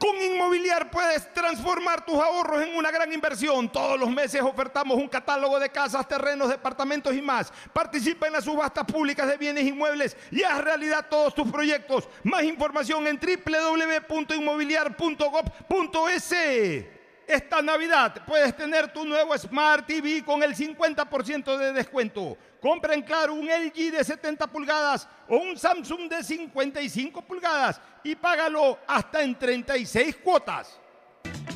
Con Inmobiliar puedes transformar tus ahorros en una gran inversión. Todos los meses ofertamos un catálogo de casas, terrenos, departamentos y más. Participa en las subastas públicas de bienes inmuebles y haz realidad todos tus proyectos. Más información en www.inmobiliar.gov.es. Esta Navidad puedes tener tu nuevo Smart TV con el 50% de descuento. Compra en Claro un LG de 70 pulgadas o un Samsung de 55 pulgadas y págalo hasta en 36 cuotas.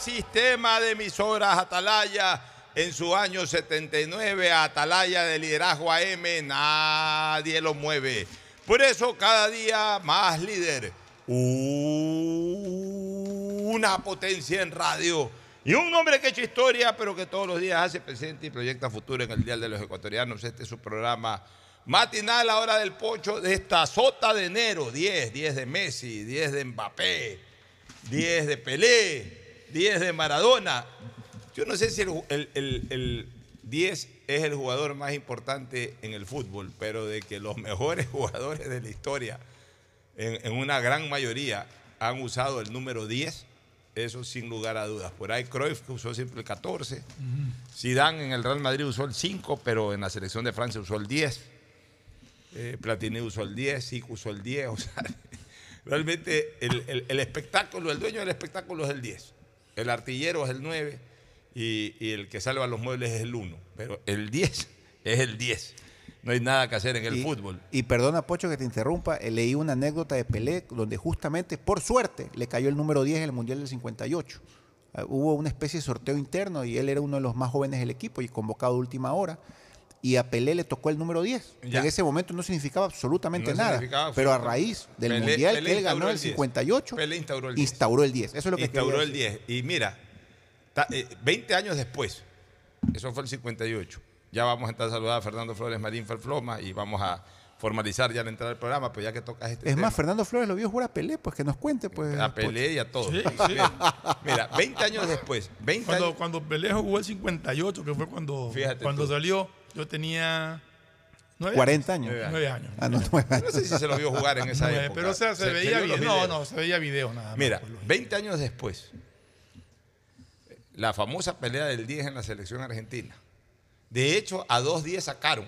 Sistema de emisoras Atalaya en su año 79 Atalaya de liderazgo AM nadie lo mueve. Por eso cada día más líder una potencia en radio y un hombre que ha hecho historia pero que todos los días hace presente y proyecta futuro en el Dial de los Ecuatorianos. Este es su programa matinal la hora del pocho de esta sota de enero 10, 10 de Messi 10 de Mbappé 10 de Pelé, 10 de Maradona. Yo no sé si el, el- el- el 10 es el jugador más importante en el fútbol, pero de que los mejores jugadores de la historia, en, en una gran mayoría, han usado el número 10, eso sin lugar a dudas. Por ahí Cruyff que usó siempre el 14, Zidane en el Real Madrid usó el 5, pero en la selección de Francia usó el 10. Eh, Platini usó el 10, Zico usó el 10, o sea, realmente el, el- el espectáculo, el dueño del espectáculo es el 10, el artillero es el 9 y, y el que salva los muebles es el 1, pero el 10 es el 10, no hay nada que hacer en el y, fútbol. Y perdona, Pocho, que te interrumpa. eh, leí una anécdota de Pelé donde justamente, por suerte, le cayó el número 10 en el Mundial del 58. Ah, hubo una especie de sorteo interno y él era uno de los más jóvenes del equipo y convocado a última hora. Y a Pelé le tocó el número 10. que Ya. En ese momento no significaba absolutamente No nada. significaba pero a raíz del Pelé- Mundial Pelé que él ganó el el 10. 58, Pelé instauró el 10. instauró el 10. Eso es lo que Instauró el decir. 10 y mira, ta- eh, 20 años después, eso fue el 58, ya vamos a entrar a saludar a Fernando Flores Marín Ferfloma y vamos a formalizar ya la entrada del programa, pero ya que tocas este Es tema. más, Fernando Flores lo vio jugar a Pelé, pues que nos cuente. Pues, a Pocho. Pelé y a todos. Sí, sí. Mira, mira, 20 años después, 20 Cuando, años, cuando Pelé jugó el 58, que fue cuando, Fíjate cuando tú. salió, yo tenía nueve 40 años. Nueve Nueve años. Ah, no, sé si se lo vio jugar en esa época. pero o sea, se, veía video. No, no, se veía video nada más. Mira, pues, lo- 20 años después, la famosa pelea del 10 en la selección argentina. De hecho, a dos 10 sacaron,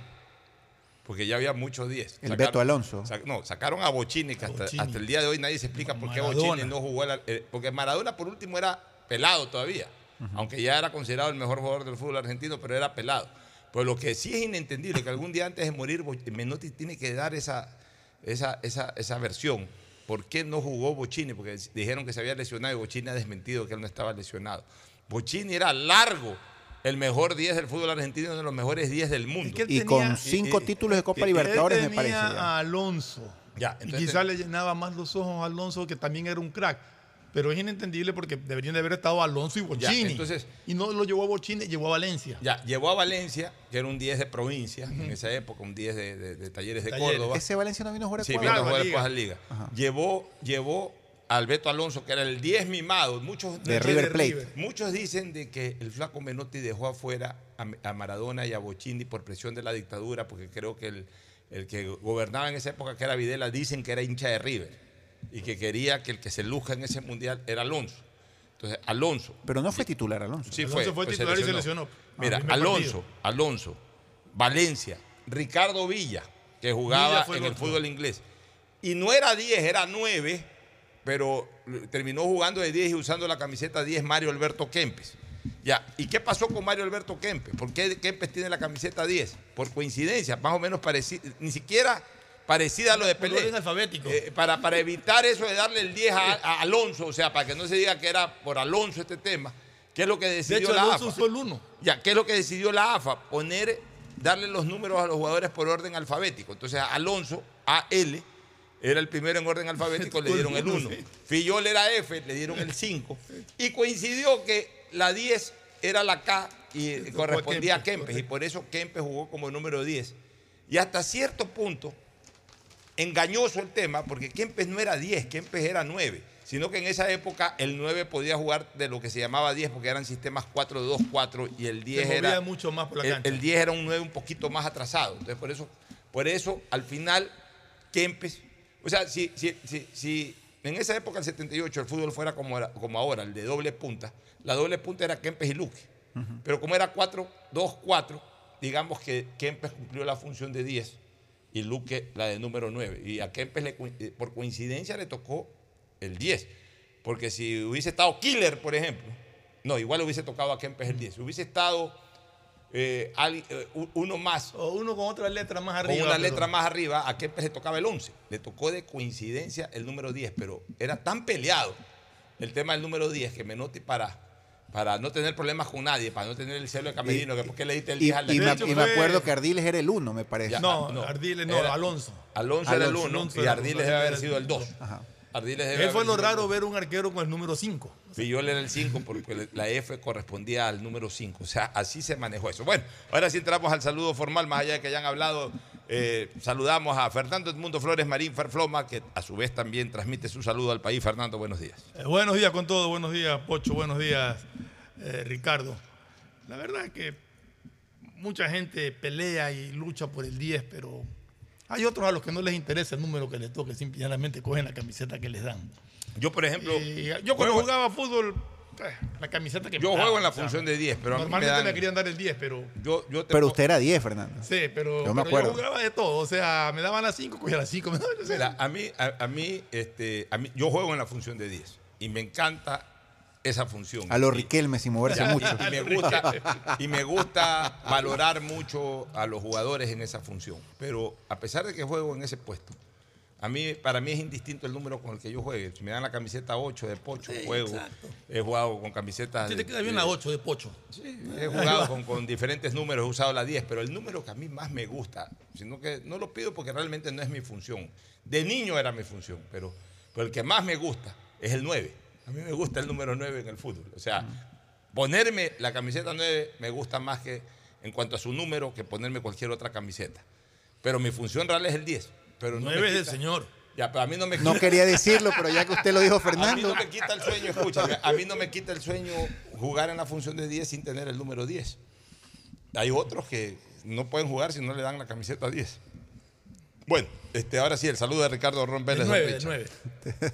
porque ya había muchos 10. El Sacaron- Beto Alonso. sac- no, sacaron a Bochini, que hasta, Bochini. hasta el día de hoy nadie se explica por qué. Bochini no jugó. la- eh, porque Maradona, por último, era pelado todavía, aunque ya era considerado el mejor jugador del fútbol argentino, pero era pelado. Pero lo que sí es inentendible, que algún día antes de morir, Menotti tiene que dar esa, esa, esa, esa versión. ¿Por qué no jugó Bochini? Porque dijeron que se había lesionado y Bochini ha desmentido que él no estaba lesionado. Bochini era largo el mejor 10 del fútbol argentino, uno de los mejores 10 del mundo. Y con cinco y- títulos de Copa y- Libertadores, Él me parece. ya. a Alonso. Ya, y entonces- quizás le llenaba más los ojos a Alonso, que también era un crack. Pero es inentendible porque deberían de haber estado Alonso y Ya, Bochini. entonces- y no lo llevó a Bochini, llevó a Valencia. Ya, llevó a Valencia, que era un 10 de provincia en esa época, un 10 de, de- de talleres de Talleres. Córdoba. Ese Valencia no vino a jugar a Sí, vino a jugar Claro, después a la liga. Llevó, llevó a Alberto Alonso, que era el 10 mimado. Muchos, De River Plate. River. muchos dicen de que el flaco Menotti dejó afuera a, a Maradona y a Bochini por presión de la dictadura, porque creo que el, el que gobernaba en esa época, que era Videla, dicen que era hincha de River y que quería que el que se luzca en ese mundial era Alonso. Entonces, Alonso, Pero no fue titular, Alonso. Sí, Alonso fue, fue pues titular y se lesionó. Mira, Ah, primer Alonso, partido. Alonso, Valencia, Ricardo Villa, que jugaba Villa en el fútbol inglés. Y no era 10, era 9, pero terminó jugando de 10 y usando la camiseta 10 Mario Alberto Kempes. Ya, ¿y qué pasó con Mario Alberto Kempes? ¿Por qué Kempes tiene la camiseta 10? Por coincidencia, más o menos parecida, ni siquiera parecida a lo de Pelé. alfabético. Eh, para, para evitar eso de darle el 10 a, a Alonso, o sea, para que no se diga que era por Alonso este tema, ¿qué es lo que de decidió hecho, la Alonso AFA? usó el uno. Ya, ¿qué es lo que decidió la AFA? Poner, darle los números a los jugadores por orden alfabético. Entonces, Alonso, AL, era el primero en orden alfabético, le dieron el 1. Fillol era F, le dieron el 5. Y coincidió que la 10 era la K y correspondía a Kempes, y por eso Kempes jugó como número 10. Y hasta cierto punto, engañoso el tema, porque Kempes no era 10, Kempes era 9, sino que en esa época el 9 podía jugar de lo que se llamaba 10, porque eran sistemas 4-2-4 y el 10 Se era... mucho más por la el, cancha. el 10 era un 9 un poquito más atrasado. Entonces, por eso, por eso al final, Kempes. O sea, si, si, si, si en esa época, el 78, el fútbol fuera como, era- como ahora, el de doble punta, la doble punta era Kempes y Luque. Pero como era 4-2-4, digamos que Kempes cumplió la función de 10 y Luque la de número 9. Y a Kempes, le eh, por coincidencia, le tocó el 10. Porque si hubiese estado Killer, por ejemplo, no, igual hubiese tocado a Kempes el 10. Si hubiese estado eh, eh, uno más, O uno con otra letra más arriba. con una pero- letra más arriba, a Kempes le tocaba el 11. Le tocó de coincidencia el número 10, pero era tan peleado el tema del número 10 que Menotti para, para no tener problemas con nadie, para no tener el celo de camerino, que por qué le diste el Y, 10 al de y me, hecho y me acuerdo que Ardiles era el 1, me parece. Ya. No, No, Ardiles no, era- Alonso. Alonso era el Alonso, 1 Alonso y Ardiles debe haber era sido el el 2. Ajá. Ardiles debe Él fue lo raro ver un arquero con el número 5. Fillol era el 5 porque la F correspondía al número 5. O sea, así se manejó eso. Bueno, ahora sí entramos al saludo formal, más allá de que hayan hablado. Eh, saludamos a Fernando Edmundo Flores Marín Ferfloma, que a su vez también transmite su saludo al país. Fernando, buenos días. Eh, buenos días con todo, buenos días Pocho, buenos días eh, Ricardo. La verdad es que mucha gente pelea y lucha por el 10, pero hay otros a los que no les interesa el número que les toque, simplemente cogen la camiseta que les dan. Yo, por ejemplo, yo cuando juego- jugaba fútbol, la camiseta que me yo daban, juego en la función de 10, pero a mí me Normalmente me, dan- querían dar el 10, pero yo, yo te Pero usted era 10, Fernando. sí, pero, Yo me pero acuerdo. jugaba de todo, o sea, me daban las 5, cogía las 5, me daban las Mira, a mí, a, a mí, este, a mí, yo juego en la función de 10 y me encanta esa función. A los Y- Riquelme sin moverse mucho. Y me, gusta, y me gusta valorar mucho a los jugadores en esa función. Pero a pesar de que juego en ese puesto, a mí, para mí es indistinto el número con el que yo juegue. Si me dan la camiseta 8 de Pocho, Sí, juego. exacto. He jugado con camisetas. Sí, de- te queda bien de- la 8 de Pocho. Sí, he jugado con, con diferentes números, he usado la 10, pero el número que a mí más me gusta, sino que no lo pido porque realmente no es mi función. De niño era mi función, pero, pero el que más me gusta es el 9. A mí me gusta el número 9 en el fútbol. O sea, ponerme la camiseta 9 me gusta más que en cuanto a su número que ponerme cualquier otra camiseta. Pero mi función real es el 10. Pero no me 9 es del señor. Ya, pero a mí no me No quería decirlo, pero ya que usted lo dijo, a mí Fernando. no me quita el sueño, escúchame, a mí no me quita el sueño jugar en la función de 10 sin tener el número 10. Hay otros que no pueden jugar si no le dan la camiseta 10. Bueno, este, ahora sí, el saludo de Ricardo Ron Vélez. 9, don de Richard.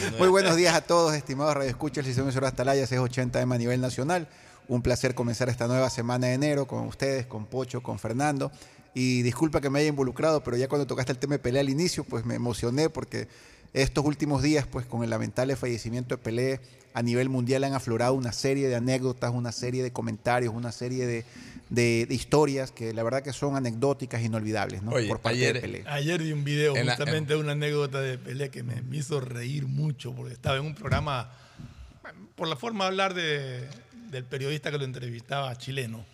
9. Muy buenos días a todos, estimados Radio Escucha, el sistema emisora Atalaya 680M a nivel nacional. Un placer comenzar esta nueva semana de enero con ustedes, con Pocho, con Fernando. Y disculpa que me haya involucrado, pero ya cuando tocaste el tema de Pelé al inicio, pues me emocioné porque estos últimos días, pues con el lamentable fallecimiento de Pelé a nivel mundial han aflorado una serie de anécdotas, una serie de comentarios, una serie de, de- de historias que la verdad que son anecdóticas, inolvidables, ¿no? Oye, Por parte ayer- de Pelé. Ayer vi un video En justamente de una anécdota de Pelé que me, me hizo reír mucho porque estaba en un programa, por la forma de hablar de- del periodista que lo entrevistaba, chileno,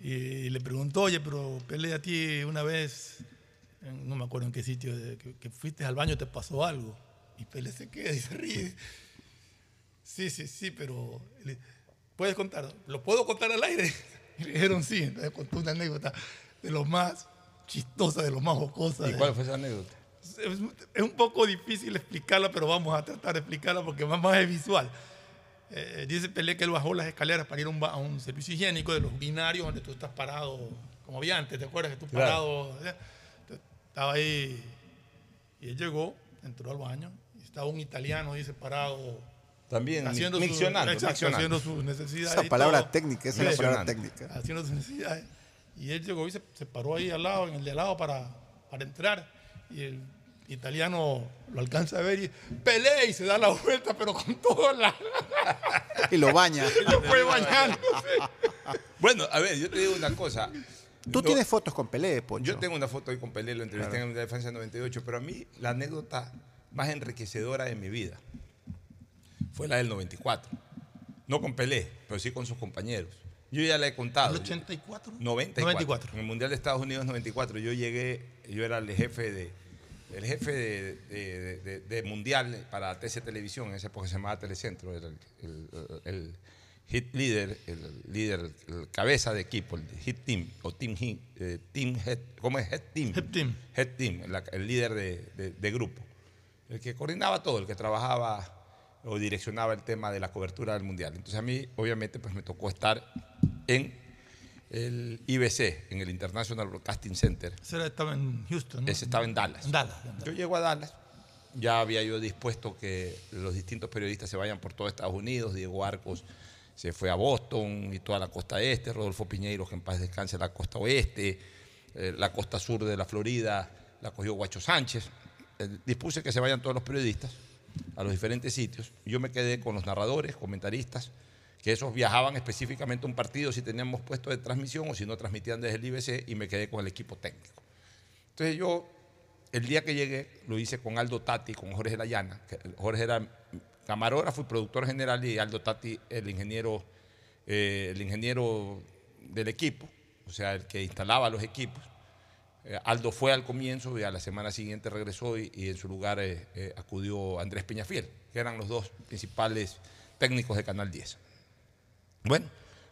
y, le preguntó, oye, pero Pelé a ti una vez, no me acuerdo en qué sitio, que, que fuiste al baño te pasó algo. Y Pelé se queda y se ríe. Sí, sí, sí, pero ¿puedes contar? ¿Lo puedo contar al aire? Y le dijeron sí, entonces contó una anécdota de lo más chistosa, de lo más jocosa. ¿Y cuál fue esa anécdota? Es, es un poco difícil explicarla, pero vamos a tratar de explicarla porque más, más es visual. Eh, dice Pelé que él bajó las escaleras para ir a un, a un servicio higiénico de los binarios donde tú estás parado, como había antes, ¿te acuerdas que tú Claro. parado? Estaba ahí y él llegó, entró al baño y estaba un italiano, dice, parado También haciendo, su- miccionando, exacto, miccionando. haciendo sus necesidades. Esa palabra todo. técnica, esa es la palabra técnica. haciendo sus necesidades. Y él llegó y se, se paró ahí al lado, en el de al lado, para, para entrar. Y el italiano lo alcanza a ver y pelea y se da la vuelta, pero con toda la. Y lo baña. lo fue bañando. Bueno, a ver, yo te digo una cosa. Tú tienes fotos con Pelé, Poncho. Yo tengo una foto ahí con Pelé, lo entrevisté en la defensa 98, pero a mí la anécdota más enriquecedora de mi vida fue la del 94. No con Pelé, pero sí con sus compañeros. Yo ya le he contado. ¿El 84? 94. 94. En el Mundial de Estados Unidos 94 yo llegué, yo era el jefe de el jefe de, de- de- de Mundial para TC Televisión, en esa época se llamaba Telecentro, era el, el- el hit leader, el líder, el cabeza de equipo, el hit team o team, hit, eh, team head, ¿cómo es? Head team. Head team. Head team, la- el líder de, de- de grupo. El que coordinaba todo, el que trabajaba o direccionaba el tema de la cobertura del mundial. Entonces a mí, obviamente, pues me tocó estar en el IBC, en el International Broadcasting Center. Ese estaba en Houston. ¿no? Ese estaba en Dallas. En Dallas. en Yo llego a Dallas, ya había yo dispuesto que los distintos periodistas se vayan por todo Estados Unidos, Diego Arcos se fue a Boston y toda la costa este, Rodolfo Piñeiro, que en paz descanse, la costa oeste, eh, la costa sur de la Florida, la cogió Guacho Sánchez. Eh, dispuse que se vayan todos los periodistas a los diferentes sitios. Yo me quedé con los narradores, comentaristas, que esos viajaban específicamente a un partido si teníamos puesto de transmisión o si no transmitían desde el IBC y me quedé con el equipo técnico. Entonces yo, el día que llegué, lo hice con Aldo Tati, con Jorge Layana. Jorge era camarógrafo y productor general y Aldo Tati el ingeniero, eh, el ingeniero del equipo, o sea, el que instalaba los equipos. Eh, Aldo fue al comienzo y a la semana siguiente regresó y, en su lugar eh, acudió Andrés Peñafiel, que eran los dos principales técnicos de Canal 10. Bueno,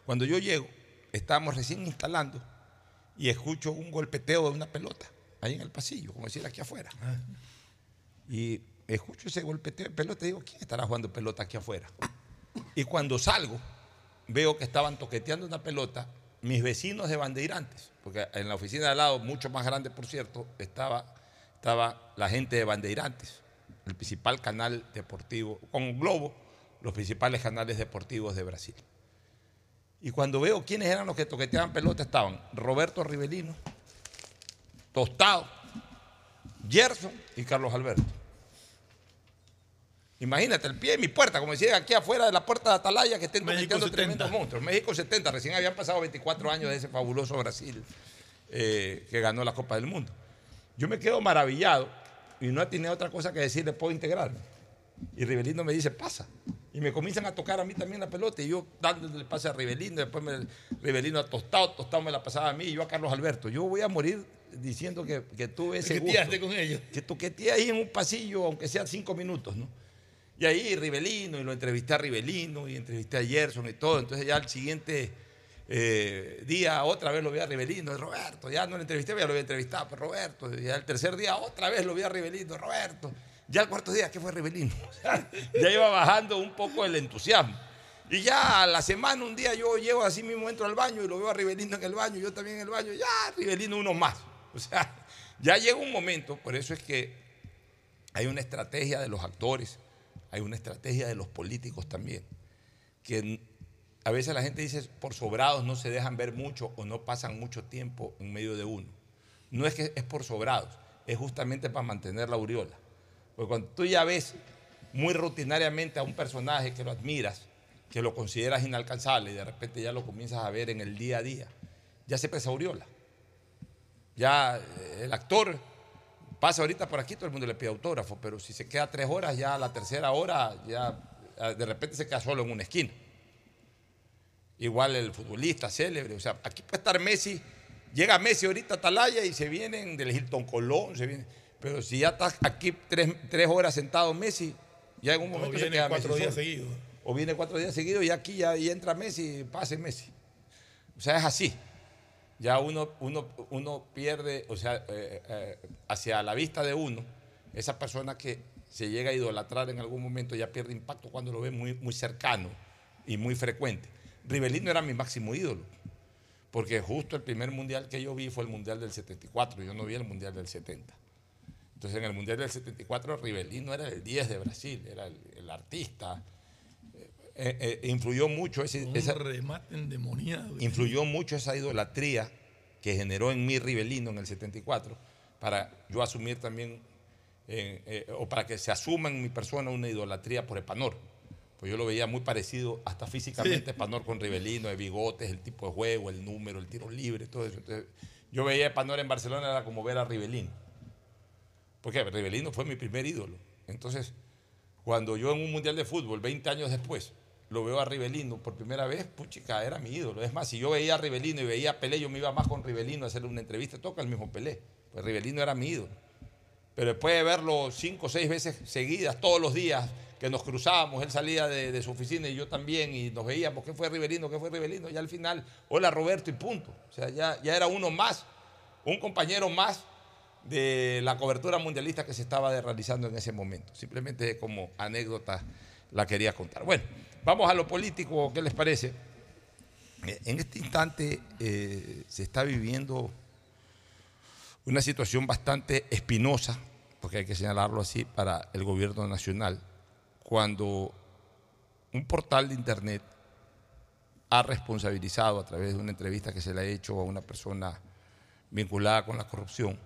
cuando yo llego, estábamos recién instalando y escucho un golpeteo de una pelota ahí en el pasillo, como decir aquí afuera. Y escucho ese golpeteo de pelota y digo, ¿quién estará jugando pelota aquí afuera? Y cuando salgo, veo que estaban toqueteando una pelota mis vecinos de Bandeirantes, porque en la oficina de al lado, mucho más grande por cierto, estaba, estaba la gente de Bandeirantes, el principal canal deportivo, con Globo, los principales canales deportivos de Brasil. Y cuando veo quiénes eran los que toqueteaban pelota, estaban Roberto Rivelino, Tostado, Gerson y Carlos Alberto. Imagínate, el pie de mi puerta, como decía aquí afuera de la puerta de Atalaya, que estén 70. tremendos monstruos. México 70, recién habían pasado 24 años de ese fabuloso Brasil eh, que ganó la Copa del Mundo. Yo me quedo maravillado y no tenía otra cosa que decirle, puedo integrarme. Y Rivelino me dice, pasa. Y me comienzan a tocar a mí también la pelota. Y yo dándole el pase a Rivelino, después me, Rivelino a Tostado, Tostado me la pasaba a mí y yo a Carlos Alberto. Yo voy a morir diciendo que, que tuve ese gusto. Con ellos. Que toqueteé ahí en un pasillo, aunque sean cinco minutos, ¿no? Y ahí Rivelino, y lo entrevisté a Rivelino, y entrevisté a Gerson y todo. Entonces ya al siguiente eh, día otra vez lo vi a Rivelino, y Roberto, ya no lo entrevisté, ya lo había entrevistado, pero Roberto. Y al tercer día otra vez lo vi a Rivelino, Roberto. Ya al cuarto día, ¿qué fue Rivelino? O sea, ya iba bajando un poco el entusiasmo. Y ya a la semana, un día yo llego así mismo, entro al baño y lo veo a Rivelino en el baño, yo también en el baño, ya Rivelino uno más. O sea, ya llega un momento, por eso es que hay una estrategia de los actores, hay una estrategia de los políticos también, que a veces la gente dice por sobrados no se dejan ver mucho o no pasan mucho tiempo en medio de uno. No es que es por sobrados, es justamente para mantener la aureola. Porque cuando tú ya ves muy rutinariamente a un personaje que lo admiras, que lo consideras inalcanzable y de repente ya lo comienzas a ver en el día a día, ya se pesa aureola. Ya eh, el actor pasa ahorita por aquí, todo el mundo le pide autógrafo, pero si se queda tres horas, ya a la tercera hora, ya de repente se queda solo en una esquina. Igual el futbolista célebre, o sea, aquí puede estar Messi, llega Messi ahorita a Atalaya y se vienen del Hilton Colón, se vienen, pero si ya estás aquí tres, tres horas sentado Messi, ya en un O momento se viene queda cuatro Messi días seguidos. O viene cuatro días seguidos y aquí ya y entra Messi, pase Messi. O sea, es así. Ya uno, uno, uno pierde, o sea, eh, eh, hacia la vista de uno, esa persona que se llega a idolatrar en algún momento ya pierde impacto cuando lo ve muy, muy cercano y muy frecuente. Rivelino era mi máximo ídolo, porque justo el primer mundial que yo vi fue el mundial del 74, yo no vi el mundial del 70. Entonces en el mundial del 74 Rivelino era el 10 de Brasil, era el, el artista. Eh, eh, influyó mucho ese, Un esa- remate endemoniado. influyó mucho esa idolatría que generó en mí Rivelino en el 74 para yo asumir también, eh, eh, o para que se asuma en mi persona una idolatría por Epanor. Pues yo lo veía muy parecido hasta físicamente Sí. Epanor con Rivelino, de bigotes, el tipo de juego, el número, el tiro libre, todo eso. Entonces, yo veía a Epanor en Barcelona, era como ver a Rivelino. Porque Rivelino fue mi primer ídolo. Entonces, cuando yo en un mundial de fútbol, 20 años después, lo veo a Rivelino por primera vez, puchica, era mi ídolo. Es más, si yo veía a Rivelino y veía a Pelé, yo me iba más con Rivelino a hacerle una entrevista, toca el mismo Pelé. Pues Rivelino era mi ídolo. Pero después de verlo cinco o seis veces seguidas, todos los días, que nos cruzábamos, él salía de, su oficina y yo también, y nos veíamos, ¿qué fue Rivelino? ¿Qué fue Rivelino? Ya al final, hola Roberto y punto. O sea, ya era uno más, un compañero más de la cobertura mundialista que se estaba realizando en ese momento. Simplemente como anécdota la quería contar. Bueno, vamos a lo político, ¿qué les parece? Eh, En este instante eh, se está viviendo una situación bastante espinosa, porque hay que señalarlo así, para el gobierno nacional, cuando un portal de Internet ha responsabilizado a través de una entrevista que se le ha hecho a una persona vinculada con la corrupción.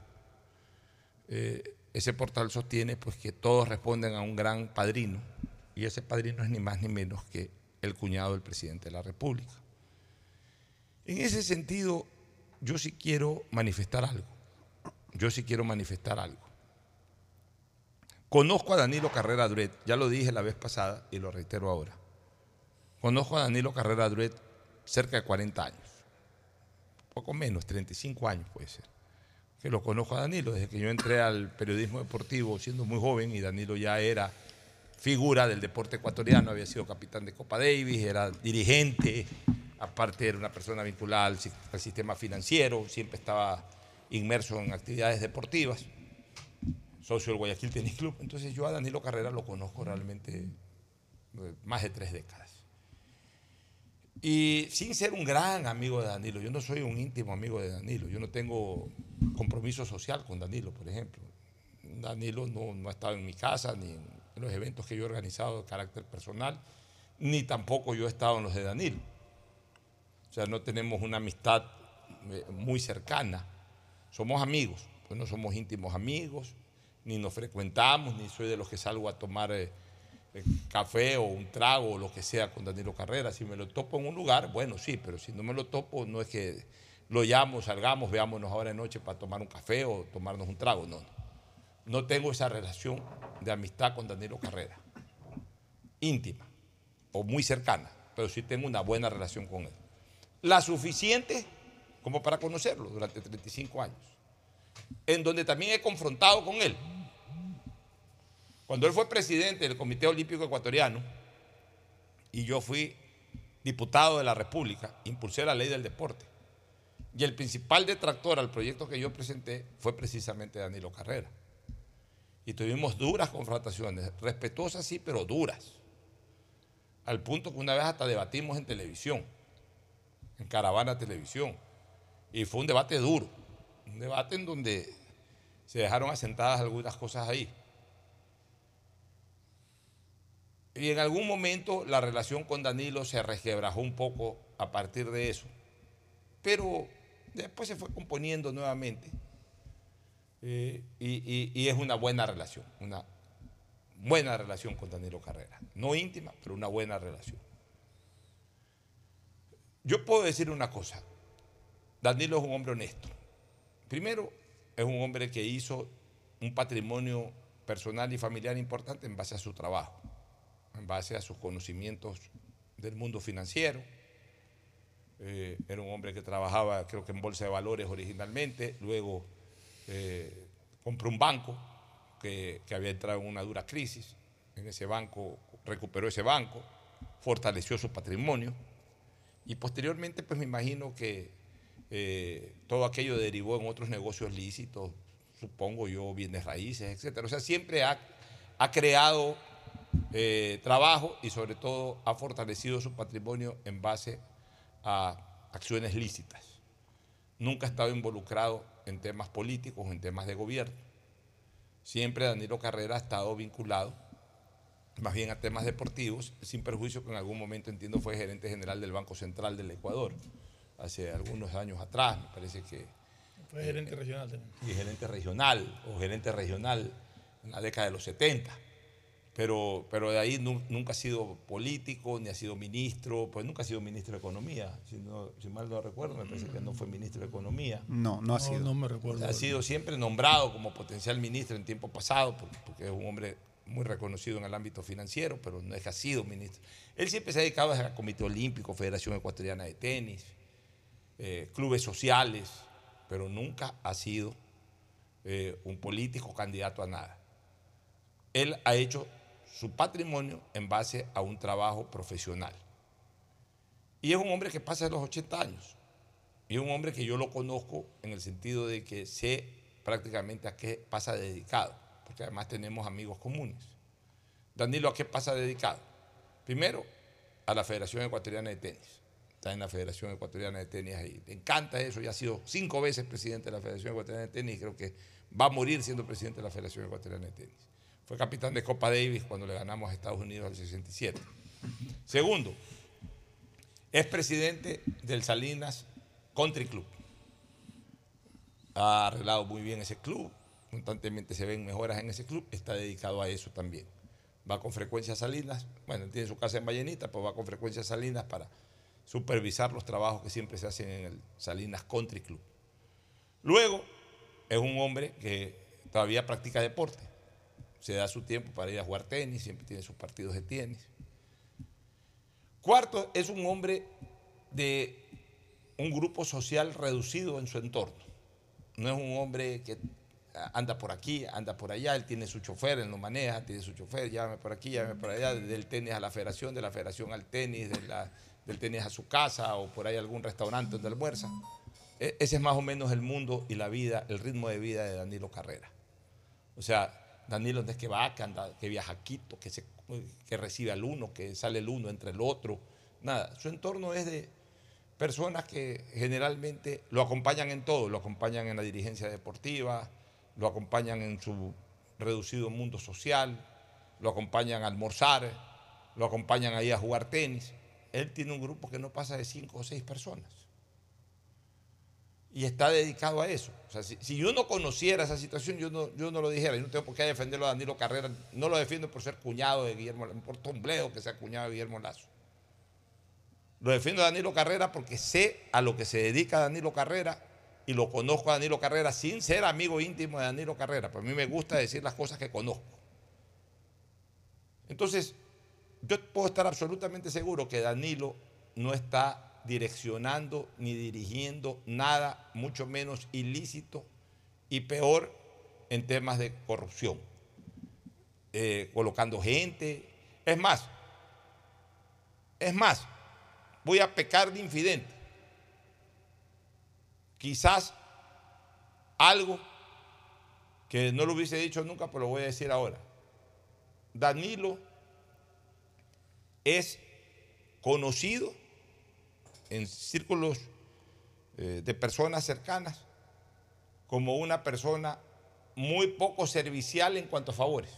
Eh, ese portal sostiene pues, que todos responden a un gran padrino, y ese padrino es ni más ni menos que el cuñado del presidente de la República. En ese sentido, yo sí quiero manifestar algo. Yo sí quiero manifestar algo. Conozco a Danilo Carrera Duret, ya lo dije la vez pasada y lo reitero ahora. Conozco a Danilo Carrera Duret cerca de 40 años, poco menos, 35 años puede ser. Que lo conozco a Danilo desde que yo entré al periodismo deportivo siendo muy joven y Danilo ya era figura del deporte ecuatoriano, había sido capitán de Copa Davis, era dirigente, aparte era una persona vinculada al, si- al sistema financiero, siempre estaba inmerso en actividades deportivas, socio del Guayaquil Tennis Club. Entonces yo a Danilo Carrera lo conozco realmente eh, más de tres décadas. Y sin ser un gran amigo de Danilo, yo no soy un íntimo amigo de Danilo, yo no tengo compromiso social con Danilo, por ejemplo. Danilo no, ha estado en mi casa ni en los eventos que yo he organizado de carácter personal, ni tampoco yo he estado en los de Danilo. O sea, no tenemos una amistad eh, muy cercana. Somos amigos, pues no somos íntimos amigos, ni nos frecuentamos, ni soy de los que salgo a tomar eh, café o un trago o lo que sea con Danilo Carrera. Si me lo topo en un lugar, bueno, sí, pero si no me lo topo, no es que lo llamo, salgamos, veámonos ahora de noche para tomar un café o tomarnos un trago, no, no. No tengo esa relación de amistad con Danilo Carrera, íntima o muy cercana, pero sí tengo una buena relación con él. La suficiente como para conocerlo durante 35 años, en donde también he confrontado con él. Cuando él fue presidente del Comité Olímpico Ecuatoriano y yo fui diputado de la República, impulsé la ley del deporte. Y el principal detractor al proyecto que yo presenté fue precisamente Danilo Carrera. Y tuvimos duras confrontaciones, respetuosas sí, pero duras. Al punto que una vez hasta debatimos en televisión, en Caravana Televisión. Y fue un debate duro, un debate en donde se dejaron asentadas algunas cosas ahí. Y en algún momento la relación con Danilo se resquebrajó un poco a partir de eso. Pero después se fue componiendo nuevamente. Eh, y, y- y es una buena relación, una buena relación con Danilo Carrera. No íntima, pero una buena relación. Yo puedo decir una cosa. Danilo es un hombre honesto. Primero, es un hombre que hizo un patrimonio personal y familiar importante en base a su trabajo, en base a sus conocimientos del mundo financiero. Eh, era un hombre que trabajaba, creo que en bolsa de valores originalmente, luego eh, compró un banco que, había entrado en una dura crisis. En ese banco, recuperó ese banco, fortaleció su patrimonio y posteriormente, pues me imagino que eh, todo aquello derivó en otros negocios lícitos, supongo yo, bienes raíces, etcétera. O sea, siempre ha, ha creado eh, trabajo y sobre todo ha fortalecido su patrimonio en base a acciones lícitas. Nunca ha estado involucrado en temas políticos, en temas de gobierno. Siempre Danilo Carrera ha estado vinculado más bien a temas deportivos, sin perjuicio que en algún momento entiendo fue gerente general del Banco Central del Ecuador, hace algunos años atrás, me parece que Fue gerente regional también. y gerente regional o gerente regional en la década de los 70. Pero, pero de ahí nu- nunca ha sido político, ni ha sido ministro, pues nunca ha sido ministro de Economía. Si, no- si mal no recuerdo, me parece que no fue ministro de Economía. No, no ha No, sido. no me recuerdo. Ha sido siempre nombrado como potencial ministro en tiempo pasado, por- porque es un hombre muy reconocido en el ámbito financiero, pero no es que ha sido ministro. Él siempre se ha dedicado al Comité Olímpico, Federación Ecuatoriana de Tenis, eh, clubes sociales, pero nunca ha sido eh, un político candidato a nada. Él ha hecho su patrimonio en base a un trabajo profesional. Y es un hombre que pasa de los 80 años. Y es un hombre que yo lo conozco en el sentido de que sé prácticamente a qué pasa dedicado, porque además tenemos amigos comunes. Danilo, ¿a qué pasa dedicado? Primero, a la Federación Ecuatoriana de Tenis. Está en la Federación Ecuatoriana de Tenis ahí. Le encanta eso, ya ha sido cinco veces presidente de la Federación Ecuatoriana de Tenis y creo que va a morir siendo presidente de la Federación Ecuatoriana de Tenis. Fue capitán de Copa Davis cuando le ganamos a Estados Unidos al 67. Segundo, es presidente del Salinas Country Club. Ha arreglado muy bien ese club, constantemente se ven mejoras en ese club, está dedicado a eso también. Va con frecuencia a Salinas, bueno, tiene su casa en Vallenita, pues va con frecuencia a Salinas para supervisar los trabajos que siempre se hacen en el Salinas Country Club. Luego, es un hombre que todavía practica deporte. Se da su tiempo para ir a jugar tenis, siempre tiene sus partidos de tenis. Cuarto, es un hombre de un grupo social reducido en su entorno. No es un hombre que anda por aquí, anda por allá, él tiene su chofer, él lo maneja, tiene su chofer, llámame por aquí, llámame por allá, del tenis a la federación, de la federación al tenis, del tenis a su casa o por ahí algún restaurante donde almuerza. E- Ese es más o menos el mundo y la vida, el ritmo de vida de Danilo Carrera. O sea, Danilo es que va, que, anda, que viaja a Quito, que, se, que recibe al uno, que sale el uno entre el otro. Nada, su entorno es de personas que generalmente lo acompañan en todo, lo acompañan en la dirigencia deportiva, lo acompañan en su reducido mundo social, lo acompañan a almorzar, lo acompañan ahí a jugar tenis. Él tiene un grupo que no pasa de cinco o seis personas y está dedicado a eso. O sea, si, yo no conociera esa situación, yo no, yo no lo dijera. Yo no tengo por qué defenderlo a Danilo Carrera. No lo defiendo por ser cuñado de Guillermo Lazo, por tombleo que sea cuñado de Guillermo Lazo. Lo defiendo a Danilo Carrera porque sé a lo que se dedica Danilo Carrera y lo conozco a Danilo Carrera sin ser amigo íntimo de Danilo Carrera. Pero a mí me gusta decir las cosas que conozco. Entonces, yo puedo estar absolutamente seguro que Danilo no está direccionando ni dirigiendo nada, mucho menos ilícito y peor en temas de corrupción, Eh, colocando gente. Es más, es más, voy a pecar de infidente. Quizás algo que no lo hubiese dicho nunca, pero lo voy a decir ahora. Danilo es conocido en círculos eh, de personas cercanas como una persona muy poco servicial en cuanto a favores.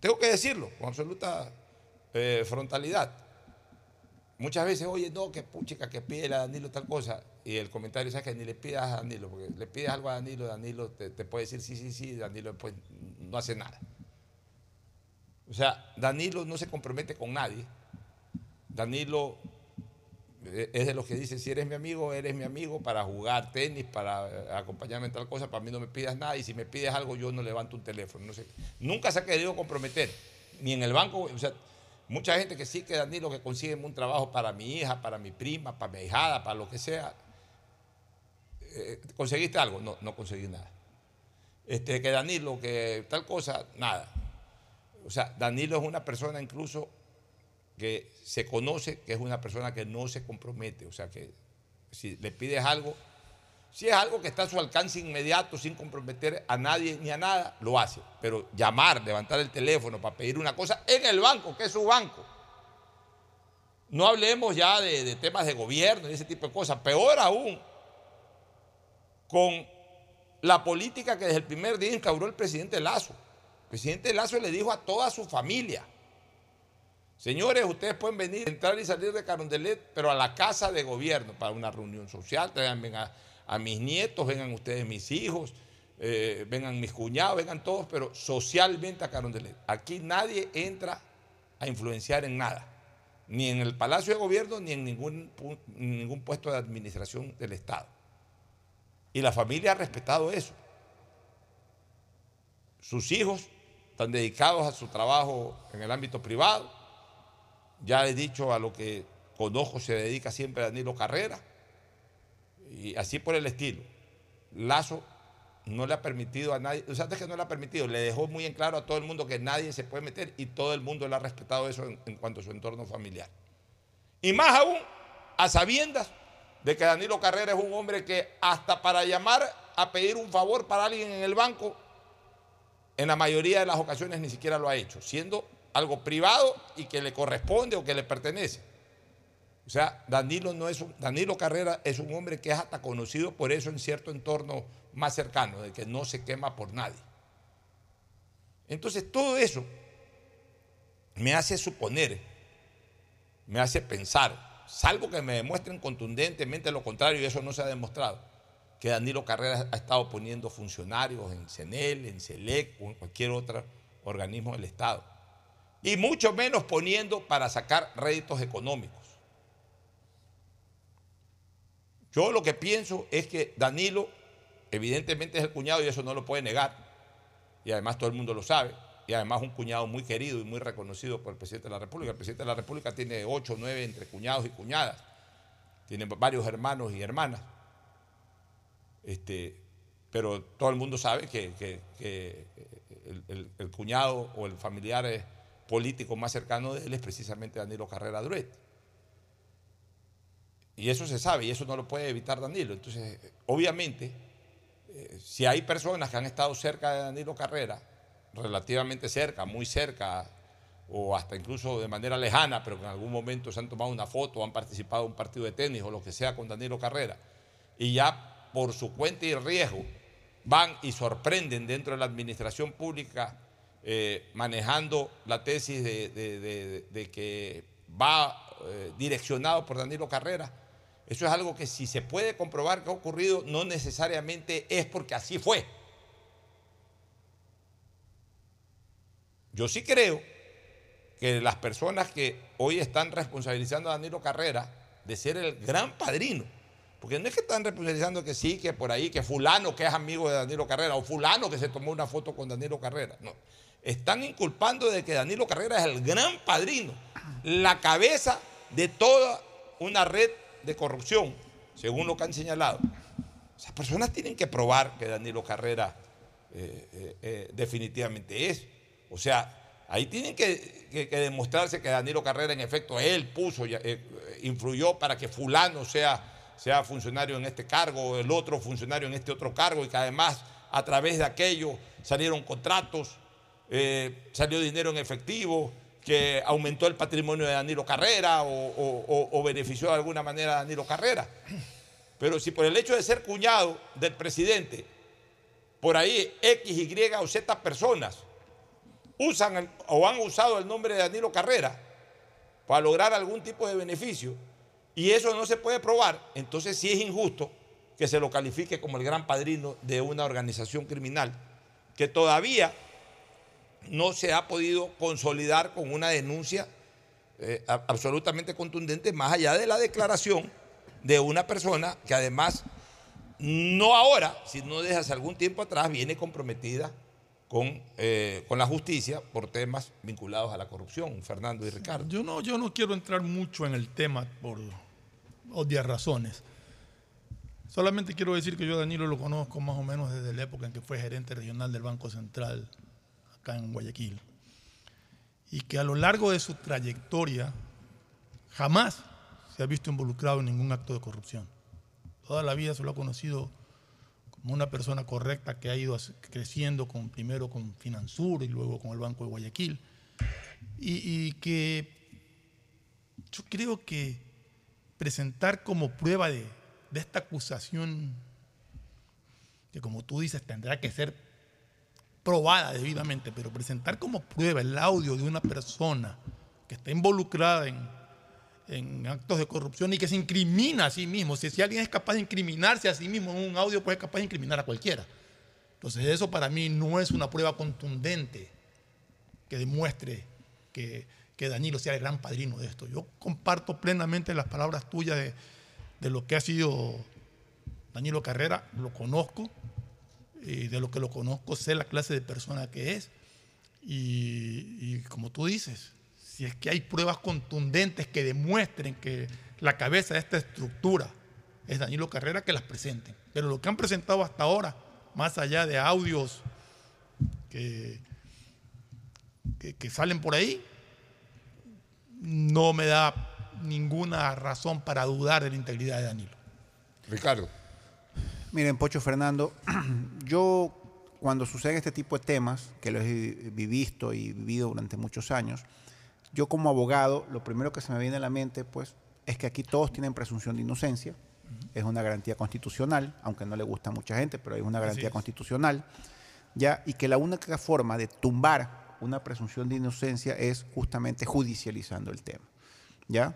Tengo que decirlo con absoluta eh, frontalidad. Muchas veces, oye, no, que puchica, que pide a Danilo tal cosa. Y el comentario es que ni le pidas a Danilo, porque le pides algo a Danilo, Danilo te, te puede decir sí, sí, sí, Danilo pues no hace nada. O sea, Danilo no se compromete con nadie. Danilo es de los que dice, si eres mi amigo, eres mi amigo para jugar tenis, para eh, acompañarme en tal cosa, para mí no me pidas nada y si me pides algo yo no levanto un teléfono. Nunca se ha querido comprometer, ni en el banco, o sea, mucha gente que sí que Danilo que consigue un trabajo para mi hija, para mi prima, para mi hijada, para lo que sea. Eh, ¿Conseguiste algo? No, no conseguí nada. Este, que Danilo, que tal cosa, nada. O sea, Danilo es una persona incluso que se conoce que es una persona que no se compromete. O sea, que si le pides algo, si es algo que está a su alcance inmediato, sin comprometer a nadie ni a nada, lo hace. Pero llamar, levantar el teléfono para pedir una cosa en el banco, que es su banco. No hablemos ya de, de temas de gobierno y ese tipo de cosas. Peor aún, con la política que desde el primer día instauró el presidente Lazo. El presidente Lazo le dijo a toda su familia, señores, ustedes pueden venir, entrar y salir de Carondelet, pero a la casa de gobierno para una reunión social, traigan a, mis nietos, vengan ustedes mis hijos, eh, vengan mis cuñados, vengan todos, pero socialmente a Carondelet. Aquí nadie entra a influenciar en nada, ni en el Palacio de Gobierno, ni en ningún, pu- ningún puesto de administración del Estado. Y la familia ha respetado eso. Sus hijos están dedicados a su trabajo en el ámbito privado. Ya he dicho a lo que conozco se dedica siempre Danilo Carrera. Y así por el estilo. Lazo no le ha permitido a nadie, o sea, es que no le ha permitido, le dejó muy en claro a todo el mundo que nadie se puede meter y todo el mundo le ha respetado eso en, en cuanto a su entorno familiar. Y más aún, a sabiendas de que Danilo Carrera es un hombre que hasta para llamar a pedir un favor para alguien en el banco, en la mayoría de las ocasiones ni siquiera lo ha hecho, siendo algo privado y que le corresponde o que le pertenece. O sea, Danilo, no es un- Danilo Carrera es un hombre que es hasta conocido por eso en cierto entorno más cercano, de que no se quema por nadie. Entonces, todo eso me hace suponer, me hace pensar, salvo que me demuestren contundentemente lo contrario, y eso no se ha demostrado, que Danilo Carrera ha estado poniendo funcionarios en CENEL, en CELEC o en cualquier otro organismo del Estado. Y mucho menos poniendo para sacar réditos económicos. Yo lo que pienso es que Danilo, evidentemente es el cuñado y eso no lo puede negar. Y además todo el mundo lo sabe. Y además un cuñado muy querido y muy reconocido por el presidente de la República. El presidente de la República tiene ocho o nueve entre cuñados y cuñadas. Tiene varios hermanos y hermanas. Este, pero todo el mundo sabe que, que- el, el- cuñado o el familiar eh, político más cercano de él es precisamente Danilo Carrera Duret. Y eso se sabe y eso no lo puede evitar Danilo. Entonces, obviamente, eh, si hay personas que han estado cerca de Danilo Carrera, relativamente cerca, muy cerca, o hasta incluso de manera lejana, pero que en algún momento se han tomado una foto, han participado en un partido de tenis o lo que sea con Danilo Carrera, y ya por su cuenta y riesgo van y sorprenden dentro de la administración pública eh, manejando la tesis de, que va eh, direccionado por Danilo Carrera. Eso es algo que si se puede comprobar que ha ocurrido, no necesariamente es porque así fue. Yo sí creo que las personas que hoy están responsabilizando a Danilo Carrera de ser el gran padrino, porque no es que están responsabilizando que sí, que por ahí, que fulano que es amigo de Danilo Carrera, o fulano que se tomó una foto con Danilo Carrera, no. Están inculpando de que Danilo Carrera es el gran padrino, la cabeza de toda una red de corrupción, según lo que han señalado. Esas personas tienen que probar que Danilo Carrera eh, eh, eh, definitivamente es. O sea, ahí tienen que, demostrarse que Danilo Carrera en efecto él puso, influyó para que fulano sea, sea funcionario en este cargo, o el otro funcionario en este otro cargo, y que además a través de aquello salieron contratos, eh, salió dinero en efectivo, que aumentó el patrimonio de Danilo Carrera o, o- benefició de alguna manera a Danilo Carrera. Pero si por el hecho de ser cuñado del presidente, por ahí X, Y o Z personas usan o han usado el nombre de Danilo Carrera para lograr algún tipo de beneficio y eso no se puede probar, entonces sí es injusto que se lo califique como el gran padrino de una organización criminal que todavía no se ha podido consolidar con una denuncia eh, absolutamente contundente, más allá de la declaración de una persona que además, no ahora, sino desde hace algún tiempo atrás, viene comprometida con, eh, con la justicia por temas vinculados a la corrupción, Fernando y Ricardo. Yo no, yo no quiero entrar mucho en el tema por obvias razones. Solamente quiero decir que yo a Danilo lo conozco más o menos desde la época en que fue gerente regional del Banco Central acá en Guayaquil. Y que a lo largo de su trayectoria jamás se ha visto involucrado en ningún acto de corrupción. Toda la vida se lo ha conocido como una persona correcta que ha ido creciendo con, primero con Finansur y luego con el Banco de Guayaquil. Y, que yo creo que presentar como prueba de esta acusación, que como tú dices tendrá que ser probada debidamente, pero presentar como prueba el audio de una persona que está involucrada en, en actos de corrupción y que se incrimina a sí mismo. Si, si alguien es capaz de incriminarse a sí mismo en un audio, pues es capaz de incriminar a cualquiera. Entonces eso para mí no es una prueba contundente que demuestre que, que Danilo sea el gran padrino de esto. Yo comparto plenamente las palabras tuyas de, de lo que ha sido Danilo Carrera, lo conozco, de lo que lo conozco sé la clase de persona que es. Y, y como tú dices, si es que hay pruebas contundentes que demuestren que la cabeza de esta estructura es Danilo Carrera, que las presenten. Pero lo que han presentado hasta ahora más allá de audios que, que, que salen por ahí, no me da ninguna razón para dudar de la integridad de Danilo. Ricardo. Miren, Pocho Fernando, yo cuando suceden este tipo de temas, que los he visto y vivido durante muchos años, yo como abogado, lo primero que se me viene a la mente, pues, es que aquí todos tienen presunción de inocencia. Es una garantía constitucional, aunque no le gusta a mucha gente, pero es una garantía es. constitucional. ¿ya? Y que la única forma de tumbar una presunción de inocencia es justamente judicializando el tema. ¿ya?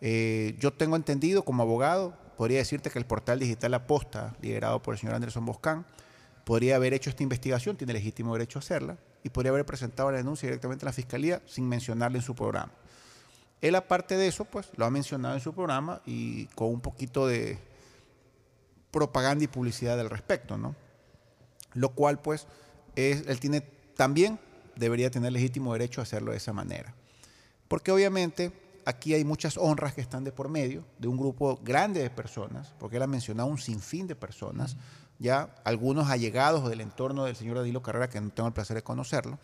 Eh, yo tengo entendido como abogado, podría decirte que el portal digital Aposta, liderado por el señor Anderson Boscán, podría haber hecho esta investigación, tiene legítimo derecho a hacerla, y podría haber presentado la denuncia directamente a la fiscalía sin mencionarla en su programa. Él, aparte de eso, pues lo ha mencionado en su programa y con un poquito de propaganda y publicidad al respecto, ¿no? Lo cual, pues, es, él tiene también debería tener legítimo derecho a hacerlo de esa manera. Porque obviamente aquí hay muchas honras que están de por medio de un grupo grande de personas, porque él ha mencionado un sinfín de personas, ya algunos allegados del entorno del señor Adilo Carrera, que no tengo el placer de conocerlo,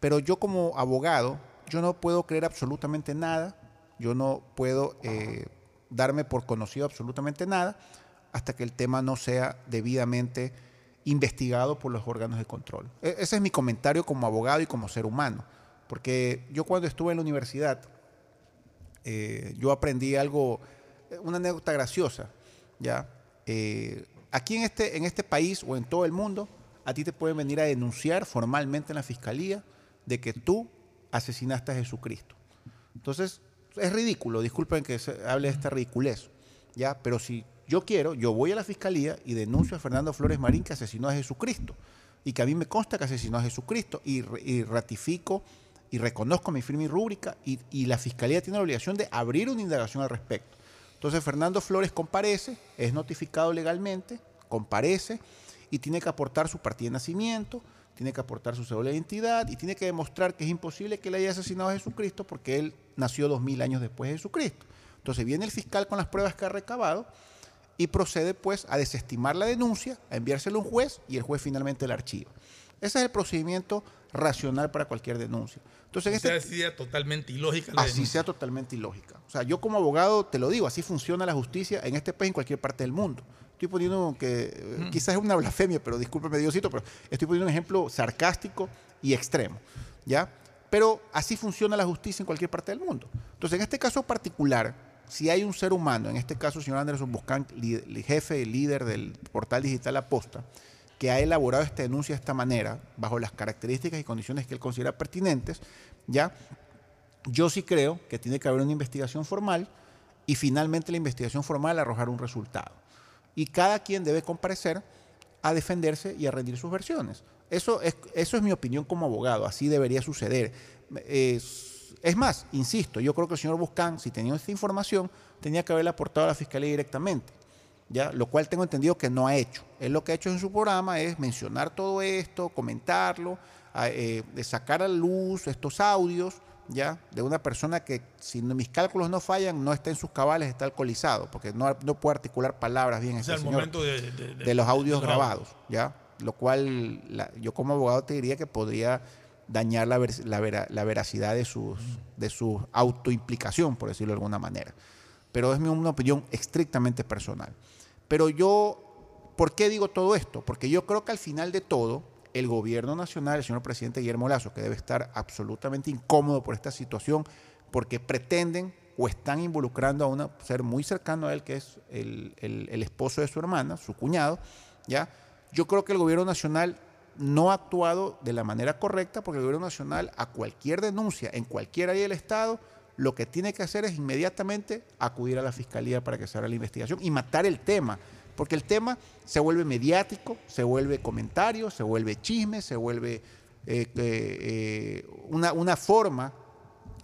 pero yo como abogado, yo no puedo creer absolutamente nada, yo no puedo eh, darme por conocido absolutamente nada hasta que el tema no sea debidamente investigado por los órganos de control. E- ese es mi comentario como abogado y como ser humano, porque yo cuando estuve en la universidad, eh, yo aprendí algo, una anécdota graciosa, ¿ya? Eh, aquí en este, en este país o en todo el mundo, a ti te pueden venir a denunciar formalmente en la fiscalía de que tú asesinaste a Jesucristo. Entonces, es ridículo, disculpen que se hable de esta ridiculez, ¿ya? Pero si yo quiero, yo voy a la fiscalía y denuncio a Fernando Flores Marín que asesinó a Jesucristo y que a mí me consta que asesinó a Jesucristo y, y ratifico y reconozco mi firma y rúbrica y, la fiscalía tiene la obligación de abrir una indagación al respecto. Entonces Fernando Flores comparece, es notificado legalmente, comparece y tiene que aportar su partida de nacimiento, tiene que aportar su cédula de identidad y tiene que demostrar que es imposible que él haya asesinado a Jesucristo porque él nació dos mil años después de Jesucristo. Entonces viene el fiscal con las pruebas que ha recabado y procede pues a desestimar la denuncia, a enviárselo a un juez y el juez finalmente la archiva. Ese es el procedimiento racional para cualquier denuncia. Entonces, en sea, este, sería totalmente ilógica la así denuncia. sea totalmente ilógica. O sea, yo como abogado te lo digo, así funciona la justicia en este país, en cualquier parte del mundo. Estoy poniendo que eh, quizás es una blasfemia, pero discúlpeme Diosito, pero estoy poniendo un ejemplo sarcástico y extremo, ¿ya? Pero así funciona la justicia en cualquier parte del mundo. Entonces, en este caso particular, si hay un ser humano, en este caso el señor Anderson li- jefe y líder del portal digital Aposta, que ha elaborado esta denuncia de esta manera, bajo las características y condiciones que él considera pertinentes, ya yo sí creo que tiene que haber una investigación formal y finalmente la investigación formal arrojar un resultado. Y cada quien debe comparecer a defenderse y a rendir sus versiones. Eso es, eso es mi opinión como abogado, así debería suceder. Es, es más, insisto, yo creo que el señor Buscán, si tenía esta información, tenía que haberla aportado a la fiscalía directamente. ¿Ya? lo cual tengo entendido que no ha hecho. Él lo que ha hecho en su programa es mencionar todo esto, comentarlo, eh, sacar a la luz estos audios, ¿ya? de una persona que, si no- mis cálculos no fallan, no está en sus cabales, está alcoholizado, porque no, no puede articular palabras bien O sea, este señor momento de, de- de- de los audios grabados, ¿ya? Lo cual la- yo como abogado te diría que podría dañar la, ver- la, vera- la veracidad de, sus, de su autoimplicación, por decirlo de alguna manera. Pero es mi- una opinión estrictamente personal. Pero yo, ¿por qué digo todo esto? Porque yo creo que al final de todo, el gobierno nacional, el señor presidente Guillermo Lazo, que debe estar absolutamente incómodo por esta situación, porque pretenden o están involucrando a un ser muy cercano a él, que es el, esposo de su hermana, su cuñado, ¿ya? Yo creo que el gobierno nacional no ha actuado de la manera correcta, porque el gobierno nacional a cualquier denuncia en cualquier área del Estado, lo que tiene que hacer es inmediatamente acudir a la fiscalía para que se haga la investigación y matar el tema, porque el tema se vuelve mediático, se vuelve comentario, se vuelve chisme, se vuelve eh, eh, una, una forma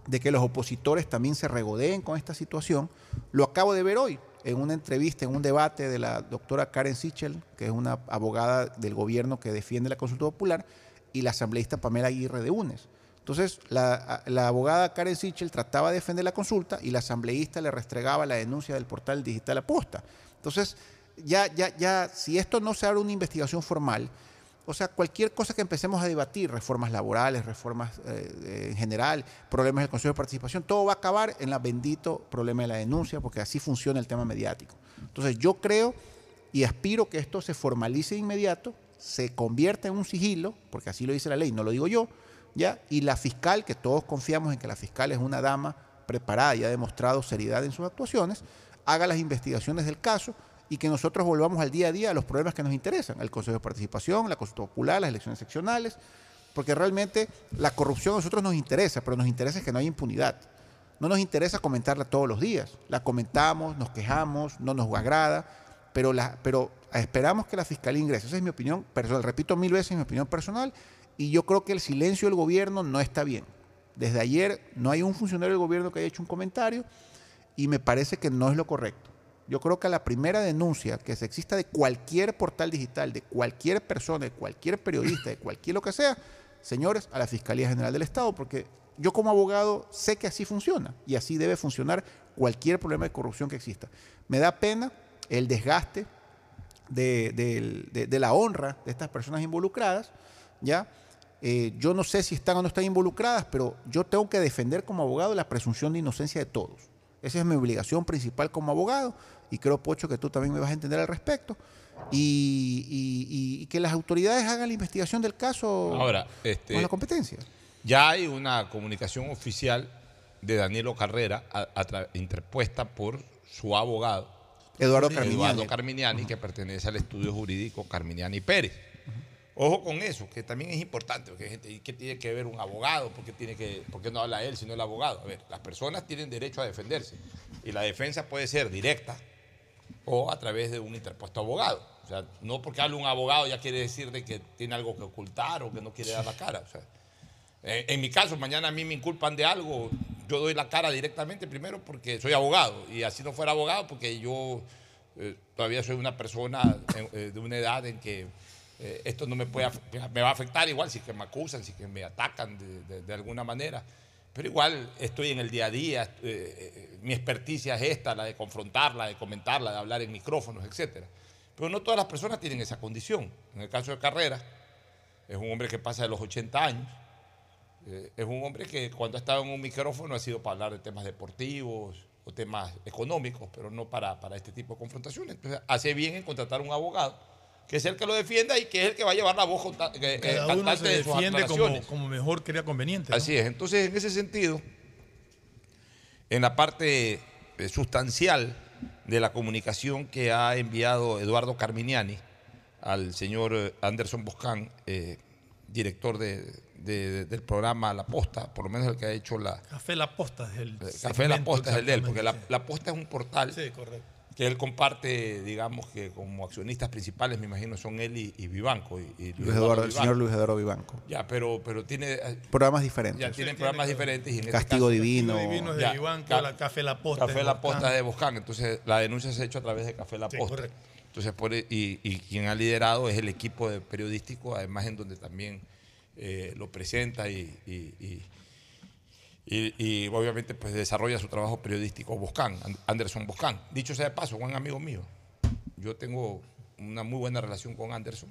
de que los opositores también se regodeen con esta situación. Lo acabo de ver hoy en una entrevista, en un debate de la doctora Karen Sichel, que es una abogada del gobierno que defiende la consulta popular, y la asambleísta Pamela Aguirre de UNES. Entonces, la, la abogada Karen Sichel trataba de defender la consulta y la asambleísta le restregaba la denuncia del portal digital Aposta. Entonces, ya, ya, ya, si esto no se abre una investigación formal, o sea, cualquier cosa que empecemos a debatir, reformas laborales, reformas eh, en general, problemas del Consejo de Participación, todo va a acabar en el bendito problema de la denuncia, porque así funciona el tema mediático. Entonces yo creo y aspiro que esto se formalice de inmediato, se convierta en un sigilo, porque así lo dice la ley, no lo digo yo, Y la fiscal, que todos confiamos en que la fiscal es una dama preparada y ha demostrado seriedad en sus actuaciones, haga las investigaciones del caso y que nosotros volvamos al día a día a los problemas que nos interesan, el Consejo de Participación, la Consulta Popular, las elecciones seccionales, porque realmente la corrupción a nosotros nos interesa, pero nos interesa que no haya impunidad. No nos interesa comentarla todos los días. La comentamos, nos quejamos, no nos agrada, pero, pero esperamos que la Fiscalía ingrese. Esa es mi opinión personal. Repito mil veces mi opinión personal y yo creo que el silencio del gobierno no está bien. Desde ayer no hay un funcionario del gobierno que haya hecho un comentario y me parece que no es lo correcto. Yo creo que la primera denuncia que se exista de cualquier portal digital, de cualquier persona, de cualquier periodista, de cualquier lo que sea, señores, a la Fiscalía General del Estado, porque yo como abogado sé que así funciona y así debe funcionar cualquier problema de corrupción que exista. Me da pena el desgaste de, de- de la honra de estas personas involucradas, ¿ya? Eh, yo no sé si están o no están involucradas, pero yo tengo que defender como abogado la presunción de inocencia de todos. Esa es mi obligación principal como abogado y creo, Pocho, que tú también me vas a entender al respecto. Y, y- y- y que las autoridades hagan la investigación del caso Ahora, este, con la competencia. Ya hay una comunicación oficial de Danilo Carrera a- a tra- interpuesta por su abogado, Eduardo Eduardo Carminiani. Carminiani, que pertenece al estudio jurídico Carminiani Pérez. Ojo con eso, que también es importante, porque gente, ¿y qué tiene que ver un abogado? ¿Por qué, tiene que, ¿Por qué no habla él, sino el abogado? A ver, las personas tienen derecho a defenderse y la defensa puede ser directa o a través de un interpuesto abogado. O sea, no porque hable un abogado ya quiere decir de que tiene algo que ocultar o que no quiere dar la cara. O sea, eh, en mi caso, mañana a mí me inculpan de algo, yo doy la cara directamente primero porque soy abogado y así no fuera abogado porque yo eh, todavía soy una persona eh, de una edad en que eh, esto no me puede me va a afectar igual si es que me acusan, si es que me atacan de, de- de alguna manera. Pero igual estoy en el día a día, eh, eh, mi experticia es esta, la de confrontarla, de comentarla, de hablar en micrófonos, etc. Pero no todas las personas tienen esa condición. En el caso de Carrera, es un hombre que pasa de los 80 años, eh, es un hombre que cuando ha estado en un micrófono ha sido para hablar de temas deportivos o temas económicos, pero no para, para este tipo de confrontaciones. Entonces, hace bien en contratar un abogado que es el que lo defienda y que es el que va a llevar la voz eh, Cada uno se de defiende como, mejor crea conveniente. ¿no? Así es. Entonces, en ese sentido, en la parte eh, sustancial de la comunicación que ha enviado Eduardo Carminiani al señor eh, Anderson Boscán, eh, director de- de- del programa La Posta, por lo menos el que ha hecho la... Café La Posta es el. Café La Posta es el de él, porque la, Posta es un portal Sí, correcto. Que él comparte, digamos que como accionistas principales, me imagino, son él y, y Vivanco. Y, y Luis Eduardo, el Vivanco. señor Luis Eduardo Vivanco. Ya, pero, pero tiene, eh, Programas diferentes. ya tienen tiene programas que- diferentes. Y en este Castigo caso- Divino. Castigo Divino de Ya, Vivanco, ca- la Café La Posta. Café de La. Posta de Boscán. Entonces, la denuncia se ha hecho a través de Café La Sí, Posta. correcto. Entonces, por, e- y, y quien ha liderado es el equipo de periodístico, además en donde también eh, lo presenta y, y- y- obviamente pues desarrolla su trabajo periodístico Boscán, An- Anderson Boscán. Dicho sea de paso, buen amigo mío. Yo tengo una muy buena relación con Anderson.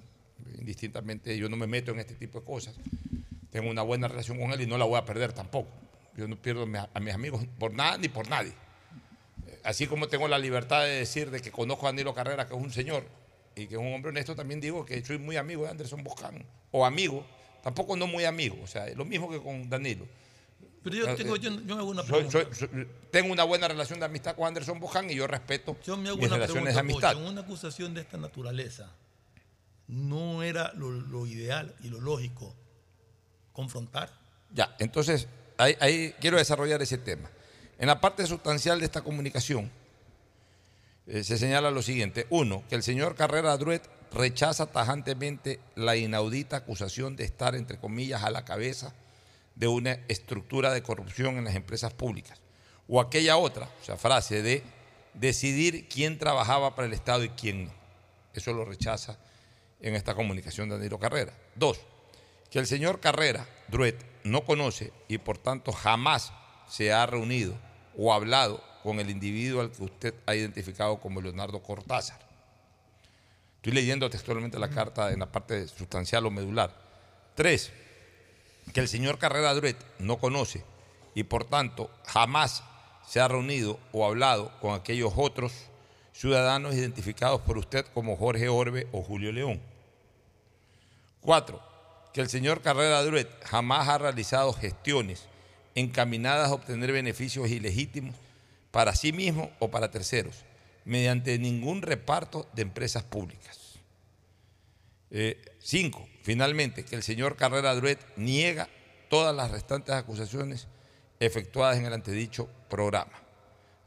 Indistintamente, yo no me meto en este tipo de cosas. Tengo una buena relación con él y no la voy a perder tampoco. Yo no pierdo a mis amigos por nada ni por nadie. Así como tengo la libertad de decir de que conozco a Danilo Carrera, que es un señor y que es un hombre honesto, también digo que soy muy amigo de Anderson Boscán. O amigo, tampoco no muy amigo. O sea, lo mismo que con Danilo. Pero yo, Eh, tengo, eh, yo, yo me hago una pregunta. soy- soy- tengo una buena relación de amistad con Anderson Boján y yo respeto Yo me hago mis una relaciones de amistad. En una acusación de esta naturaleza, ¿no era lo, lo ideal y lo lógico confrontar? Ya, entonces ahí, ahí quiero desarrollar ese tema. En la parte sustancial de esta comunicación eh, se señala lo siguiente. Uno, que el señor Carrera Druet rechaza tajantemente la inaudita acusación de estar, entre comillas, a la cabeza de una estructura de corrupción en las empresas públicas. O aquella otra, o sea, frase de decidir quién trabajaba para el Estado y quién no. Eso lo rechaza en esta comunicación de Danilo Carrera. Dos, que el señor Carrera, Druet, no conoce y por tanto jamás se ha reunido o hablado con el individuo al que usted ha identificado como Leonardo Cortázar. Estoy leyendo textualmente la carta en la parte sustancial o medular. Tres, que el señor Carrera Duret no conoce y por tanto jamás se ha reunido o hablado con aquellos otros ciudadanos identificados por usted como Jorge Orbe o Julio León. Cuatro, que el señor Carrera Duret jamás ha realizado gestiones encaminadas a obtener beneficios ilegítimos para sí mismo o para terceros, mediante ningún reparto de empresas públicas. Eh, cinco, finalmente, que el señor Carrera Duret niega todas las restantes acusaciones efectuadas en el antedicho programa.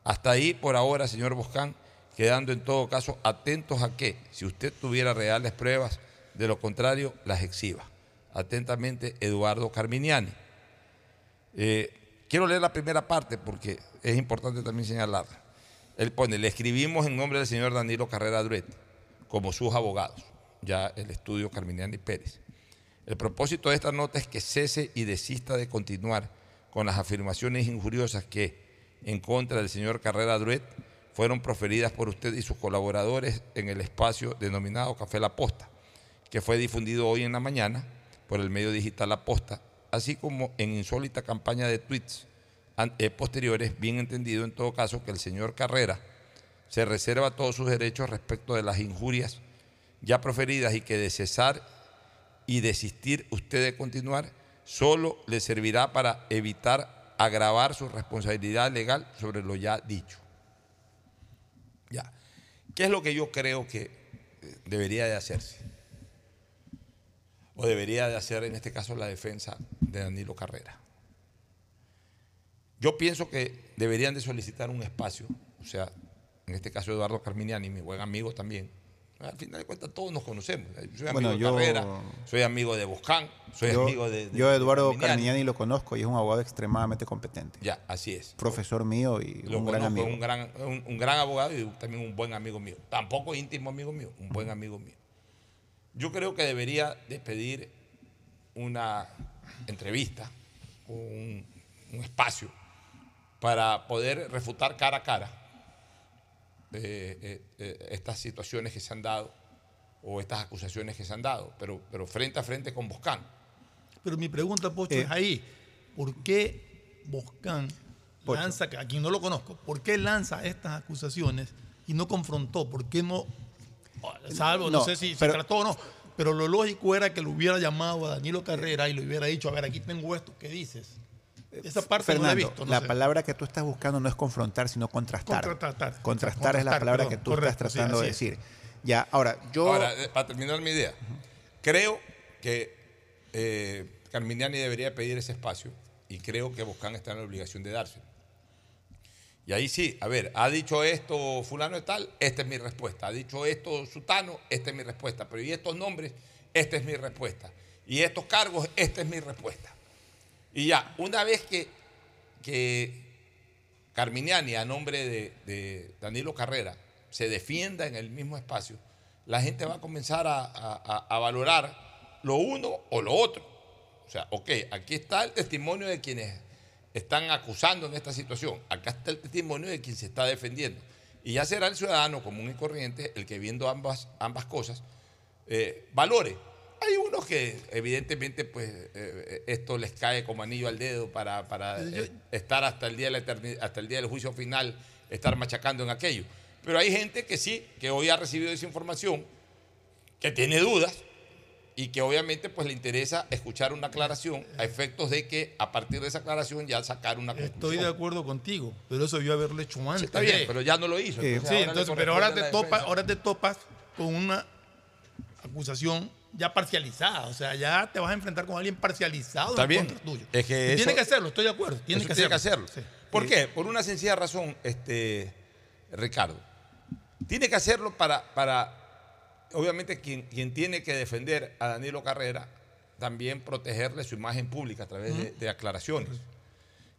Hasta ahí, por ahora, señor Boscán, quedando en todo caso atentos a que, si usted tuviera reales pruebas, de lo contrario, las exhiba. Atentamente, Eduardo Carminiani. Eh, quiero leer la primera parte porque es importante también señalarla. Él pone, le escribimos en nombre del señor Danilo Carrera Duret, como sus abogados, ya el estudio Carminiani Pérez. El propósito de esta nota es que cese y desista de continuar con las afirmaciones injuriosas que, en contra del señor Carrera Duret, fueron proferidas por usted y sus colaboradores en el espacio denominado Café La Posta, que fue difundido hoy en la mañana por el medio digital La Posta, así como en insólita campaña de tweets eh, posteriores, bien entendido en todo caso que el señor Carrera se reserva todos sus derechos respecto de las injurias ya proferidas y que de cesar y desistir usted de continuar solo le servirá para evitar agravar su responsabilidad legal sobre lo ya dicho. Ya. ¿Qué es lo que yo creo que eh, debería de hacerse? O debería de hacer en este caso la defensa de Danilo Carrera. Yo pienso que deberían de solicitar un espacio, o sea, en este caso Eduardo Carminiani, mi buen amigo también. Al final de cuentas todos nos conocemos. Yo soy amigo Bueno, de yo- Carrera, soy amigo de Boscán, soy yo, amigo de, de- yo Eduardo. Carminiani lo conozco y es un abogado extremadamente competente. Ya, así es. Profesor mío y Lo un gran amigo. Un gran, un, un gran abogado y también un buen amigo mío. Tampoco íntimo amigo mío, un buen amigo mío. Yo creo que debería de pedir una entrevista, un, un espacio para poder refutar cara a cara eh, eh, eh, estas situaciones que se han dado o estas acusaciones que se han dado, pero, pero frente a frente con Boscán. Pero mi pregunta, Pocho, Eh. es ahí. ¿Por qué Boscán Pocho. lanza, a quien no lo conozco, por qué lanza estas acusaciones y no confrontó? ¿Por qué no, salvo, no, No, sé si pero- se trató o no, pero lo lógico era que lo hubiera llamado a Danilo Carrera y le hubiera dicho, a ver, aquí tengo esto, ¿qué dices? Esa parte no la he visto. no la sé. palabra que tú estás buscando no es confrontar, sino contrastar. Contrastar. Contrastar es la palabra perdón, que tú correcto, estás sí, tratando de es. decir. Ya, ahora, yo... Ahora, eh, para terminar mi idea, creo que eh, Carminiani debería pedir ese espacio y creo que Boscán está en la obligación de dárselo. Y ahí sí, a ver, ha dicho esto fulano de tal, esta es mi respuesta. Ha dicho esto sutano, esta es mi respuesta. Pero y estos nombres, esta es mi respuesta. Y estos cargos, esta es mi respuesta. Y ya, una vez que, que Carminiani, a nombre de, Danilo Carrera, se defienda en el mismo espacio, la gente va a comenzar a, a- a- a valorar lo uno o lo otro. O sea, ok, aquí está el testimonio de quienes están acusando en esta situación, acá está el testimonio de quien se está defendiendo. Y ya será el ciudadano común y corriente el que viendo ambas, ambas cosas eh, valore. Hay unos que evidentemente pues eh, esto les cae como anillo al dedo para, para, Yo- eh, estar hasta el día de la hasta el día del juicio final, estar machacando en aquello. Pero hay gente que sí, que hoy ha recibido esa información, que tiene dudas y que obviamente pues le interesa escuchar una aclaración a efectos de que a partir de esa aclaración ya sacar una conclusión. Estoy de acuerdo contigo, pero eso debió haberlo hecho antes. Sí, está bien, pero ya no lo hizo. Eh, entonces Sí, ahora entonces, pero ahora te, topas, ahora te topas con una acusación ya parcializada. O sea, ya te vas a enfrentar con alguien parcializado Está en bien. contra tuyo. Es que tiene que hacerlo, estoy de acuerdo. Tiene, que, tiene hacerlo. que hacerlo. Sí. ¿Por qué? Por una sencilla razón, este, Ricardo. Tiene que hacerlo para, para obviamente, quien, quien tiene que defender a Danilo Carrera, también protegerle su imagen pública a través de, de aclaraciones.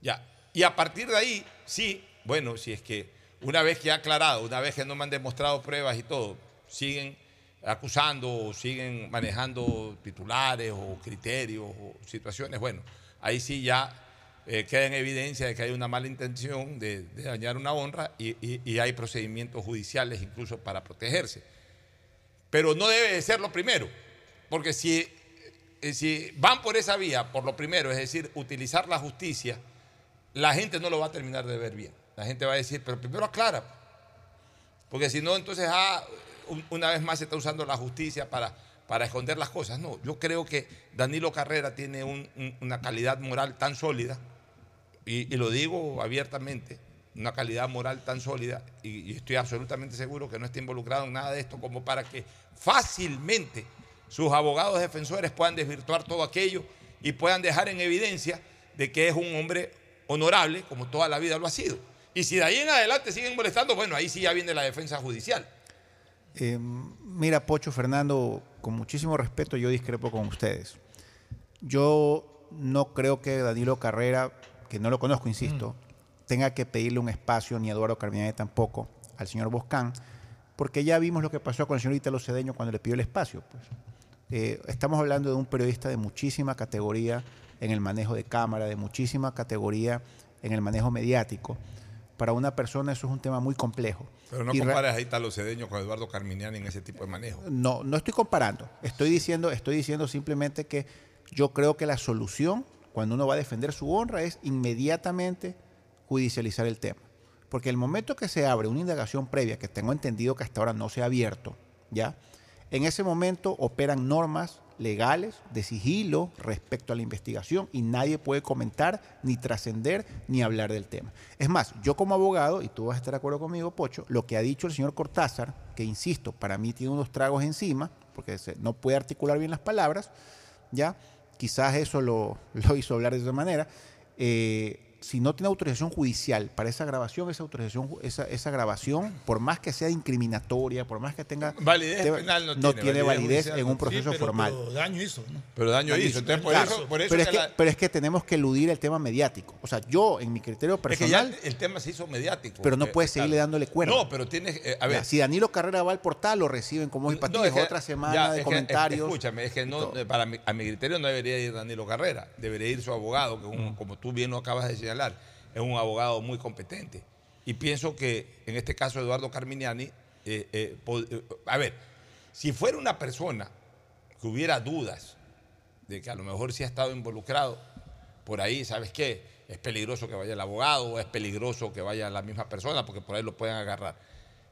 Ya. Y a partir de ahí, sí, bueno, si es que una vez que ha aclarado, una vez que no me han demostrado pruebas y todo, siguen acusando o siguen manejando titulares o criterios o situaciones, bueno, ahí sí ya eh, queda en evidencia de que hay una mala intención de, dañar una honra y, y- hay procedimientos judiciales incluso para protegerse. pero no debe de ser lo primero, porque si, eh, si van por esa vía, por lo primero, es decir, utilizar la justicia, la gente no lo va a terminar de ver bien. La gente va a decir, pero primero aclara, porque si no, entonces ah, una vez más se está usando la justicia para, para esconder las cosas. No, yo creo que Danilo Carrera tiene un- un- una calidad moral tan sólida, y, y lo digo abiertamente, una calidad moral tan sólida, y, y estoy absolutamente seguro que no está involucrado en nada de esto, como para que fácilmente sus abogados defensores puedan desvirtuar todo aquello y puedan dejar en evidencia de que es un hombre honorable, como toda la vida lo ha sido. Y si de ahí en adelante siguen molestando, bueno, ahí sí ya viene la defensa judicial. Eh, mira, Pocho, Fernando, con muchísimo respeto yo discrepo con ustedes. Yo no creo que Danilo Carrera, que no lo conozco, insisto, tenga que pedirle un espacio, ni Eduardo Carminati tampoco, al señor Boscán, porque ya vimos lo que pasó con el señor Italo Cedeño cuando le pidió el espacio. Pues. Eh, estamos hablando de un periodista de muchísima categoría en el manejo de cámara, de muchísima categoría en el manejo mediático. Para una persona eso es un tema muy complejo. Pero no Y re- compares ahí Italo Cedeño con Eduardo Carminiani en ese tipo de manejo. no, no estoy comparando. Estoy diciendo, estoy diciendo simplemente que yo creo que la solución, cuando uno va a defender su honra, es inmediatamente judicializar el tema. Porque el momento que se abre una indagación previa, que tengo entendido que hasta ahora no se ha abierto, ¿ya? En ese momento operan normas legales de sigilo respecto a la investigación y nadie puede comentar, ni trascender, ni hablar del tema. Es más, yo como abogado, y tú vas a estar de acuerdo conmigo, Pocho, lo que ha dicho el señor Cortázar, que insisto, para mí tiene unos tragos encima, porque no puede articular bien las palabras, ¿ya? Quizás eso lo, lo hizo hablar de esa manera. Eh, si no tiene autorización judicial para esa grabación, esa autorización, esa, esa grabación, por más que sea incriminatoria, por más que tenga Validez te- penal no tiene, tiene validez judicial en no un proceso pero, formal. pero daño hizo, ¿no? Pero daño Daño hizo. hizo. Entonces, por Claro, eso, por eso pero, es que que, la- pero es que tenemos que eludir el tema mediático. O sea, yo, en mi criterio es que ya personal, el tema se hizo mediático. pero no puedes seguirle claro. dándole cuerda. No, pero tienes, eh, a ver, Ya, si Danilo Carrera va al portal, lo reciben como No, es que- otra semana ya, de es que- comentarios. escúchame, es que no, eh, para mi, a mi criterio no debería ir Danilo Carrera, debería ir su abogado, que es como tú bien lo acabas de es un abogado muy competente. Y pienso que en este caso Eduardo Carminiani, eh, eh, eh, a ver, si fuera una persona que hubiera dudas de que a lo mejor sí ha estado involucrado, por ahí, ¿sabes qué? Es peligroso que vaya el abogado es peligroso que vaya la misma persona porque por ahí lo pueden agarrar.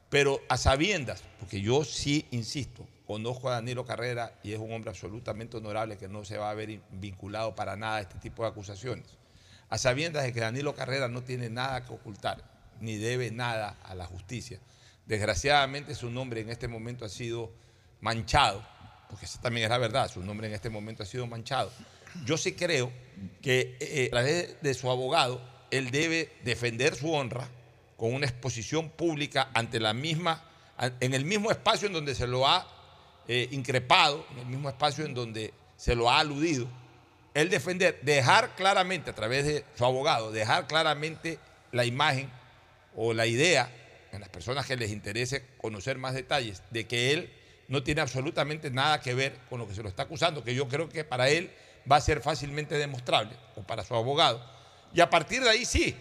Pero a sabiendas, porque yo sí insisto, conozco a Danilo Carrera y es un hombre absolutamente honorable que no se va a ver in- vinculado para nada a este tipo de acusaciones. A sabiendas de que Danilo Carrera no tiene nada que ocultar, ni debe nada a la justicia. Desgraciadamente su nombre en este momento ha sido manchado, porque esa también es la verdad, su nombre en este momento ha sido manchado. Yo sí creo que eh, a través de su abogado, él debe defender su honra con una exposición pública ante la misma, en el mismo espacio en donde se lo ha eh, increpado, en el mismo espacio en donde se lo ha aludido. Él defender, dejar claramente a través de su abogado, dejar claramente la imagen o la idea en las personas que les interese conocer más detalles de que él no tiene absolutamente nada que ver con lo que se lo está acusando, que yo creo que para él va a ser fácilmente demostrable, o para su abogado. Y a partir de ahí sí,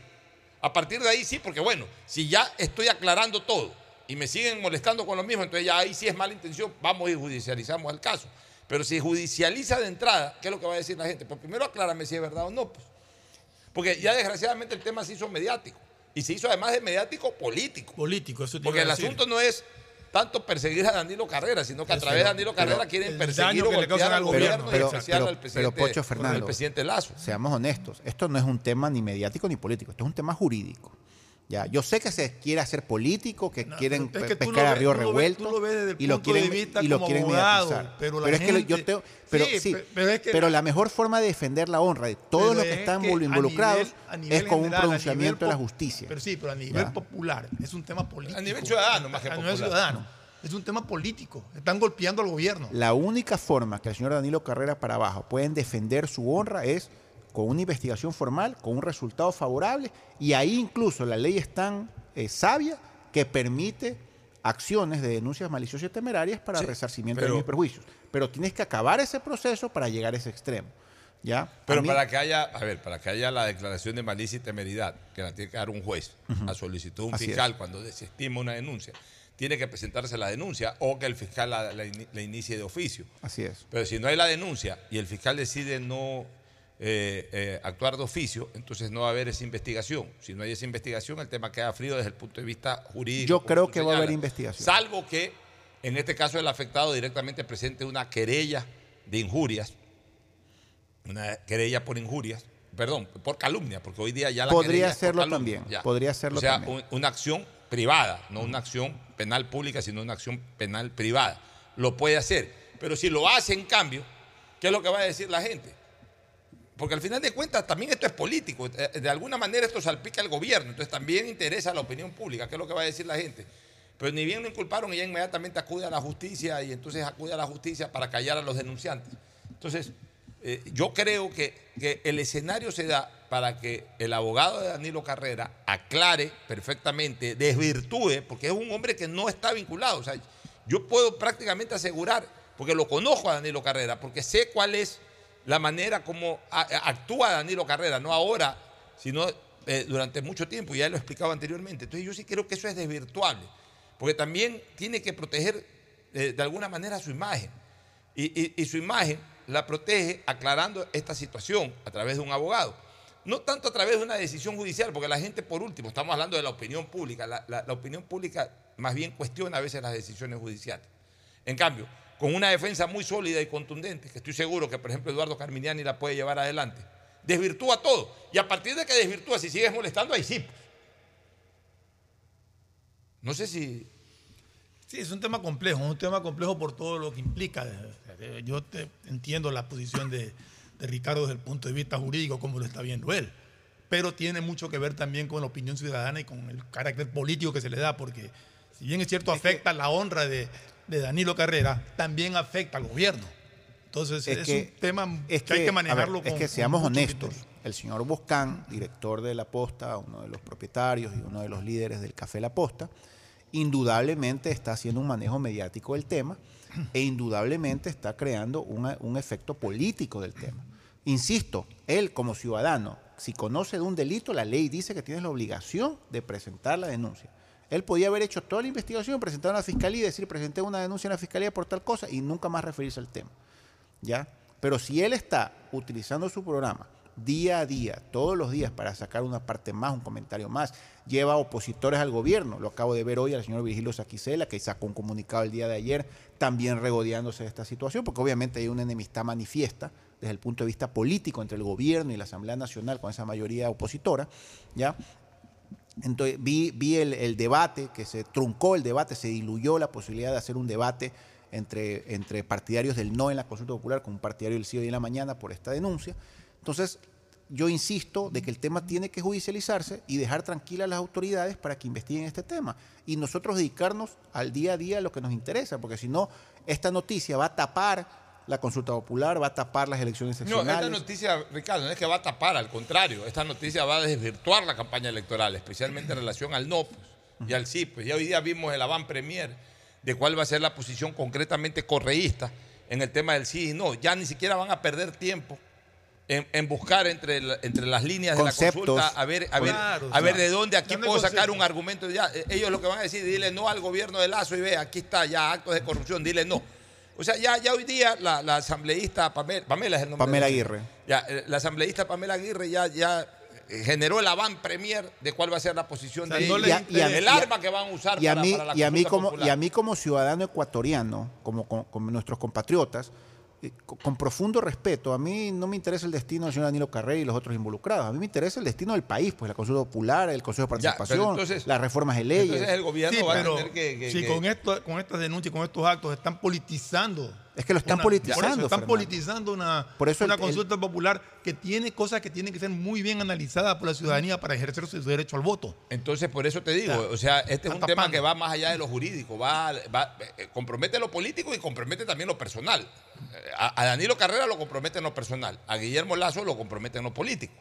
a partir de ahí sí, porque bueno, si ya estoy aclarando todo y me siguen molestando con lo mismo, entonces ya ahí sí es mala intención, vamos y judicializamos el caso. Pero si judicializa de entrada, ¿qué es lo que va a decir la gente? Pues primero aclárame si es verdad o no. Pues. Porque ya desgraciadamente el tema se hizo mediático. Y se hizo además de mediático político. Político, eso Porque el decir. asunto no es tanto perseguir a Danilo Carrera, sino que a través de Danilo Carrera pero quieren el perseguir o que le golpear causan al gobierno, y pero- especial pero- al presidente, pero, Pocho, Fernando, al presidente Lazo. Seamos honestos, esto no es un tema ni mediático ni político, esto es un tema jurídico. Ya, yo sé que se quiere hacer político, que No, quieren pero es que pescar a río tú lo ves- revuelto tú lo ves desde el y lo punto de quieren vista y lo quieren abogado, mediatizar. pero la es que lo- yo gente- tengo, pero sí, sí, pe- pero es que pero la- mejor forma de defender la honra de todos Pero los que es están que a involucrados nivel- a nivel es con un general, pronunciamiento de la nivel justicia. Pero sí, pero a nivel Ya. popular es un tema político. A nivel ciudadano, más que A nivel popular. ciudadano. Es un tema político. Están golpeando al gobierno. La única forma que el señor Danilo Carrera para abajo pueden defender su honra es con una investigación formal, con un resultado favorable, y ahí incluso la ley es tan eh, sabia que permite acciones de denuncias maliciosas y temerarias para Sí, resarcimiento pero- de mis perjuicios. Pero tienes que acabar ese proceso para llegar a ese extremo. ¿ya? Pero mí- para que haya, a ver, para que haya la declaración de malicia y temeridad, que la tiene que dar un juez a solicitud de un fiscal cuando desestima una denuncia, tiene que presentarse la denuncia o que el fiscal la, la ini- la inicie de oficio. Así es. Pero si no hay la denuncia y el fiscal decide no eh, eh, actuar de oficio, entonces no va a haber esa investigación. Si no hay esa investigación, el tema queda frío desde el punto de vista jurídico. Yo creo que va a haber investigación. Salvo que en este caso el afectado directamente presente una querella de injurias, una querella por injurias, perdón, por calumnia, porque hoy día ya la Podría hacerlo calumnia, también, ya. podría hacerlo O sea, también. un- una acción privada, no una acción penal pública, sino una acción penal privada. Lo puede hacer. Pero si lo hace en cambio, ¿qué es lo que va a decir la gente? Porque al final de cuentas también esto es político. Eh, De alguna manera esto salpica al gobierno. Entonces también interesa a la opinión pública. ¿Qué es lo que va a decir la gente? Pero ni bien lo inculparon ya inmediatamente acude a la justicia y entonces acude a la justicia para callar a los denunciantes. Entonces, eh, yo creo que, que el escenario se da para que el abogado de Danilo Carrera aclare perfectamente, desvirtúe, porque es un hombre que no está vinculado. O sea, yo puedo prácticamente asegurar, porque lo conozco a Danilo Carrera, porque sé cuál es la manera como actúa Danilo Carrera, no ahora, sino eh, durante mucho tiempo, ya lo he explicado anteriormente. Entonces yo sí creo que eso es desvirtuable, porque también tiene que proteger eh, de alguna manera su imagen. Y, su imagen la protege aclarando esta situación a través de un abogado. No tanto a través de una decisión judicial, porque la gente, por último, estamos hablando de la opinión pública, la opinión pública más bien cuestiona a veces las decisiones judiciales. En cambio, con una defensa muy sólida y contundente, que estoy seguro que, por ejemplo, Eduardo Carminiani la puede llevar adelante, desvirtúa todo. Y a partir de que desvirtúa, si sigues molestando, ahí sí. No sé si Sí, es un tema complejo, un tema complejo por todo lo que implica. Yo te- entiendo la posición de, de Ricardo desde el punto de vista jurídico, como lo está viendo él, pero tiene mucho que ver también con la opinión ciudadana y con el carácter político que se le da, porque si bien es cierto afecta la honra de, de Danilo Carrera, también afecta al gobierno. Entonces es, Es que- un tema Es que, hay que manejarlo ver, con Es que seamos honestos. criterio. El señor Boscán, director de La Posta, uno de los propietarios y uno de los líderes del Café La Posta, indudablemente está haciendo un manejo mediático del tema e indudablemente está creando una- un efecto político del tema. Insisto, él como ciudadano, si conoce de un delito, la ley dice que tienes la obligación de presentar la denuncia. Él podía haber hecho toda la investigación, presentar a la fiscalía y decir, presenté una denuncia en la fiscalía por tal cosa y nunca más referirse al tema. ¿ya? Pero si él está utilizando su programa día a día, todos los días, para sacar una parte más, un comentario más, lleva opositores al gobierno, lo acabo de ver hoy al señor Virgilio Saquicela, que sacó un comunicado el día de ayer, también regodeándose de esta situación, porque obviamente hay una enemistad manifiesta desde el punto de vista político entre el gobierno y la Asamblea Nacional con esa mayoría opositora, ¿ya? Entonces vi, vi el, el debate, que se truncó el debate, se diluyó la posibilidad de hacer un debate entre, entre partidarios del no en la consulta popular con un partidario del sí hoy en la mañana por esta denuncia. Entonces, yo insisto de que el tema tiene que judicializarse y dejar tranquilas a las autoridades para que investiguen este tema. Y nosotros dedicarnos al día a día a lo que nos interesa, porque si no, esta noticia va a tapar la consulta popular, va a tapar las elecciones No, seccionales. esta noticia, Ricardo, no es que va a tapar, al contrario, esta noticia va a desvirtuar la campaña electoral, especialmente en relación al no pues, y al sí. Pues ya hoy día vimos el avant premier de cuál va a ser la posición concretamente correísta en el tema del sí y no. Ya ni siquiera van a perder tiempo en, en buscar entre, la- entre las líneas de la consulta a ver, a ver, Claro, a ver de dónde aquí no puedo sacar un argumento. Ya, eh, ellos lo que van a decir, dile no al gobierno de Lazo y ve, aquí está ya actos de corrupción, dile no. O sea, ya, ya hoy día la, la asambleísta Pamela, Pamela es el nombre. Pamela de. Aguirre. Ya, eh, la asambleísta Pamela Aguirre ya, ya eh, generó el avant premier de cuál va a ser la posición O sea, de no ella. Y a- y a- el y a- arma que van a usar y a para, mí, para la y a mí como popular. y a mí como ciudadano ecuatoriano como, como- como nuestros compatriotas co- con, profundo respeto a mí no me interesa el destino del señor Danilo Carrera y los otros involucrados a mí me interesa el destino del país pues la consulta popular el consejo de Ya, participación entonces- las reformas de leyes Entonces el gobierno Sí, va a tener que... que- si que- con, esto, con estas denuncias, con estos actos, están politizando. Es que lo están una- politizando, Por eso, están Fernando. politizando una, Por eso una el- el- consulta popular que tiene cosas que tienen que ser muy bien analizadas por la ciudadanía para ejercer su derecho al voto. Entonces, por eso te digo, o sea, este es un tema que va más allá de lo jurídico, va, va- eh, compromete lo político y compromete también lo personal. Eh, A, a Danilo Carrera lo compromete en lo personal, a Guillermo Lazo lo compromete en lo político.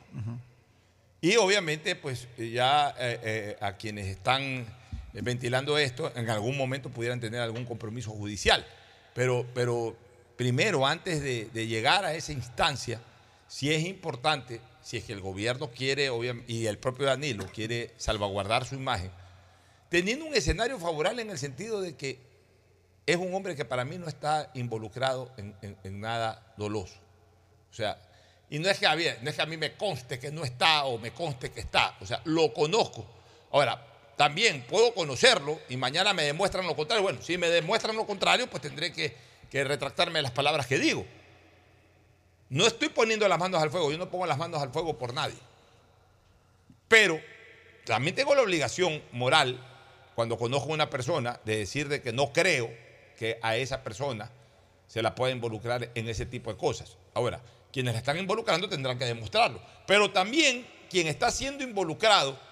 Y obviamente, pues ya eh, eh, a quienes están ventilando esto, en algún momento pudieran tener algún compromiso judicial. Pero, pero primero, antes de, llegar a esa instancia, sí es importante, si es que el gobierno quiere, y el propio Danilo quiere salvaguardar su imagen, teniendo un escenario favorable en el sentido de que es un hombre que para mí no está involucrado en, nada doloso. O sea, y no es, que no es que a mí me conste que no está o me conste que está. O sea, lo conozco. Ahora, también puedo conocerlo y mañana me demuestran lo contrario. Bueno, si me demuestran lo contrario, pues tendré que, retractarme de las palabras que digo. No estoy poniendo las manos al fuego, yo no pongo las manos al fuego por nadie. Pero también tengo la obligación moral, cuando conozco a una persona, de decir de que no creo que a esa persona se la pueda involucrar en ese tipo de cosas. Ahora, quienes la están involucrando tendrán que demostrarlo. Pero también quien está siendo involucrado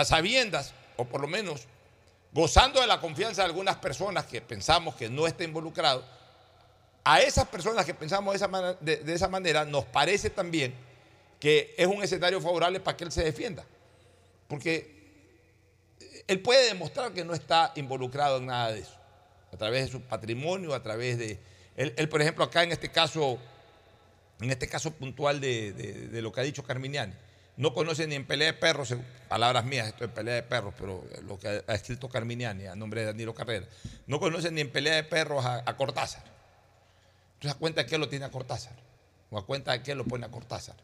a sabiendas, o por lo menos gozando de la confianza de algunas personas que pensamos que no está involucrado, a esas personas que pensamos de esa, man- de- esa manera, nos parece también que es un escenario favorable para que él se defienda. Porque él puede demostrar que no está involucrado en nada de eso, a través de su patrimonio, a través de... Él, por ejemplo, acá en este caso, en este caso puntual de- de lo que ha dicho Carminiani, no conoce ni en pelea de perros, palabras mías, esto es pelea de perros, pero lo que ha, escrito Carminiani a nombre de Danilo Carrera, no conoce ni en pelea de perros a, a Cortázar. Entonces, ¿a cuenta de qué lo tiene a Cortázar? ¿O a cuenta de qué lo pone a Cortázar?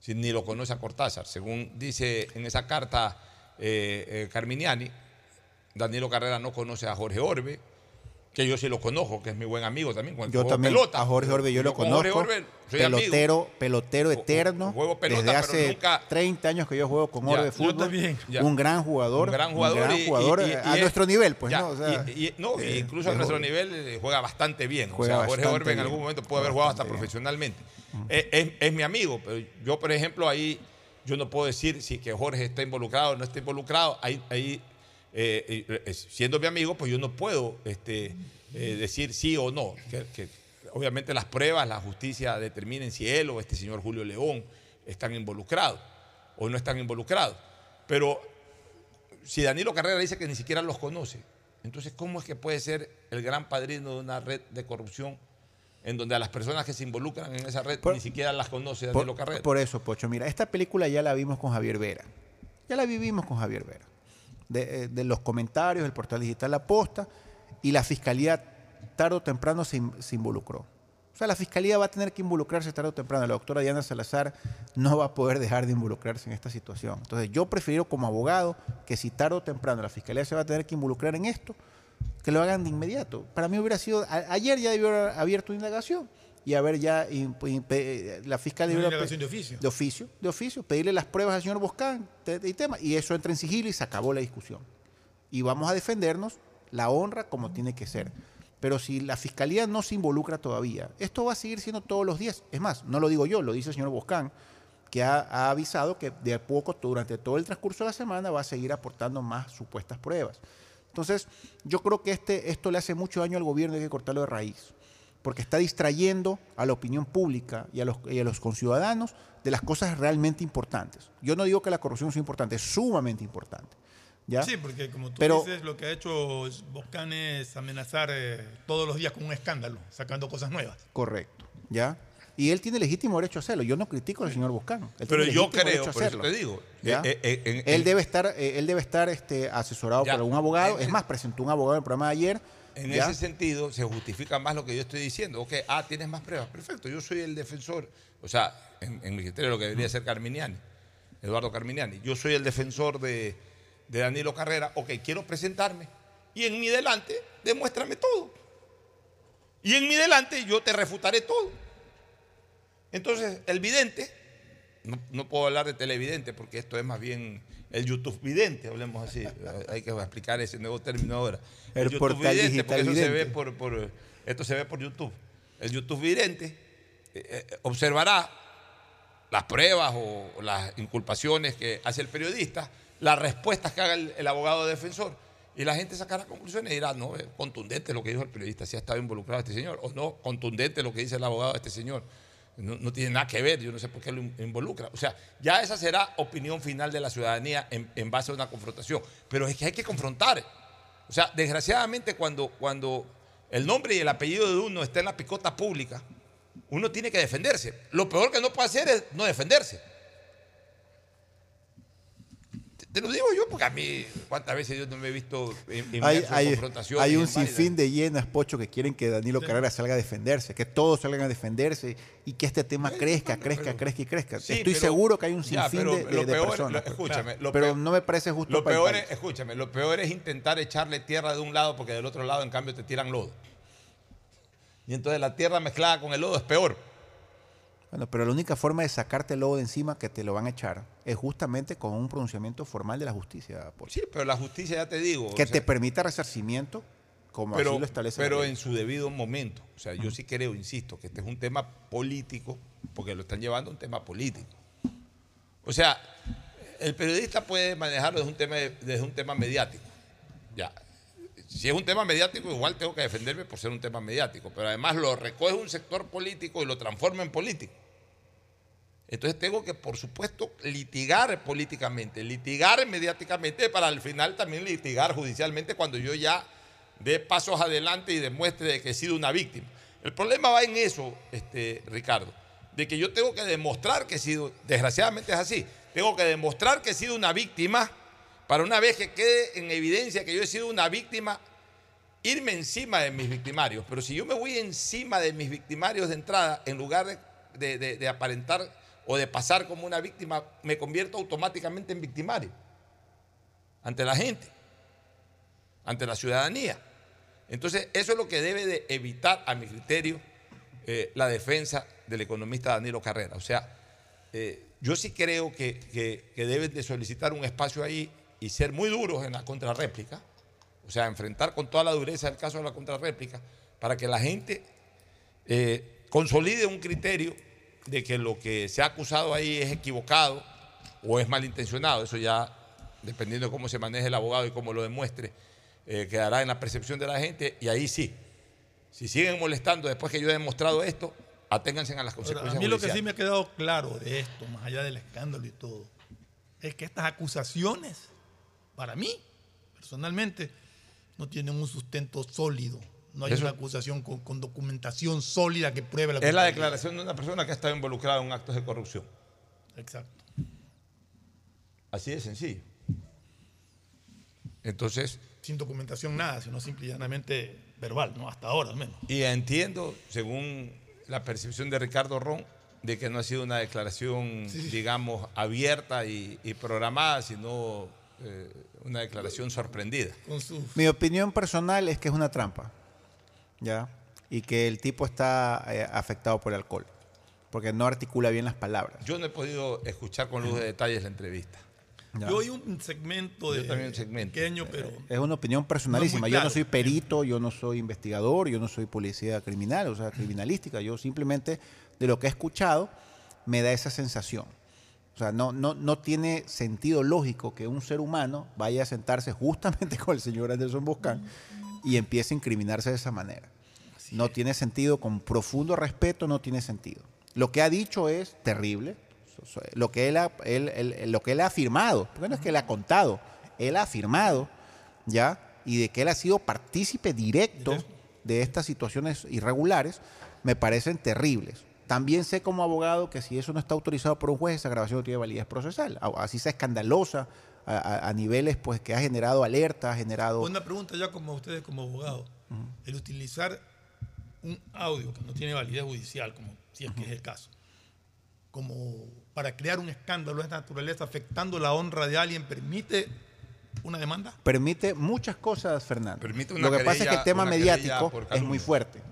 Si ni lo conoce a Cortázar. Según dice en esa carta eh, eh, Carminiani, Danilo Carrera no conoce a Jorge Orbe, que yo sí lo conozco, que es mi buen amigo también. Yo también, pelota. a Jorge Orbe yo lo con Jorge conozco. Orbe soy amigo. pelotero, pelotero eterno. juego pelota, desde pero hace nunca- 30 años que yo juego con Ya, Orbe yo Fútbol. también. Un gran jugador. Un gran jugador. gran y- jugador, y- y- a y nuestro es- nivel, pues, ya, ¿no? O sea, no, eh, incluso a es- nuestro nivel eh, juega bastante bien. Juega o sea, Jorge Orbe en algún momento pudo haber jugado hasta bien. profesionalmente. Es, es- es mi amigo, pero yo, por ejemplo, ahí yo no puedo decir si que Jorge está involucrado o no está involucrado. Ahí, ahí eh, eh, siendo mi amigo, pues yo no puedo este, eh, decir sí o no. Que, que obviamente las pruebas, la justicia determinen si él o este señor Julio León están involucrados o no están involucrados. Pero si Danilo Carrera dice que ni siquiera los conoce, entonces ¿cómo es que puede ser el gran padrino de una red de corrupción en donde a las personas que se involucran en esa red Por- ni siquiera las conoce Por, Danilo Carrera? por eso, Pocho, mira, esta película ya la vimos con Javier Vera. Ya la vivimos con Javier Vera. De, eh, de los comentarios, el portal digital La Posta, y la fiscalía tarde o temprano se, in- se involucró. O sea, la fiscalía va a tener que involucrarse tarde o temprano. La doctora Diana Salazar no va a poder dejar de involucrarse en esta situación. Entonces, yo prefiero como abogado que si tarde o temprano la fiscalía se va a tener que involucrar en esto, que lo hagan de inmediato. Para mí hubiera sido, a- ayer ya debió haber abierto imp y haber ya, imp- eh, la fiscalía Una debió indagación de oficio. de oficio, de oficio, pedirle las pruebas al señor Boscán y tema, y eso entra en sigilo y se acabó la discusión. Y vamos a defendernos la honra como tiene que ser. Pero si la fiscalía no se involucra todavía, esto va a seguir siendo todos los días. Es más, no lo digo yo, lo dice el señor Boscán, que ha, ha avisado que de a poco, durante todo el transcurso de la semana, va a seguir aportando más supuestas pruebas. Entonces, yo creo que este, esto le hace mucho daño al gobierno y hay que cortarlo de raíz, porque está distrayendo a la opinión pública y a los, y a los conciudadanos de las cosas realmente importantes. Yo no digo que la corrupción sea importante, es sumamente importante. ¿ya? Sí, porque como tú Pero- dices, lo que ha hecho Boscan es amenazar eh, todos los días con un escándalo, sacando cosas nuevas. Correcto, ¿ya? Y él tiene legítimo derecho a hacerlo. Yo no critico al señor Boscán. Él Pero tiene yo creo, derecho a por eso hacerlo, te digo, ¿ya? eh, eh, en- él en- debe estar, eh, él debe estar este, asesorado Ya. por algún abogado. Es más, presentó un abogado en el programa de ayer. En ¿ya? ese sentido, se justifica más lo que yo estoy diciendo. Ok, ah, tienes más pruebas. Perfecto, yo soy el defensor. O sea, en, en mi criterio lo que debería ser Carminiani, Eduardo Carminiani. Yo soy el defensor de, de Danilo Carrera. Ok, quiero presentarme. Y en mi delante, demuéstrame todo. Y en mi delante, yo te refutaré todo. Entonces, el vidente, no, no puedo hablar de televidente porque esto es más bien el YouTube vidente, hablemos así. Hay que explicar ese nuevo término ahora. El YouTube portal vidente, porque se ve por, por- esto se ve por YouTube. El YouTube vidente eh, eh, observará las pruebas o, o las inculpaciones que hace el periodista, las respuestas que haga el, el abogado defensor. Y la gente sacará conclusiones y dirá, no, es contundente lo que dijo el periodista, si ha estado involucrado este señor, o no, contundente lo que dice el abogado de este señor. No, tiene nada que ver, yo no sé por qué lo in- involucra. O sea, ya esa será opinión final de la ciudadanía en, en base a una confrontación. Pero es que hay que confrontar. O sea, desgraciadamente cuando, cuando el nombre y el apellido de uno está en la picota pública, uno tiene que defenderse. Lo peor que no puede hacer es no defenderse. Te- lo digo yo porque a mí, ¿cuántas veces yo no me he visto Hay, en hay, confrontaciones? hay un en sinfín de llenas, Pocho, que quieren que Danilo Carrera salga a defenderse, que todos salgan a defenderse y que este tema crezca, crezca, crezca y crezca. Sí, Estoy pero- seguro que hay un ya, sinfín pero de, de- lo de peor- personas. lo- escúchame, lo pero peor- no me parece justo Lo para peor es, escúchame, lo peor es intentar echarle tierra de un lado porque del otro lado, en cambio, te tiran lodo. Y entonces la tierra mezclada con el lodo es peor. Bueno, pero la única forma de sacarte el lobo de encima que te lo van a echar es justamente con un pronunciamiento formal de la justicia, Pocho. Sí, pero la justicia, ya te digo. que o sea, te permita resarcimiento, como pero, así lo establece pero en su debido momento. O sea, yo sí creo, insisto, que este es un tema político, porque lo están llevando a un tema político. O sea, el periodista puede manejarlo desde un tema, desde un tema mediático. Ya. Si es un tema mediático, igual tengo que defenderme por ser un tema mediático, pero además lo recoge un sector político y lo transforma en político. Entonces tengo que, por supuesto, litigar políticamente, litigar mediáticamente para al final también litigar judicialmente cuando yo ya dé pasos adelante y demuestre de que he sido una víctima. El problema va en eso, este, Ricardo, de que yo tengo que demostrar que he sido, desgraciadamente es así, tengo que demostrar que he sido una víctima para una vez que quede en evidencia que yo he sido una víctima, irme encima de mis victimarios. Pero si yo me voy encima de mis victimarios de entrada, en lugar de- de- de aparentar o de pasar como una víctima, me convierto automáticamente en victimario ante la gente, ante la ciudadanía. Entonces, eso es lo que debe de evitar, a mi criterio, eh, la defensa del economista Danilo Carrera. O sea, eh, yo sí creo que, que- deben de solicitar un espacio ahí y ser muy duros en la contrarréplica, o sea, enfrentar con toda la dureza el caso de la contrarréplica, para que la gente eh, consolide un criterio de que lo que se ha acusado ahí es equivocado o es malintencionado. Eso ya, dependiendo de cómo se maneje el abogado y cómo lo demuestre, eh, quedará en la percepción de la gente y ahí sí. Si siguen molestando después que yo he demostrado esto, aténganse a las Ahora, consecuencias. a mí lo que sí me ha quedado claro de esto, más allá del escándalo y todo, es que estas acusaciones, para mí, personalmente, no tienen un sustento sólido. No hay Eso- una acusación con, con documentación sólida que pruebe la Es la declaración de una persona que ha estado involucrada en actos de corrupción. Exacto. Así de sencillo. Entonces, Sin documentación nada, sino simple y llanamente verbal, ¿no? Hasta ahora al menos. y entiendo, según la percepción de Ricardo Ron, de que no ha sido una declaración, digamos, abierta y, y programada, sino eh, una declaración sorprendida. Con su Mi opinión personal es que es una trampa, ¿ya? Y que el tipo está eh, afectado por el alcohol, porque no articula bien las palabras. Yo no he podido escuchar con luz de detalles la entrevista. ¿ya? Yo oí un segmento de Yo también un segmento. pequeño, pero Es una opinión personalísima. No Yo no soy perito, yo no soy investigador, yo no soy policía criminal, o sea, criminalística. Yo simplemente, de lo que he escuchado, me da esa sensación. O sea, no, no, no tiene sentido lógico que un ser humano vaya a sentarse justamente con el señor Anderson Boscan y empiece a incriminarse de esa manera. No tiene sentido, con profundo respeto, no tiene sentido. Lo que ha dicho es terrible. Lo que él ha, él- él- lo que él ha afirmado, porque no es que él ha contado, él ha afirmado, ¿ya? Y de que él ha sido partícipe directo de estas situaciones irregulares, me parecen terribles. También sé como abogado que si eso no está autorizado por un juez, esa grabación no tiene validez procesal. Así sea escandalosa, a, niveles pues que ha generado alerta, ha generado... una pregunta ya como ustedes como abogados. El utilizar un audio que no tiene validez judicial, como si es que es el caso, como para crear un escándalo de esta naturaleza afectando la honra de alguien, ¿permite una demanda? permite muchas cosas, Fernando. Permite una Lo que pasa es que el tema mediático es muy fuerte.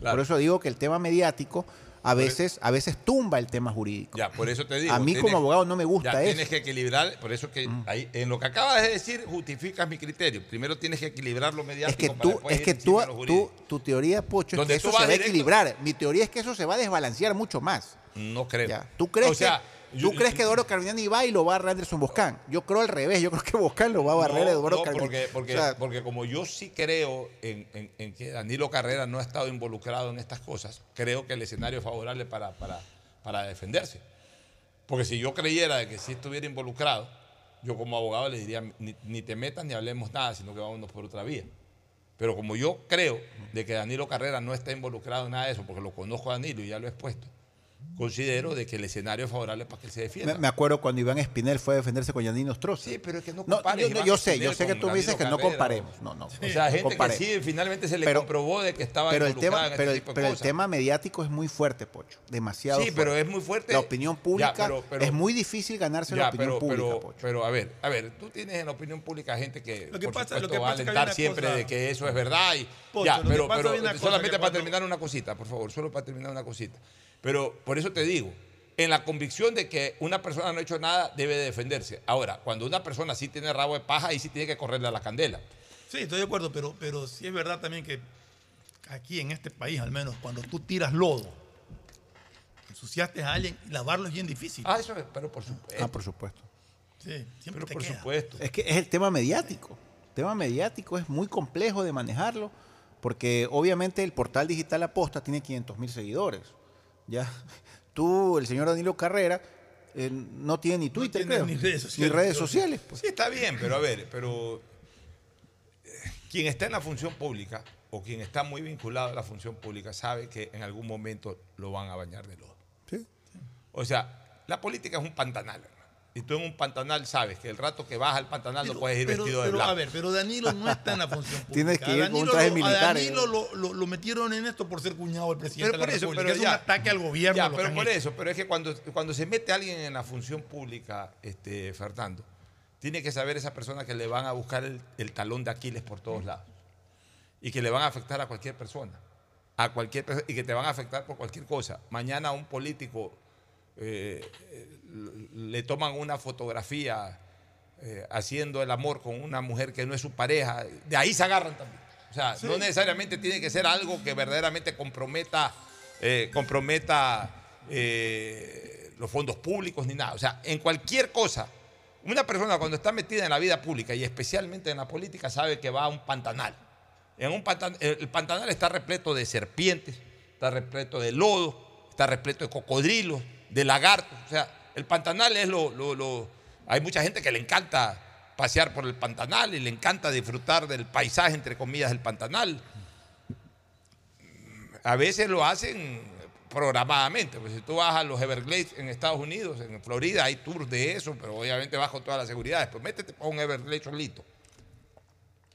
Claro. Por eso digo que el tema mediático a veces, a veces tumba el tema jurídico. Ya, por eso te digo. A mí tienes- como abogado no me gusta ya, eso. Tienes que equilibrar, por eso que ahí, en lo que acabas de decir justificas mi criterio. Primero tienes que equilibrar lo Es mediático que para tú, es que tú, tú- tu teoría, Pocho, es que eso se va a equilibrar. Mi teoría es que eso se va a desbalancear mucho más. No creo. Ya. ¿Tú crees, O sea, que, ¿tú crees que Eduardo Carminani va y lo va a barrer Anderson Boscan? Yo creo al revés. Yo creo que Boscan lo va a barrer No, a Eduardo no, porque, porque, O sea, porque como yo sí creo en, en- en que Danilo Carrera no ha estado involucrado en estas cosas, creo que el escenario es favorable para, para, para defenderse. Porque si yo creyera de que sí estuviera involucrado, yo como abogado le diría, ni, ni te metas ni hablemos nada, sino que vámonos por otra vía. Pero como yo creo de que Danilo Carrera no está involucrado en nada de eso, porque lo conozco a Danilo y ya lo he expuesto, considero de que el escenario es favorable para que él se defienda. Me, me acuerdo cuando Iván Espinel fue a defenderse con Yanino Stroza. Sí, pero es que no No, compares, yo, Iván yo sé, yo sé que tú me dices que no comparemos. No, no. O sea, gente comparemos. que sí finalmente se le Pero- comprobó de que estaba Pero el tema, en pero, este el- tipo de pero el cosas. tema mediático es muy fuerte, Pocho. Demasiado Sí, pero es muy fuerte. La opinión pública Ya, pero- pero- es muy difícil ganarse la Ya, opinión pero, pública, pero, Pocho. pero a ver, a ver, tú tienes en la opinión pública gente que, Lo que por pasa- supuesto, lo que va a alentar siempre de que eso es verdad. Y, ya, pero, solamente para terminar una cosita, por favor, solo para terminar una cosita. Pero por eso te digo, en la convicción de que una persona no ha hecho nada, debe de defenderse. Ahora, cuando una persona sí tiene rabo de paja, ahí sí tiene que correrle a la candela. Sí, estoy de acuerdo, pero, pero sí es verdad también que aquí en este país, al menos, cuando tú tiras lodo, ensuciaste a alguien, lavarlo es bien difícil. Ah, eso es, pero por supuesto. Ah, por supuesto. sí, siempre pero te por queda. supuesto. Es que es el tema mediático. El tema mediático es muy complejo de manejarlo porque obviamente el portal digital Aposta tiene 500 mil seguidores. Ya, tú, el señor Danilo Carrera, eh, no tiene ni Twitter, tiene creo. ni redes sociales. Ni redes sociales, pues. Sí, está bien, pero a ver, pero eh, quien está en la función pública o quien está muy vinculado a la función pública sabe que en algún momento lo van a bañar de lodo. Sí. O sea, la política es un pantanal. Y tú en un pantanal sabes que el rato que vas al pantanal no Pero- puedes ir pero- vestido de pero, blanco. A ver, pero Danilo no está en la función pública. Tienes que A ir con un Danilo traje lo- militar, A Danilo eh. lo, lo- lo metieron en esto por ser cuñado del presidente Pero de por la eso, República. pero es ya. un ataque al gobierno. Ya, pero por hecho. eso, pero es que cuando, cuando se mete alguien en la función pública, este, Fernando, tiene que saber esa persona que le van a buscar el, el talón de Aquiles por todos lados y que le van a afectar a cualquier persona, a cualquier persona y que te van a afectar por cualquier cosa. Mañana un político eh, le toman una fotografía eh, haciendo el amor con una mujer que no es su pareja, de ahí se agarran también. O sea, no necesariamente tiene que ser algo que verdaderamente comprometa, eh, comprometa los fondos públicos ni nada. O sea, en cualquier cosa, una persona cuando está metida en la vida pública y especialmente en la política sabe que va a un pantanal. En un pantan- el pantanal está repleto de serpientes, está repleto de lodo, está repleto de cocodrilos, de lagartos. O sea, el pantanal es lo, lo- Hay mucha gente que le encanta pasear por el pantanal y le encanta disfrutar del paisaje, entre comillas, del pantanal. A veces lo hacen programadamente. Pues si tú vas a los Everglades en Estados Unidos, en Florida, hay tours de eso, pero obviamente con todas las seguridades. Pues métete a un Everglade solito.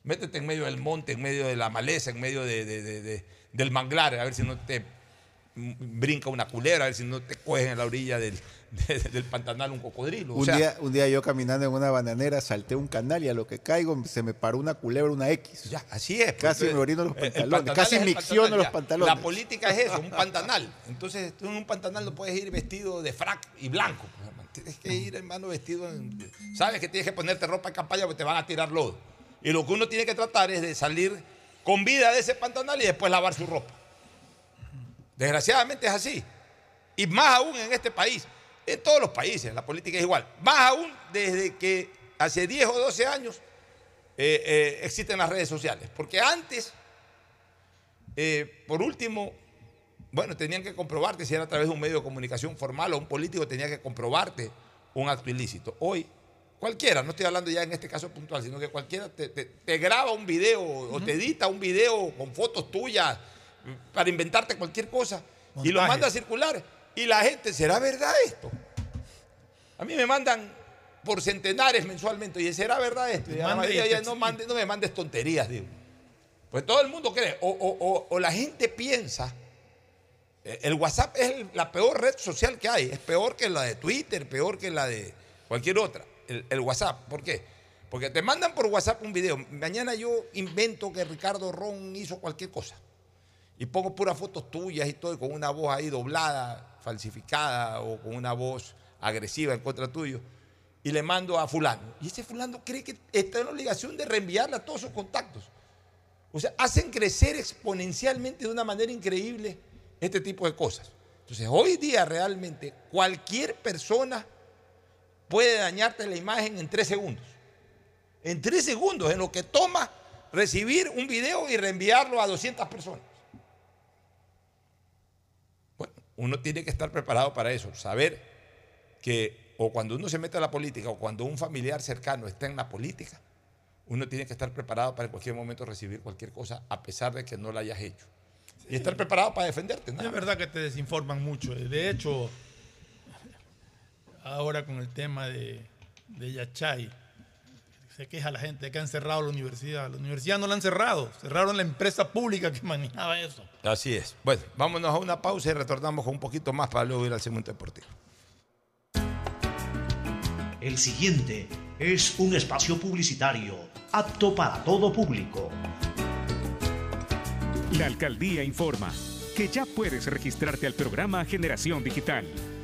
Métete en medio del monte, en medio de la maleza, en medio de- de- de- de- del manglar, a ver si no te brinca una culebra, a ver si no te cogen en la orilla del, de- del pantanal un cocodrilo. O Un, sea, día, un día yo caminando en una bananera salté un canal y a lo que caigo se me paró una culebra, una X. Ya, así es. Casi pues, me orino los pantalones, casi micciono los pantalones. La política es eso, un pantanal. Entonces, tú en un pantanal no puedes ir vestido de frac y blanco. pues. Tienes que ir, hermano, vestido en... Sabes que tienes que ponerte ropa de campaña porque te van a tirar lodo. Y lo que uno tiene que tratar es de salir con vida de ese pantanal y después lavar su ropa. Desgraciadamente es así. Y más aún en este país. En todos los países la política es igual. Más aún desde que hace 10 o 12 años eh, eh, existen las redes sociales. Porque antes, eh, por último, bueno, tenían que comprobarte si era a través de un medio de comunicación formal o un político tenía que comprobarte un acto ilícito. Hoy, cualquiera, no estoy hablando ya en este caso puntual, sino que cualquiera te, te- te graba un video o te edita un video con fotos tuyas para inventarte cualquier cosa y lo manda a circular. Y la gente, ¿será verdad esto? A mí me mandan por centenares mensualmente. Y ¿será verdad esto? Y ya no, mande- no me mandes tonterías, digo. Pues todo el mundo cree. O, o- o- o la gente piensa. eh, El WhatsApp es el- la peor red social que hay. Es peor que la de Twitter, peor que la de cualquier otra. El, el WhatsApp. ¿Por qué? Porque te mandan por WhatsApp un video. Mañana yo invento que Ricardo Ron hizo cualquier cosa. Y pongo puras fotos tuyas y todo, con una voz ahí doblada, falsificada, o con una voz agresiva en contra tuyo, y le mando a fulano. Y ese fulano cree que está en la obligación de reenviarle a todos sus contactos. O sea, hacen crecer exponencialmente de una manera increíble este tipo de cosas. Entonces, hoy día realmente cualquier persona puede dañarte la imagen en tres segundos. En tres segundos, en lo que toma recibir un video y reenviarlo a 200 personas. Bueno, uno tiene que estar preparado para eso, saber que o cuando uno se mete a la política o cuando un familiar cercano está en la política, uno tiene que estar preparado para en cualquier momento recibir cualquier cosa a pesar de que no la hayas hecho. y estar preparado para defenderte. nada Es verdad que te desinforman mucho. De hecho, ahora con el tema de, de Yachay, se queja la gente que han cerrado la universidad. La universidad no la han cerrado, cerraron la empresa pública que manejaba eso. Así es. Bueno, vámonos a una pausa y retornamos con un poquito más para luego ir al segmento deportivo. El siguiente es un espacio publicitario apto para todo público. La alcaldía informa que ya puedes registrarte al programa Generación Digital.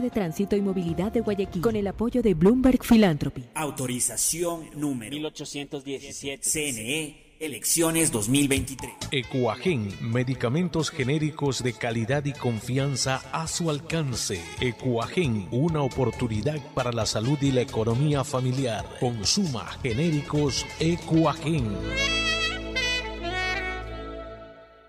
de Tránsito y Movilidad de Guayaquil con el apoyo de Bloomberg Philanthropy. Autorización número 1817. CNE, elecciones 2023. Ecuagen, medicamentos genéricos de calidad y confianza a su alcance. Ecuagen, una oportunidad para la salud y la economía familiar. Consuma genéricos Ecuagen.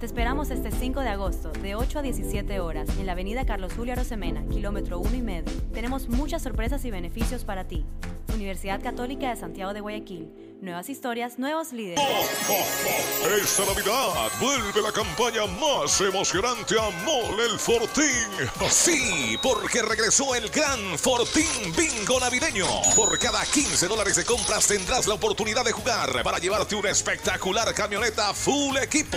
Te esperamos este 5 de agosto, de 8 a 17 horas, en la avenida Carlos Julio Arosemena, kilómetro 1 y medio. Tenemos muchas sorpresas y beneficios para ti. Universidad Católica de Santiago de Guayaquil Nuevas historias, nuevos líderes. Esta Navidad vuelve la campaña más emocionante a Mole el Fortín. Sí, porque regresó el gran Fortín Bingo Navideño. Por cada 15 dólares de compras tendrás la oportunidad de jugar para llevarte una espectacular camioneta full equipo,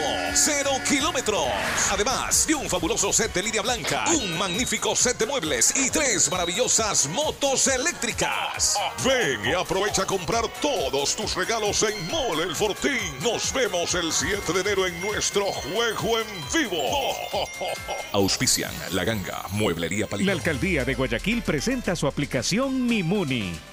kilómetros. Además de un fabuloso set de línea blanca, un magnífico set de muebles y tres maravillosas motos eléctricas. Ven y aprovecha a comprar todos tus regalos en Mole el Fortín. Nos vemos el 7 de enero en nuestro juego en vivo. Auspician La Ganga, Mueblería Palito. La alcaldía de Guayaquil presenta su aplicación Mimuni.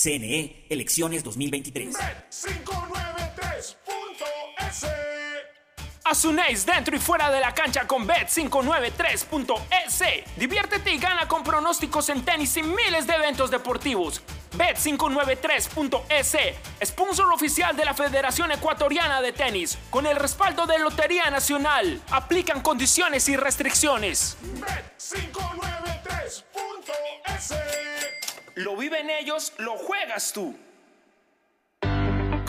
CNE, elecciones 2023. 593.es Asunéis dentro y fuera de la cancha con Bet593.es. Diviértete y gana con pronósticos en tenis y miles de eventos deportivos. Bet593.es, sponsor oficial de la Federación Ecuatoriana de Tenis, con el respaldo de Lotería Nacional. Aplican condiciones y restricciones. Bet593.es. Lo viven ellos, lo juegas tú.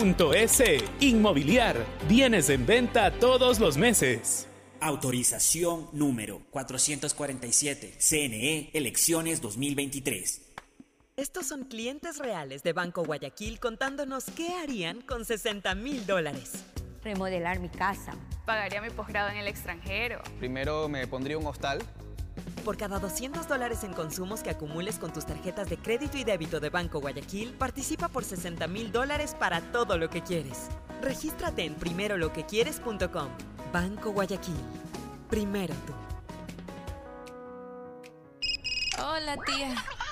.es. Inmobiliar. Bienes en venta todos los meses. Autorización número 447. CNE, elecciones 2023. Estos son clientes reales de Banco Guayaquil contándonos qué harían con 60 mil dólares. Remodelar mi casa. Pagaría mi posgrado en el extranjero. Primero me pondría un hostal. Por cada 200 dólares en consumos que acumules con tus tarjetas de crédito y débito de Banco Guayaquil, participa por 60 mil dólares para todo lo que quieres. Regístrate en primeroloquequieres.com. Banco Guayaquil. Primero tú. Hola, tía.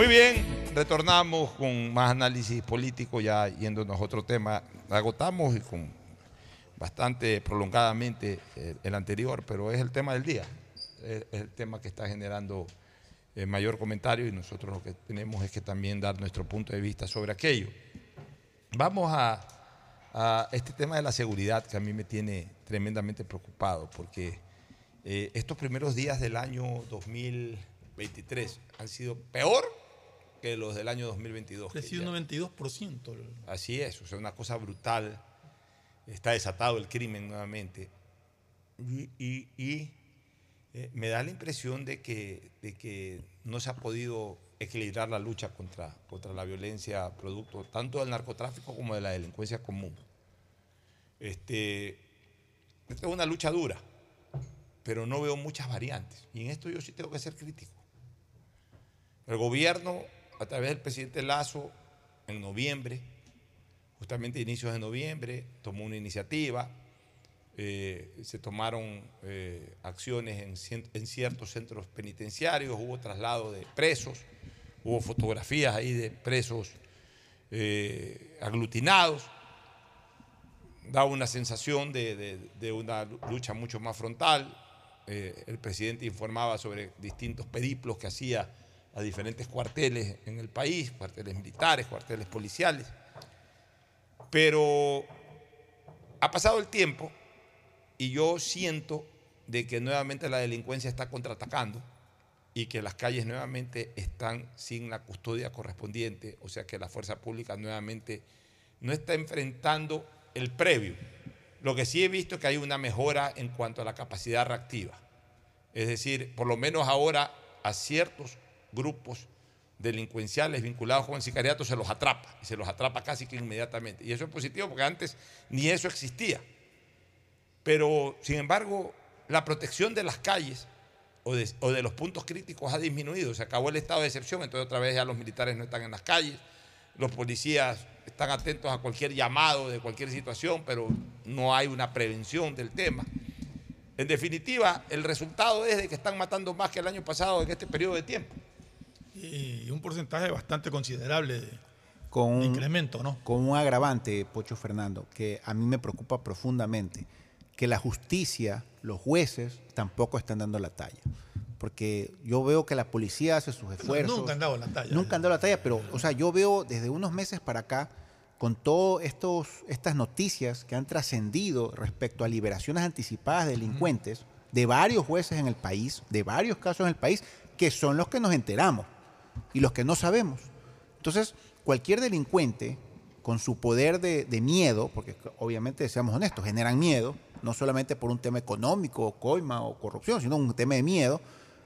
Muy bien, retornamos con más análisis político, ya yéndonos a otro tema. Agotamos y con bastante prolongadamente el, el anterior, pero es el tema del día. Es, es el tema que está generando eh, mayor comentario y nosotros lo que tenemos es que también dar nuestro punto de vista sobre aquello. Vamos a, a este tema de la seguridad que a mí me tiene tremendamente preocupado, porque eh, estos primeros días del año 2023 han sido peor que los del año 2022. que Crecido ya- un 92%. Así es, o sea, una cosa brutal. Está desatado el crimen nuevamente. Y, y- y, eh, me da la impresión de que, de que no se ha podido equilibrar la lucha contra, contra la violencia producto tanto del narcotráfico como de la delincuencia común. Este, esta es una lucha dura, pero no veo muchas variantes. Y en esto yo sí tengo que ser crítico. El gobierno, a través del presidente Lazo, en noviembre, justamente a inicios de noviembre, tomó una iniciativa, eh, se tomaron eh, acciones en, ciertos centros penitenciarios, hubo traslado de presos, hubo fotografías ahí de presos eh, aglutinados, da una sensación de, de- una lucha mucho más frontal. El presidente informaba sobre distintos periplos que hacía a diferentes cuarteles en el país, cuarteles militares, cuarteles policiales. Pero ha pasado el tiempo y yo siento de que nuevamente la delincuencia está contraatacando y que las calles nuevamente están sin la custodia correspondiente, o sea que la fuerza pública nuevamente no está enfrentando el previo. Lo que sí he visto es que hay una mejora en cuanto a la capacidad reactiva. Es decir, por lo menos ahora a ciertos grupos delincuenciales vinculados con el sicariato se los atrapa, se los atrapa casi que inmediatamente. Y eso es positivo porque antes ni eso existía. Pero, sin embargo, la protección de las calles o de, o de los puntos críticos ha disminuido. Se acabó el estado de excepción, entonces otra vez ya los militares no están en las calles, los policías están atentos a cualquier llamado de cualquier situación, pero no hay una prevención del tema. En definitiva, el resultado es de que están matando más que el año pasado en este periodo de tiempo. Y un porcentaje bastante considerable de, con un, incremento, ¿no? Con un agravante, Pocho Fernando, que a mí me preocupa profundamente, que la justicia, los jueces, tampoco están dando la talla. Porque yo veo que la policía hace sus esfuerzos. nunca han dado la talla. Nunca han dado la talla, pero, o sea, yo veo desde unos meses para acá, con todas estas noticias que han trascendido respecto a liberaciones anticipadas de delincuentes, de varios jueces en el país, de varios casos en el país, que son los que nos enteramos y los que no sabemos. Entonces, cualquier delincuente con su poder de, de miedo, porque obviamente, seamos honestos, generan miedo, no solamente por un tema económico, o coima o corrupción, sino un tema de miedo,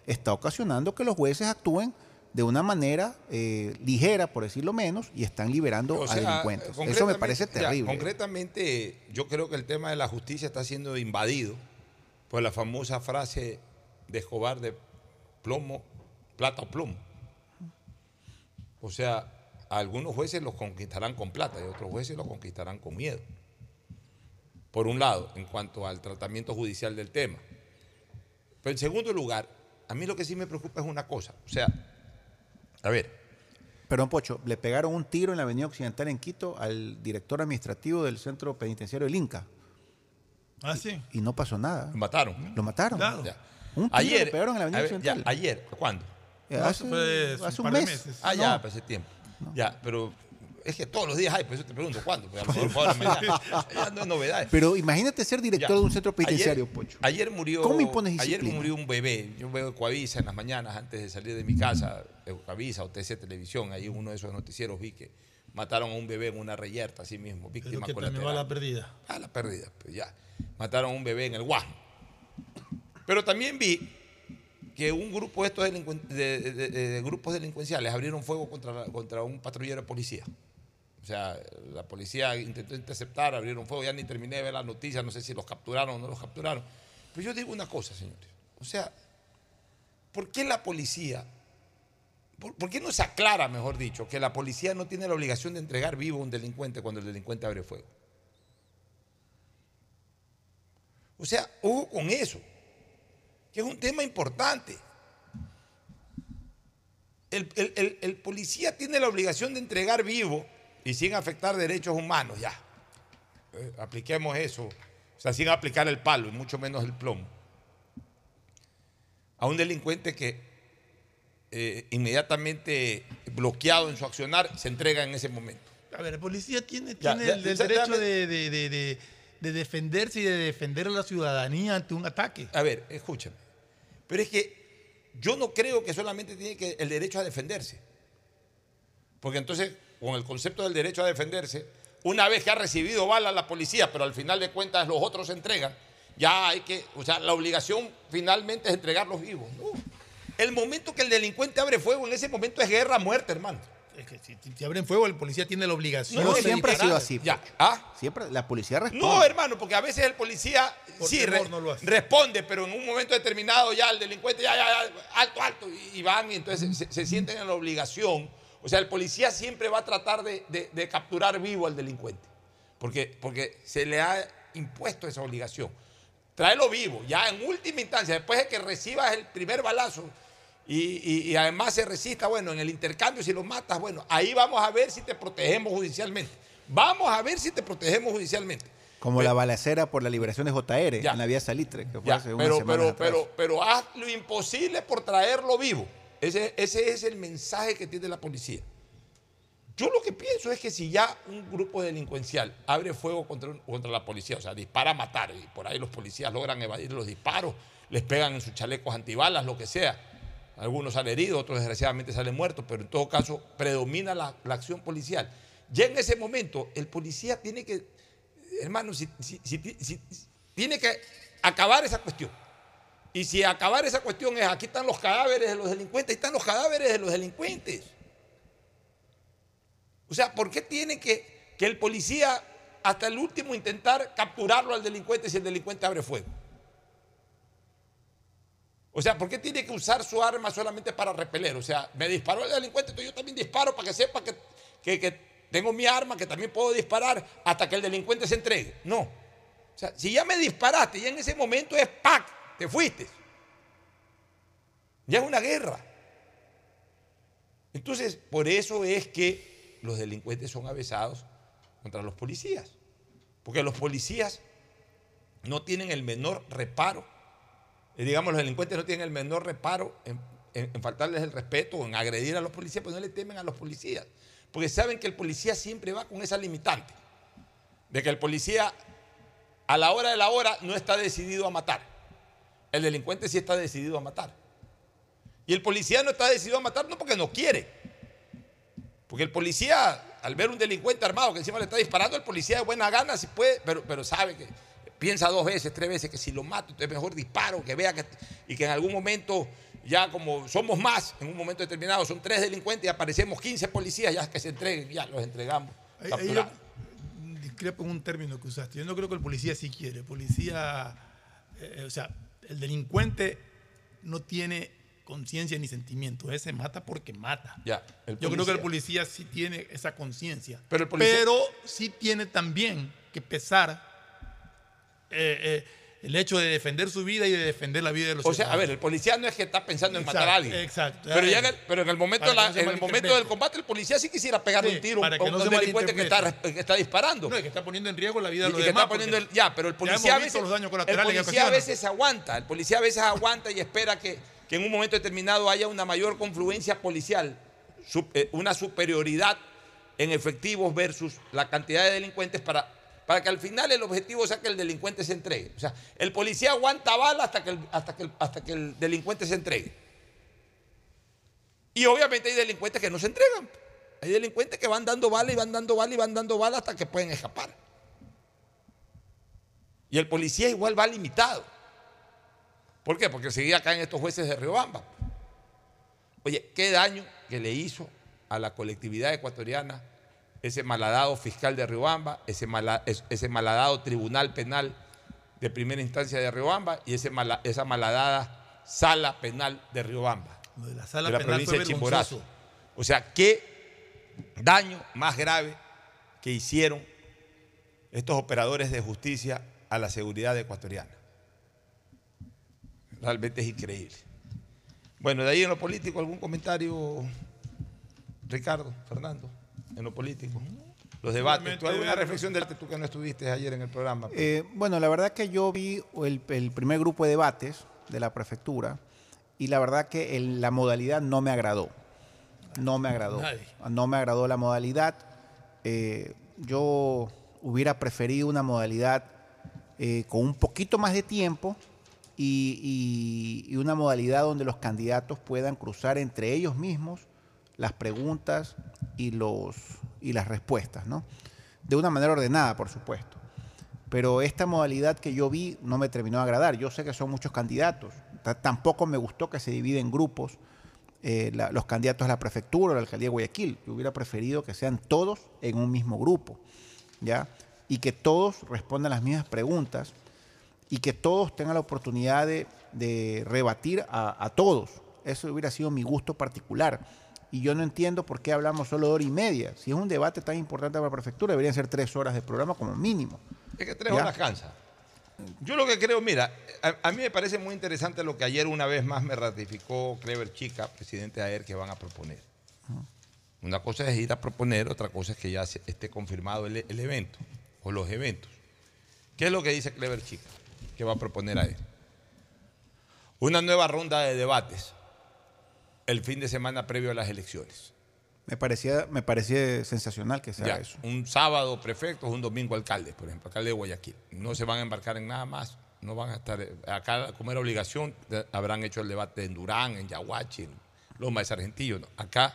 está ocasionando que los jueces actúen de una manera eh, ligera, por decirlo menos, y están liberando O a delincuentes. Eso me parece ya, terrible. concretamente, yo creo que el tema de la justicia está siendo invadido por la famosa frase de Escobar de plomo plata o plomo. O sea, algunos jueces los conquistarán con plata y otros jueces los conquistarán con miedo. Por un lado, en cuanto al tratamiento judicial del tema. Pero en segundo lugar, a mí lo que sí me preocupa es una cosa. O sea, a ver, Perdón, Pocho, le pegaron un tiro en la Avenida Occidental en Quito al director administrativo del centro penitenciario del Inca. Ah, sí. Y no pasó nada. lo mataron. Lo mataron. Un tiro Ayer, le pegaron en la Avenida ya, Occidental. ayer, ¿cuándo? Eh, hace, hace un mes. Ah, ya, No. pues, hace tiempo. Ya, pero es que todos los días hay, por eso te pregunto cuándo. Porque a lo mejor ya no es novedad. Pero imagínate ser director Ya. de un centro penitenciario, ayer, Pocho. Ayer murió. ¿Cómo impones Ayer murió un bebé. Yo veo Ecuavisa en las mañanas antes de salir de mi casa, Ecuavisa o TC Televisión, ahí en uno de esos noticieros vi que mataron a un bebé en una reyerta, así mismo, víctima que también va a la perdida. A la pérdida, pues ya. Mataron a un bebé en el Guasmo. Pero también vi que un grupo de estos de, grupos delincuenciales abrieron fuego contra, contra un patrullero de policía. O sea, la policía intentó interceptar, abrieron fuego, ya ni terminé de ver la noticia, no sé si los capturaron o no los capturaron. Pero yo digo una cosa, señores. O sea, ¿por qué la policía, por, por qué no se aclara, mejor dicho, que la policía no tiene la obligación de entregar vivo a un delincuente cuando el delincuente abre fuego? O sea, ojo con eso, que es un tema importante. El, el- el- el policía tiene la obligación de entregar vivo y sin afectar derechos humanos, ya. Eh, apliquemos eso, o sea, sin aplicar el palo y mucho menos el plomo. A un delincuente que eh, inmediatamente bloqueado en su accionar se entrega en ese momento. A ver, el policía tiene, Ya, tiene ya, el, derecho dame- de, de- de- de- de defenderse y de defender a la ciudadanía ante un ataque. A ver, escúchame. Pero es que yo no creo que solamente tiene que el derecho a defenderse. Porque entonces, con el concepto del derecho a defenderse, una vez que ha recibido bala la policía, pero al final de cuentas los otros se entregan, ya hay que, o sea, la obligación finalmente es entregarlos vivos. El momento que el delincuente abre fuego, en ese momento es guerra a muerte, hermano. Es que si, abren fuego, el policía tiene la obligación. No, de siempre ha sido así. Ya. Pocho. ¿Ah? Siempre la policía responde. No, hermano, porque a veces el policía Por sí temor re- no lo hace. responde, pero en un momento determinado ya el delincuente ya, ya, ya, alto, alto, y, y van y entonces se, se sienten en la obligación. O sea, el policía siempre va a tratar de, de- de capturar vivo al delincuente, porque, porque se le ha impuesto esa obligación. Tráelo vivo, ya en última instancia, después de que recibas el primer balazo y, y- y además se resista, bueno, en el intercambio, si lo matas, bueno, ahí vamos a ver si te protegemos judicialmente. Vamos a ver si te protegemos judicialmente. Como la balacera por la liberación de JR Ya. en la vía Salitre, que fue Ya, hace unas pero, semanas pero, atrás. pero, pero haz lo imposible por traerlo vivo. Ese, ese es el mensaje que tiene la policía. Yo lo que pienso es que si ya un grupo delincuencial abre fuego contra, contra la policía, o sea, dispara a matar, y por ahí los policías logran evadir los disparos, les pegan en sus chalecos antibalas, lo que sea. Algunos salen heridos, otros desgraciadamente salen muertos, pero en todo caso predomina la, acción policial. Ya en ese momento, el policía tiene que, hermano, tiene que acabar esa cuestión. Y si acabar esa cuestión es aquí están los cadáveres de los delincuentes, ahí están los cadáveres de los delincuentes. O sea, ¿por qué tiene que, que el policía hasta el último intentar capturarlo al delincuente si el delincuente abre fuego? O sea, ¿por qué tiene que usar su arma solamente para repeler? O sea, me disparó el delincuente, entonces yo también disparo para que sepa que, que- tengo mi arma, que también puedo disparar hasta que el delincuente se entregue. No. O sea, si ya me disparaste, ya en ese momento es ¡pac! Te fuiste. Ya es una guerra. Entonces, por eso es que los delincuentes son avesados contra los policías. Porque los policías no tienen el menor reparo. Digamos, los delincuentes no tienen el menor reparo en, faltarles el respeto o en agredir a los policías, pues no le temen a los policías. Porque saben que el policía siempre va con esa limitante. De que el policía a la hora de la hora no está decidido a matar. El delincuente sí está decidido a matar. Y el policía no está decidido a matar no porque no quiere. Porque el policía, al ver un delincuente armado que encima le está disparando, el policía de buena gana sí puede, pero, pero sabe que piensa dos veces, tres veces que si lo mato, entonces mejor disparo, que vea que, y que en algún momento, ya como somos más, en un momento determinado son tres delincuentes y aparecemos 15 policías, ya que se entreguen, ya los entregamos. Ahí- ahí capturamos. yo discrepo en un término que usaste. Yo no creo que el policía sí quiere. El policía, eh, o sea, el delincuente no tiene conciencia ni sentimiento. Ese mata porque mata. Ya, Yo creo que el policía- policía sí tiene esa conciencia. Pero el policía- Pero sí tiene también que pesar eh, eh, el hecho de defender su vida y de defender la vida de los O sea, a ver, el policía no es que está pensando en matar a alguien. exacto. Pero, ya en el, pero en el momento, la- no en el momento del combate, el policía sí quisiera pegarle Sí, un tiro para a que un no se delincuente que está, que está disparando. No, y que está poniendo en riesgo la vida de los y que demás. está poniendo el, ya, pero el policía a veces, los daños el policía a veces aguanta, el policía a veces aguanta y espera que, que en un momento determinado haya una mayor confluencia policial, eh, una superioridad en efectivos versus la cantidad de delincuentes para, para que al final el objetivo sea que el delincuente se entregue. O sea, el policía aguanta bala hasta que el, hasta que hasta que el delincuente se entregue. Y obviamente hay delincuentes que no se entregan. Hay delincuentes que van dando bala y van dando bala y van dando bala hasta que pueden escapar. Y el policía igual va limitado. ¿Por qué? Porque seguía acá en estos jueces de Riobamba. Oye, qué daño que le hizo a la colectividad ecuatoriana ese malhadado fiscal de Riobamba, ese, mala- es- ese malhadado tribunal penal de primera instancia de Riobamba y ese mala- esa malhadada sala penal de Riobamba, Lo de la sala de la penal provincia fue de Chimborazo. O sea, qué daño más grave que hicieron estos operadores de justicia a la seguridad ecuatoriana. Realmente es increíble. Bueno, de ahí en lo político, ¿algún comentario, Ricardo, Fernando, en lo político? Los debates. ¿Tú alguna reflexión de tú que no estuviste ayer en el programa? Eh, bueno, la verdad que yo vi el, el primer grupo de debates de la prefectura y la verdad que el- la modalidad no me agradó. No me agradó. Nadie. No me agradó la modalidad. Eh, yo hubiera preferido una modalidad eh, con un poquito más de tiempo y, y- y una modalidad donde los candidatos puedan cruzar entre ellos mismos las preguntas y, los, y las respuestas, ¿no? De una manera ordenada, por supuesto. Pero esta modalidad que yo vi no me terminó de agradar. Yo sé que son muchos candidatos. Ta- Tampoco me gustó que se dividen en grupos eh, los candidatos a la prefectura o la alcaldía de Guayaquil. Yo hubiera preferido que sean todos en un mismo grupo, ¿ya? Y que todos respondan las mismas preguntas y que todos tengan la oportunidad de, de rebatir a todos. Eso hubiera sido mi gusto particular. Y yo no entiendo por qué hablamos solo de hora y media. Si es un debate tan importante para la prefectura, deberían ser tres horas de programa como mínimo. Es que tres ¿Ya? horas cansa. Yo lo que creo, mira, a, a mí me parece muy interesante lo que ayer una vez más me ratificó Clever Chica, presidente de AER, que van a proponer. Una cosa es ir a proponer, otra cosa es que ya se- esté confirmado el, el evento o los eventos. ¿Qué es lo que dice Clever Chica que va a proponer AER? Una nueva ronda de debates el fin de semana previo a las elecciones. Me parecía, me parecía sensacional que sea Ya, eso. Un sábado prefectos, un domingo alcaldes, por ejemplo, alcalde de Guayaquil. No se van a embarcar en nada más. No van a estar. eh, Acá, como era obligación, de- habrán hecho el debate en Durán, en Yaguachi, en Loma de Sargentillo. ¿no? Acá,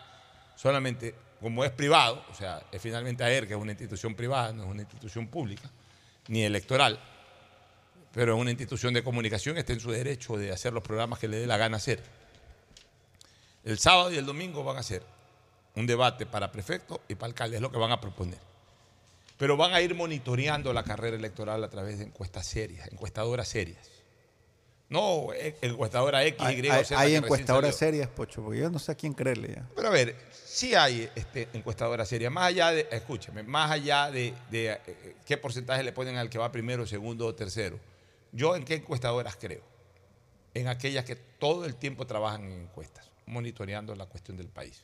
solamente, como es privado, o sea, es finalmente AER, que es una institución privada, no es una institución pública, ni electoral, pero es una institución de comunicación, está en su derecho de hacer los programas que le dé la gana hacer. El sábado y el domingo van a hacer un debate para prefecto y para alcalde, es lo que van a proponer. Pero van a ir monitoreando la carrera electoral a través de encuestas serias, encuestadoras serias. No eh, encuestadora X, Hay, Y, o hay- Z. hay encuestadoras serias, Pocho, porque yo no sé a quién creerle ya. Pero a ver, sí hay este, encuestadoras serias. Más allá de, escúcheme, más allá de, de, eh, qué porcentaje le ponen al que va primero, segundo o tercero. Yo en qué encuestadoras creo. En aquellas que todo el tiempo trabajan en encuestas, monitoreando la cuestión del país.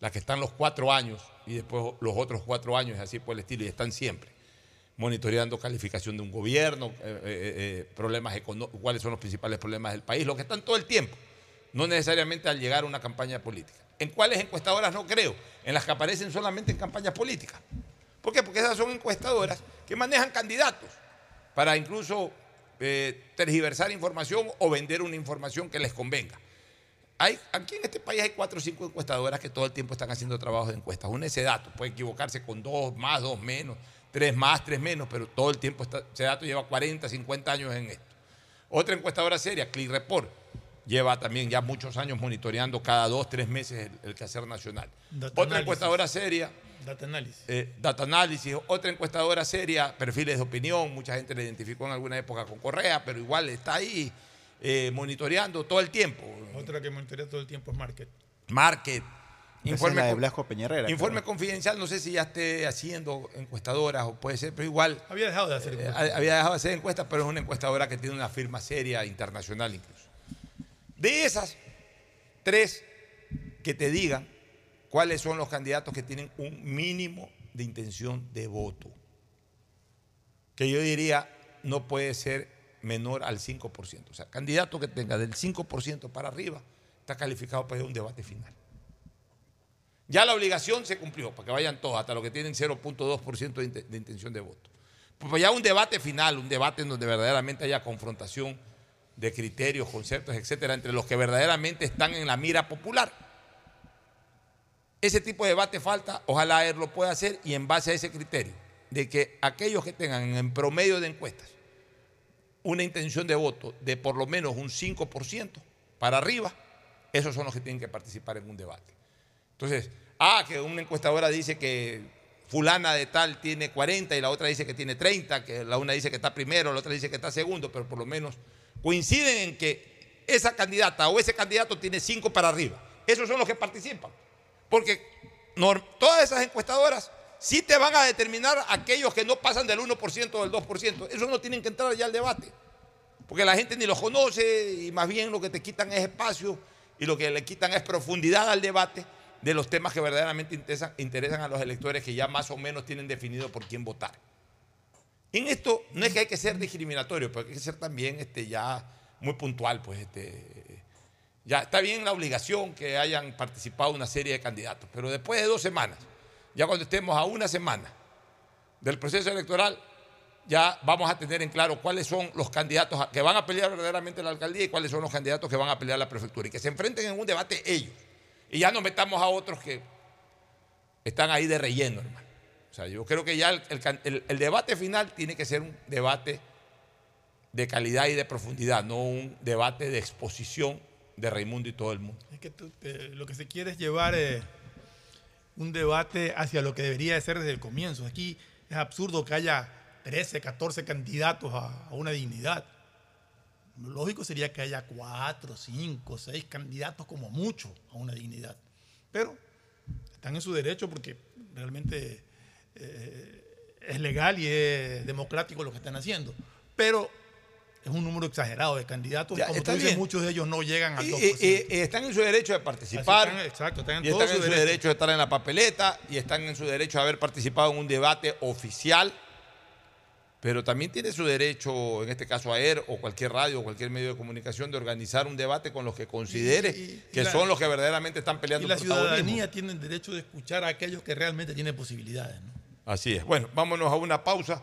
Las que están los cuatro años y después los otros cuatro años y así por el estilo, y están siempre monitoreando calificación de un gobierno, eh, eh, eh, cuáles son los principales problemas del país, lo que están todo el tiempo, no necesariamente al llegar a una campaña política. ¿En cuáles encuestadoras no creo? En las que aparecen solamente en campañas políticas. ¿Por qué? Porque esas son encuestadoras que manejan candidatos para incluso eh, tergiversar información o vender una información que les convenga. Hay, aquí en este país hay cuatro o cinco encuestadoras que todo el tiempo están haciendo trabajos de encuestas. Una ese dato, puede equivocarse con dos más, dos menos, tres más, tres menos, pero todo el tiempo está, ese dato lleva 40, 50 años en esto. Otra encuestadora seria, Click Report, lleva también ya muchos años monitoreando cada dos, tres meses el, el quehacer nacional. Data Otra análisis. encuestadora seria, Data análisis. eh, Data Analysis, otra encuestadora seria, perfiles de opinión, mucha gente le identificó en alguna época con Correa, pero igual está ahí. Eh, monitoreando todo el tiempo. Otra que monitorea todo el tiempo es Market. Market. Informe la de Blasco Peñarrera. Informe confidencial, no sé si ya esté haciendo encuestadoras o puede ser, pero igual. Había dejado de hacer eh, encuestas. había dejado de hacer encuestas, pero es una encuestadora que tiene una firma seria, internacional incluso. De esas, tres que te digan cuáles son los candidatos que tienen un mínimo de intención de voto. Que yo diría no puede ser menor al 5%. O sea, candidato que tenga del 5% para arriba está calificado para ir a un debate final. Ya la obligación se cumplió, para que vayan todos, hasta los que tienen 0.2% de, inte- de intención de voto. Pues ya un debate final, un debate en donde verdaderamente haya confrontación de criterios, conceptos, etcétera, entre los que verdaderamente están en la mira popular. Ese tipo de debate falta, ojalá él lo pueda hacer y en base a ese criterio, de que aquellos que tengan en promedio de encuestas una intención de voto de por lo menos un 5% para arriba, esos son los que tienen que participar en un debate. Entonces, ah, que una encuestadora dice que fulana de tal tiene 40 y la otra dice que tiene 30, que la una dice que está primero, la otra dice que está segundo, pero por lo menos coinciden en que esa candidata o ese candidato tiene 5 para arriba. Esos son los que participan. Porque todas esas encuestadoras sí te van a determinar aquellos que no pasan del 1% o del 2%. Esos no tienen que entrar ya al debate. Porque la gente ni los conoce y más bien lo que te quitan es espacio y lo que le quitan es profundidad al debate de los temas que verdaderamente interesan, interesan a los electores que ya más o menos tienen definido por quién votar. En esto no es que hay que ser discriminatorio, pero hay que ser también este, ya muy puntual. Pues, este, ya está bien la obligación que hayan participado una serie de candidatos, pero después de dos semanas, ya cuando estemos a una semana del proceso electoral, ya vamos a tener en claro cuáles son los candidatos que van a pelear verdaderamente la alcaldía y cuáles son los candidatos que van a pelear la prefectura y que se enfrenten en un debate ellos. Y ya no metamos a otros que están ahí de relleno, hermano. O sea, yo creo que ya el, debate final tiene que ser un debate de calidad y de profundidad, no un debate de exposición de Raimundo y todo el mundo. Es que tú- lo que se quiere es llevar eh, un debate hacia lo que debería de ser desde el comienzo. Aquí es absurdo que haya 13, 14 candidatos a, una dignidad. Lo lógico sería que haya 4, 5, 6 candidatos como mucho a una dignidad. Pero están en su derecho porque realmente eh, es legal y es democrático lo que están haciendo. Pero es un número exagerado de candidatos. Ya, Como tú dices, muchos de ellos no llegan al Y- 2%. y- y están en su derecho de participar. Están, exacto, están en y todo están su en su derecho. derecho de estar en la papeleta y están en su derecho de haber participado en un debate oficial. Pero también tiene su derecho, en este caso a ER o cualquier radio o cualquier medio de comunicación, de organizar un debate con los que considere Y- y- y que la- son los que verdaderamente están peleando Y la ciudadanía tiene el derecho de escuchar a aquellos que realmente tienen posibilidades. ¿no? Así es. Bueno, vámonos a una pausa,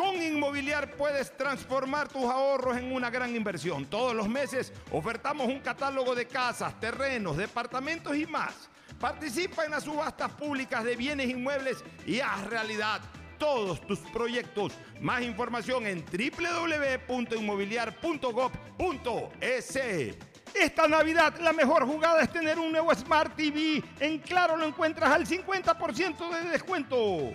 Con Inmobiliar puedes transformar tus ahorros en una gran inversión. Todos los meses ofertamos un catálogo de casas, terrenos, departamentos y más. Participa en las subastas públicas de bienes inmuebles y haz realidad todos tus proyectos. Más información en www.inmobiliar.gov.es. Esta Navidad la mejor jugada es tener un nuevo Smart TV. En Claro lo encuentras al 50% de descuento.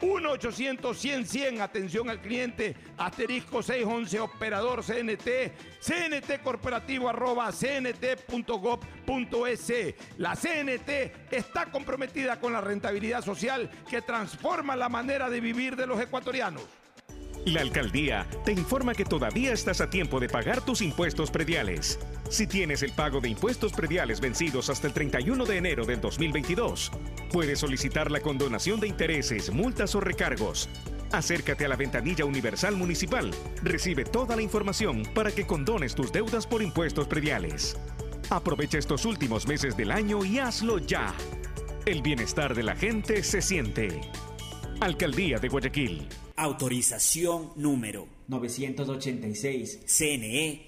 1-800-100-100, atención al cliente, asterisco 611, operador CNT, CNT corporativo arroba cnt.gov.es. La CNT está comprometida con la rentabilidad social que transforma la manera de vivir de los ecuatorianos. La alcaldía te informa que todavía estás a tiempo de pagar tus impuestos prediales. Si tienes el pago de impuestos prediales vencidos hasta el 31 de enero del 2022, puedes solicitar la condonación de intereses, multas o recargos. Acércate a la ventanilla universal municipal. Recibe toda la información para que condones tus deudas por impuestos prediales. Aprovecha estos últimos meses del año y hazlo ya. El bienestar de la gente se siente. Alcaldía de Guayaquil. Autorización número 986. CNE,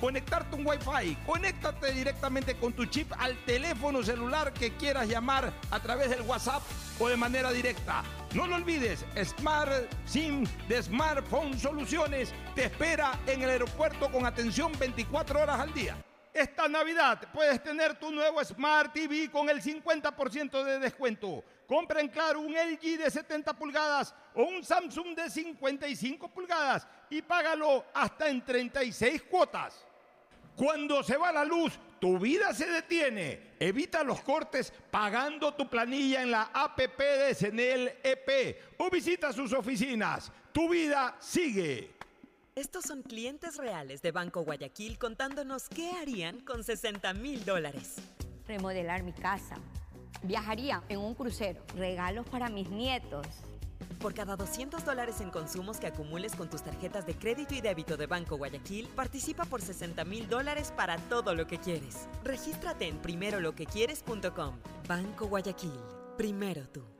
conectarte un Wi-Fi. Conéctate directamente con tu chip al teléfono celular que quieras llamar a través del WhatsApp o de manera directa. No lo olvides, Smart SIM de Smartphone Soluciones te espera en el aeropuerto con atención 24 horas al día. Esta Navidad puedes tener tu nuevo Smart TV con el 50% de descuento. Compra en Claro un LG de 70 pulgadas o un Samsung de 55 pulgadas y págalo hasta en 36 cuotas. Cuando se va la luz, tu vida se detiene. Evita los cortes pagando tu planilla en la APP de Senel EP o visita sus oficinas. Tu vida sigue. Estos son clientes reales de Banco Guayaquil contándonos qué harían con 60 mil dólares. Remodelar mi casa. Viajaría en un crucero. Regalos para mis nietos. Por cada 200 dólares en consumos que acumules con tus tarjetas de crédito y débito de Banco Guayaquil, participa por 60 mil dólares para todo lo que quieres. Regístrate en primeroloquequieres.com. Banco Guayaquil. Primero tú.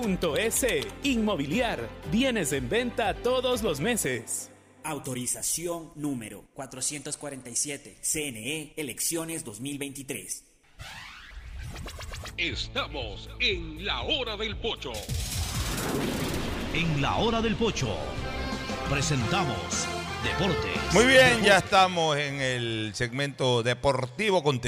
www.inmobiliariapublica.es. Inmobiliar. Bienes en venta todos los meses. Autorización número 447. CNE, elecciones 2023. Estamos en la hora del pocho. En la hora del pocho presentamos Deportes. Muy bien, ya estamos en el segmento deportivo con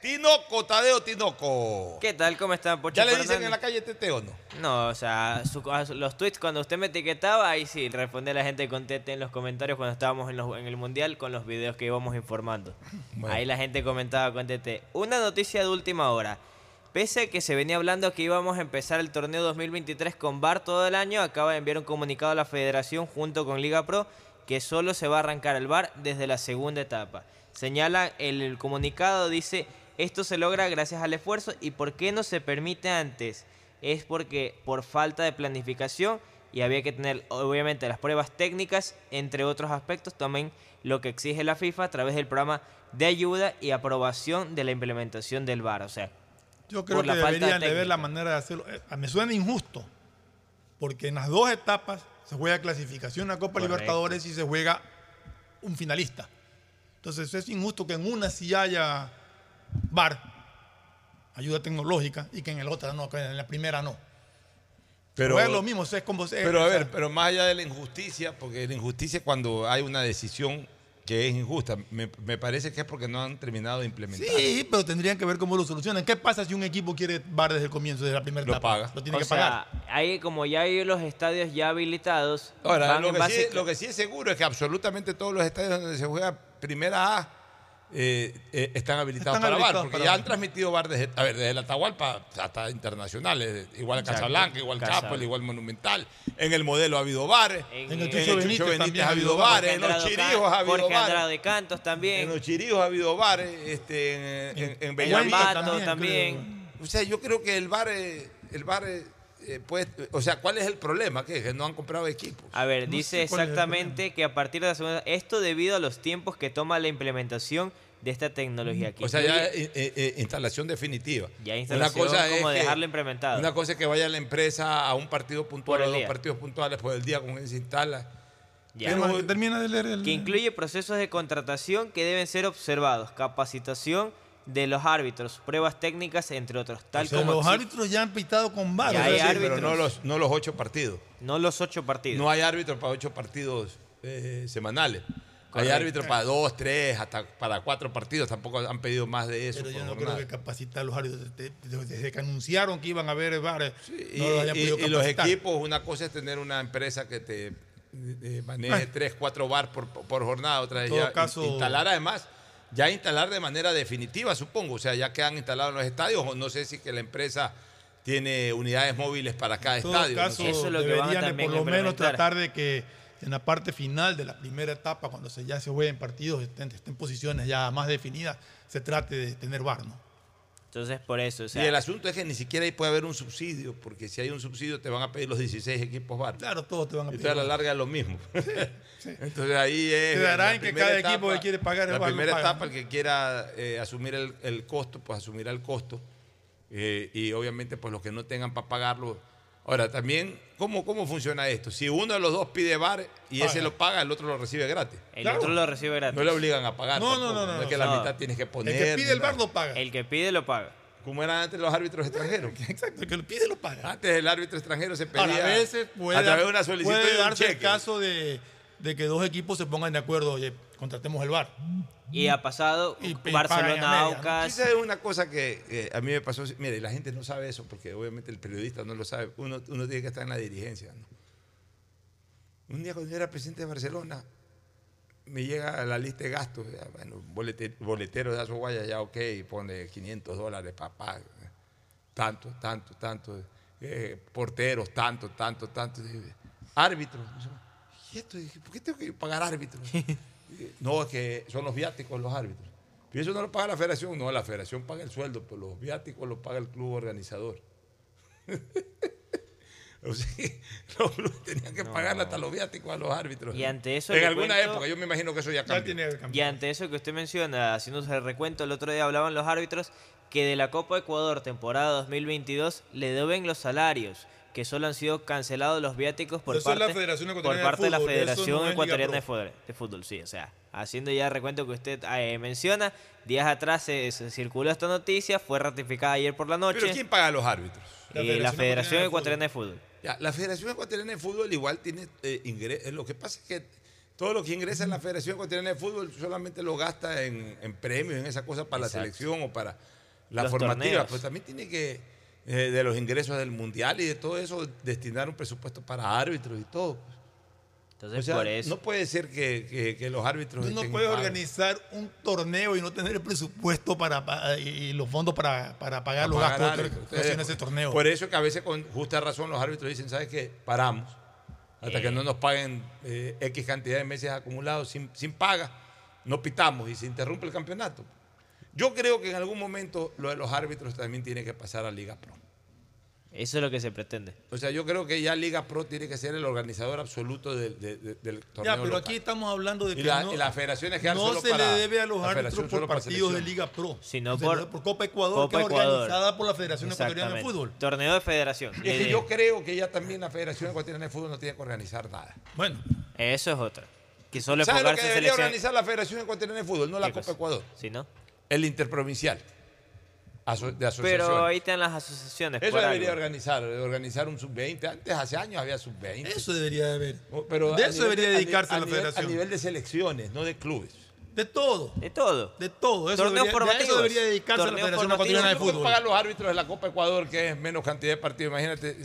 Tinoco, Tadeo Tinoco. ¿Qué tal? ¿Cómo están, Pocho ¿Ya le dicen Fernández? en la calle Tete o no? No, o sea, su- a los tweets cuando usted me etiquetaba, ahí sí, respondía la gente con Tete en los comentarios cuando estábamos en, los- en el Mundial con los videos que íbamos informando. Ahí la gente comentaba con Tete. Una noticia de última hora. Pese a que se venía hablando que íbamos a empezar el torneo 2023 con VAR todo el año, acaba de enviar un comunicado a la federación junto con Liga Pro que solo se va a arrancar el VAR desde la segunda etapa. Señala el, comunicado, dice, esto se logra gracias al esfuerzo y ¿por qué no se permite antes? Es porque por falta de planificación y había que tener obviamente las pruebas técnicas, entre otros aspectos, también lo que exige la FIFA a través del programa de ayuda y aprobación de la implementación del VAR. O sea, Yo creo por que la deberían de ver la manera de hacerlo. Eh, Me suena injusto, porque en las dos etapas se juega clasificación a Copa Correcto. Libertadores y se juega un finalista. Entonces es injusto que en una sí haya VAR, ayuda tecnológica, y que en el otra no, que en la primera no. Pero- Pero es lo mismo, es como... Pero a ver, pero más allá de la injusticia, porque la injusticia es cuando hay una decisión que es injusta, me, me parece que es porque no han terminado de implementar. Sí, pero tendrían que ver cómo lo solucionan. ¿Qué pasa si un equipo quiere VAR desde el comienzo, desde la primera Lo etapa? paga. Lo tiene o que sea, pagar. ahí como ya hay los estadios ya habilitados, Ahora, lo que, sí, lo que sí es seguro es que absolutamente todos los estadios donde se juega primera A eh, eh, están habilitados Están para habilitados porque para ya VAR. han transmitido VAR desde, a ver, desde la Atahualpa hasta internacionales, igual a Exacto. Casablanca, igual Casa- Chapel, igual Monumental. En el modelo ha habido VAR, en, En el el Chucho Benítez Benítez, también ha habido Jorge en los Chirijos ha habido Jorge. Andrade Cantos también. En los Chirijos ha habido VAR, este, en, en, en En Bellavista Ambato también. O sea, yo creo que el VAR, eh, el VAR eh, eh, puede, o sea, ¿cuál es el problema? ¿Qué? Que no han comprado equipos. A ver, No dice el exactamente que a partir de la segunda... Esto debido a los tiempos que toma la implementación de esta tecnología. que O sea, ya eh, eh, eh, instalación definitiva. Ya instalación, como que- dejarlo implementado. Una cosa es que vaya la empresa a un partido puntual o dos día. partidos puntuales por el día con él se instala. Ya. Pero- Termina de leer el... que incluye procesos de contratación que deben ser observados, capacitación de los árbitros, pruebas técnicas, entre otros. Tal O sea, como los árbitros ya han pitado con VAR. Ya o sea, hay sí, árbitros. Pero no los, no los ocho partidos. No los ocho partidos. No hay árbitros para ocho partidos eh, semanales. Hay árbitros para dos, tres, hasta para cuatro partidos. Tampoco han pedido más de eso. Pero yo no jornada. creo que capacitar a los árbitros desde, que anunciaron que iban a haber no los hayan y- podido y los equipos, una cosa es tener una empresa que te eh, maneje Ay. tres, cuatro bar por, por jornada, otra ya caso- instalar además, ya instalar de manera definitiva, supongo, o sea, ya quedan instalados en los estadios, o no sé si que la empresa tiene unidades móviles para cada En todo estadio. no caso, sé. Eso es lo que van a deberían de por lo menos tratar de que en la parte final de la primera etapa, cuando se, ya se jueguen partidos, estén, estén posiciones ya más definidas, se trate de tener VAR, ¿no? Entonces, por eso, o sea, y el asunto es que ni siquiera ahí puede haber un subsidio, porque si hay un subsidio te van a pedir los 16 equipos VAR. Claro, todos te van a Y pedir. entonces a la larga es lo mismo. Entonces ahí es. Quedará la en que primera cada equipo que quiere pagar el La primera paga. etapa, el que quiera eh, asumir el, el costo, pues asumirá el costo. Eh, y obviamente, pues los que no tengan para pagarlo. Ahora, también, ¿cómo, ¿cómo funciona esto? Si uno de los dos pide VAR y ese lo paga, el otro lo recibe gratis. el otro lo recibe gratis. No le obligan a pagar. No, no, tampoco. no, no, es que no. la mitad tienes que poner. El que pide el nada. lo paga. El que pide lo paga. Como eran antes los árbitros extranjeros. Exacto, el que lo pide lo paga. Antes el árbitro extranjero se pedía Ahora, a veces puede, a través de dar- una solicitud puede y un darse el cheque. caso de, de que dos equipos se pongan de acuerdo, oye, contratemos el VAR. Y ha pasado y Barcelona. Aucas. Esa es una cosa que eh, a mí me pasó. Mire, la gente no sabe eso porque obviamente el periodista no lo sabe. Uno, uno tiene que estar en la dirigencia. ¿no? Un día cuando yo era presidente de Barcelona, me llega la lista de gastos. ya, bueno, bolete- boletero de Azoguaya, ya ok, pone 500 dólares, papá. Tanto, tanto, tanto. eh, porteros, tanto, tanto, tanto. Árbitros. ¿Y esto? ¿Por qué tengo que pagar árbitros? No, es que son los viáticos los árbitros. Pero eso no lo paga la federación, no, la federación paga el sueldo, pero los viáticos los paga el club organizador. o sea, los clubes tenían que pagarle hasta los viáticos a los árbitros. Y ante eso En alguna cuento- época, yo me imagino que eso ya cambió. Y ante eso que usted menciona, haciéndose el recuento, el otro día hablaban los árbitros que de la Copa Ecuador temporada 2022 le deben los salarios, que solo han sido cancelados los viáticos por Eso es parte, la por de parte de la Federación no Ecuatoriana de. Fútbol, de Fútbol, sí, o sea, haciendo ya el recuento que usted eh, menciona, días atrás se, se circuló esta noticia, fue ratificada ayer por la noche. Pero ¿quién paga a los árbitros? Eh, la Federación Ecuatoriana de Fútbol. Ya, la Federación Ecuatoriana de Fútbol igual tiene eh, ingresos. Lo que pasa es que todo lo que ingresa en la Federación Ecuatoriana de Fútbol solamente lo gasta en, en premios, en esas cosas para Exacto. la selección o para la Los formativa. torneos. Pues también tiene que, eh, de los ingresos del Mundial y de todo eso, destinar un presupuesto para árbitros y todo. Entonces, O sea, por eso. no puede ser que, que- que los árbitros. Tú no puedes pagos. organizar un torneo y no tener el presupuesto para, pa- y y los fondos para, para pagar los pagar gastos árbitros. que hacen ese torneo. Por eso que a veces con justa razón los árbitros dicen, ¿sabes qué? Paramos. Hasta Eh. que no nos paguen eh, X cantidad de meses acumulados sin, sin paga, no pitamos y se interrumpe el campeonato. Yo creo que en algún momento lo de los árbitros también tiene que pasar a Liga Pro. Eso es lo que se pretende. O sea, yo creo que ya Liga Pro tiene que ser el organizador absoluto del, de- de- del torneo. ya, pero local. aquí estamos hablando de Y que la- no, y las federaciones quedan no solo se para- le debe a los la árbitros federación por partidos de. Liga Pro, Sino por- por Copa Ecuador, Copa que es organizada por la Federación Ecuatoriana de. Fútbol. Torneo de federación. Y es que Eh, yo creo que ya también la Federación Ecuatoriana de Fútbol no tiene que organizar nada. Bueno, Eso es otra. Que solo ¿Sabe lo que debería selección. organizar la Federación Ecuatoriana de Fútbol? No la ¿Qué Copa? Ecuador. Si no. El interprovincial. Aso- de asociaciones. Pero ahí están las asociaciones. Eso por debería algo. organizar, organizar un sub-20. Antes, hace años, había sub-20. eso debería de haber. Pero de eso nivel debería dedicarse a la nivel- Federación. A nivel de selecciones, no de clubes. De todo. De todo. De todo. Eso Torneos debería, de eso debería dedicarse a la Federación. Ecuatoriana de ¿Cómo Fútbol. pagar los árbitros de la Copa Ecuador, que es menos cantidad de partidos? Imagínate.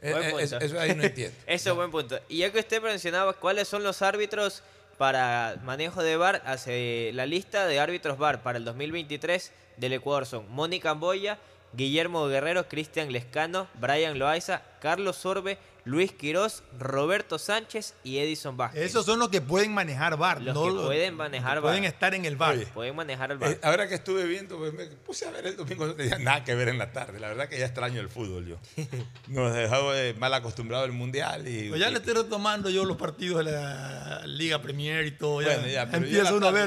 Buen eh, punto. eso, eso ahí no entiendo. Eso es buen punto. Y ya que usted mencionaba cuáles son los árbitros para manejo de VAR, hace la lista de árbitros VAR para el 2023 del Ecuador. Son Mónica Amboya, Guillermo Guerrero, Cristian Lescano, Brian Loaiza, Carlos Sorbe, Luis Quirós, Roberto Sánchez y Edison Vázquez. Esos son los que pueden manejar VAR. los no que los- pueden manejar que pueden VAR. estar en el. Oye, Pueden manejar el. Eh, ahora que estuve viendo, pues, me puse a ver el domingo, no tenía nada que ver en la tarde. La verdad que ya extraño el fútbol yo. Nos dejado de mal acostumbrado el mundial. Y, Pues ya y- le estoy retomando yo los partidos de la Liga Premier y todo. Ya, Bueno, ya, pero yo empieza en la Liga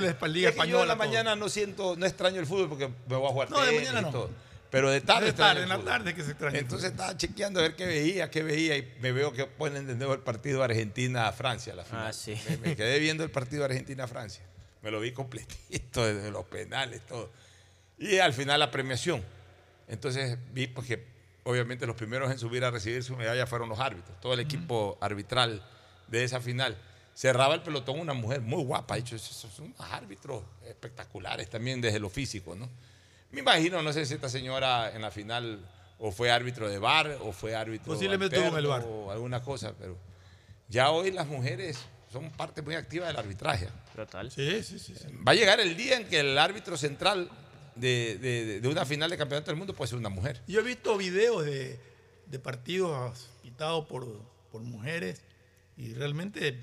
es que Española. Yo en la todo. mañana no siento, no extraño el fútbol porque me voy a jugar No, de mañana y no. todo. Pero de tarde De tarde, en la tarde que se extraña Entonces estaba chequeando a ver qué veía, qué veía y me veo que ponen de nuevo el partido Argentina-Francia, la final. Ah, sí. Me, me quedé viendo el partido Argentina-Francia. Me lo vi completito, desde los penales, todo. Y al final la premiación. Entonces vi pues, que obviamente los primeros en subir a recibir su medalla fueron los árbitros, todo el equipo arbitral de esa final. Cerraba el pelotón una mujer muy guapa, de hecho, esos son unos árbitros espectaculares también desde lo físico, ¿no? Me imagino, no sé si esta señora en la final o fue árbitro de bar o fue árbitro Posiblemente estuvo en el alterno VAR. o alguna cosa, pero ya hoy las mujeres son parte muy activa del arbitraje. Total. Sí, sí, sí. sí. Va a llegar el día en que el árbitro central de, de- de una final de campeonato del mundo puede ser una mujer. Yo he visto videos de, de partidos pitados por, por mujeres y realmente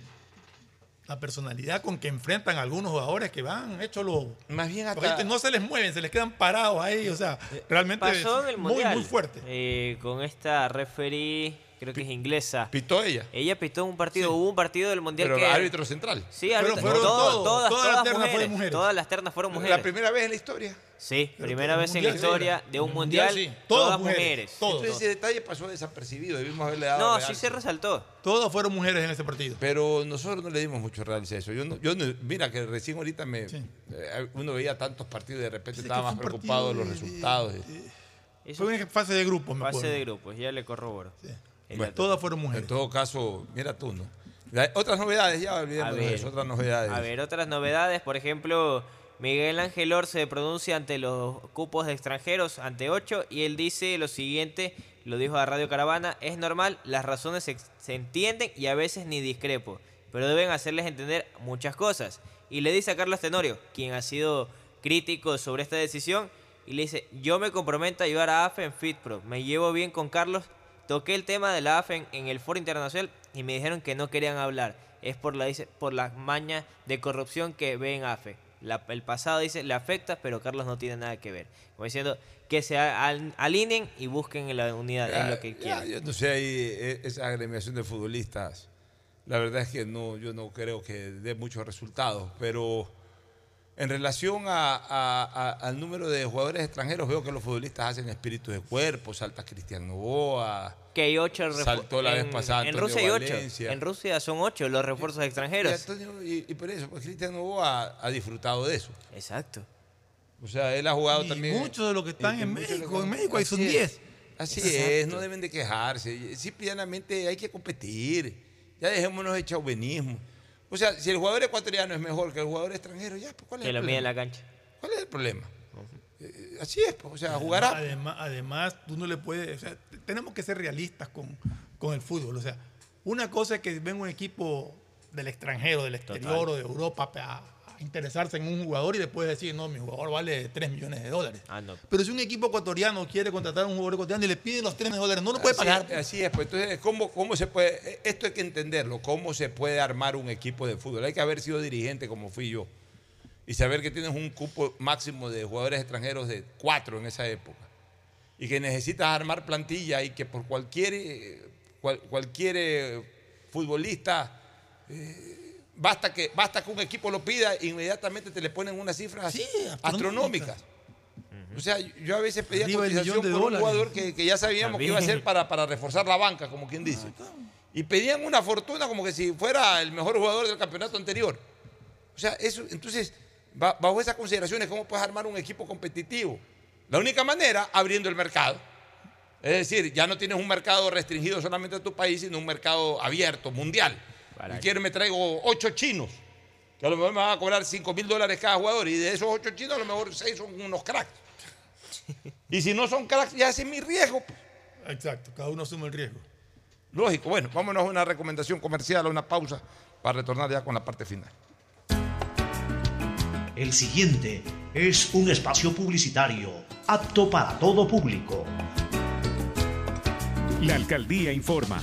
la personalidad con que enfrentan a algunos jugadores que van hecho los más bien porque hasta- no se les mueven se les quedan parados ahí o sea realmente Pasó es en el muy mundial. muy fuerte Eh, con esta referee, creo que es inglesa. ¿Pitó ella? Ella pitó un partido, hubo un partido del mundial Pero que. árbitro central. Sí, árbitro. fueron todo- todos, todas, todas las ternas mujeres, fueron mujeres. Todas las ternas fueron mujeres. La primera vez en la historia. Sí, primera vez en la historia sí. de un mundial, mundial, sí. todas, Todas mujeres. mujeres. Entonces ese detalle pasó desapercibido, debimos haberle dado No, real. sí se resaltó. todas fueron mujeres en ese partido Pero nosotros no le dimos mucho realce a eso. Yo no, yo no- mira que recién ahorita me eh, uno veía tantos partidos y de repente estaba más preocupado de los resultados. Fue en fase de grupos me Fase acuerdo. de grupos, ya le corroboro. Bueno, todas fueron mujeres. En todo caso, mira tú, ¿no? La- Otras novedades, ya de ver, eso, otras novedades. a ver, otras novedades, por ejemplo, Miguel Ángel Or se pronuncia ante los cupos de extranjeros, ante 8, y él dice lo siguiente, lo dijo a Radio Caravana, es normal, las razones se, se entienden y a veces ni discrepo, pero deben hacerles entender muchas cosas. Y le dice a Carlos Tenorio, quien ha sido crítico sobre esta decisión, y le dice, yo me comprometo a ayudar a AFE en FitPro, me llevo bien con Carlos, toqué el tema de la AFE en, el foro internacional y me dijeron que no querían hablar, es por la, dice, por la maña de corrupción que ve en AFE. La- el pasado dice, le afecta, pero Carlos no tiene nada que ver. Como diciendo, que se al- alineen y busquen la unidad, es lo que Ya, quieren. yo no sé, ahí eh, esa agremiación de futbolistas, la verdad es que no, yo no creo que dé muchos resultados, pero en relación a- a- a- al número de jugadores extranjeros, veo que los futbolistas hacen espíritus de cuerpo, salta Cristian Novoa, Que hay ocho saltó la vez en- pasada En Rusia hay ocho. En Rusia son ocho los refuerzos Y, extranjeros. Antonio- y- y por eso, pues Cristian Novoa ha, ha disfrutado de eso. Exacto. O sea, él ha jugado Y también. muchos de los que están en México, que- en México ahí son Así es. 10. Así Exacto. es, no deben de quejarse. Simplemente hay que competir. Ya dejémonos de chauvinismo. O sea, si el jugador ecuatoriano es mejor que el jugador extranjero, ya, pues, ¿cuál es Que el lo mide en la cancha. ¿Cuál es el problema? Eh, así es, pues, o sea, jugará. Además, además, tú no le puedes. O sea, tenemos que ser realistas con, con el fútbol. O sea, una cosa es que venga un equipo del extranjero, del exterior Total. o de Europa a interesarse en un jugador y después decir, no, mi jugador vale 3 millones de dólares. Ah, no. Pero si un equipo ecuatoriano quiere contratar a un jugador ecuatoriano y le pide los 3 millones de dólares, no lo puede Así pagar. Así es, pues entonces, ¿cómo, ¿cómo se puede? eh, Esto hay que entenderlo, ¿cómo se puede armar un equipo de fútbol? Hay que haber sido dirigente como fui yo y saber que tienes un cupo máximo de jugadores extranjeros de cuatro en esa época y que necesitas armar plantilla y que por cualquier, eh, cual- cualquier eh, futbolista eh, basta, que, basta que un equipo lo pida e inmediatamente te le ponen unas cifras Sí, astronómicas. O sea, yo a veces pedía Arriba cotización por un jugador que, que ya sabíamos que iba a ser para, para reforzar la banca, como quien dice. Y pedían una fortuna como que si fuera el mejor jugador del campeonato anterior. O sea, eso, entonces, ba- bajo esas consideraciones, ¿cómo puedes armar un equipo competitivo? La única manera, abriendo el mercado. Es decir, ya no tienes un mercado restringido solamente a tu país, sino un mercado abierto, mundial. Y quiero, me traigo ocho chinos, que a lo mejor me van a cobrar 5 mil dólares cada jugador, y de esos ocho chinos, a lo mejor seis son unos cracks. Y si no son cracks, ya ese es mi riesgo. Exacto, cada uno asume el riesgo. Lógico. Bueno, vámonos a una recomendación comercial, a una pausa, para retornar ya con la parte final. El siguiente es un espacio publicitario apto para todo público. La alcaldía informa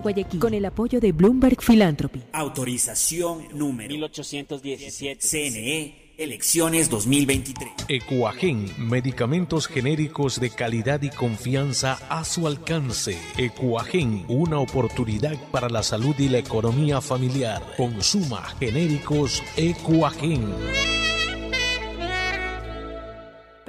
Guayaquil con el apoyo de Bloomberg Philanthropy. Autorización número 1817. CNE, elecciones 2023. Ecuagen, medicamentos genéricos de calidad y confianza a su alcance. Ecuagen, una oportunidad para la salud y la economía familiar. Consuma genéricos Ecuagen.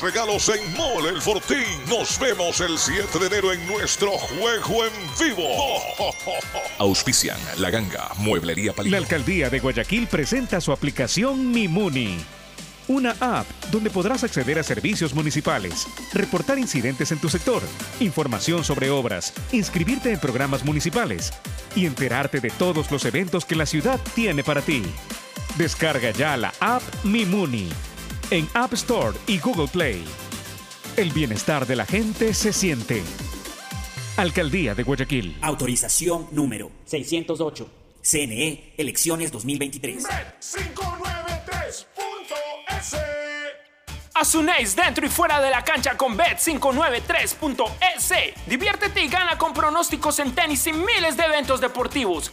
regalos en Mole el Fortín. Nos vemos el 7 de enero en nuestro juego en vivo. Auspician La Ganga, Mueblería Palito. La alcaldía de Guayaquil presenta su aplicación Mimuni. Una app donde podrás acceder a servicios municipales, reportar incidentes en tu sector, información sobre obras, inscribirte en programas municipales y enterarte de todos los eventos que la ciudad tiene para ti. Descarga ya la app Mimuni en App Store y Google Play. El bienestar de la gente se siente. Alcaldía de Guayaquil. Autorización número 608. CNE, elecciones 2023. 593.es Asunéis dentro y fuera de la cancha con Bet593.es. Diviértete y gana con pronósticos en tenis y miles de eventos deportivos.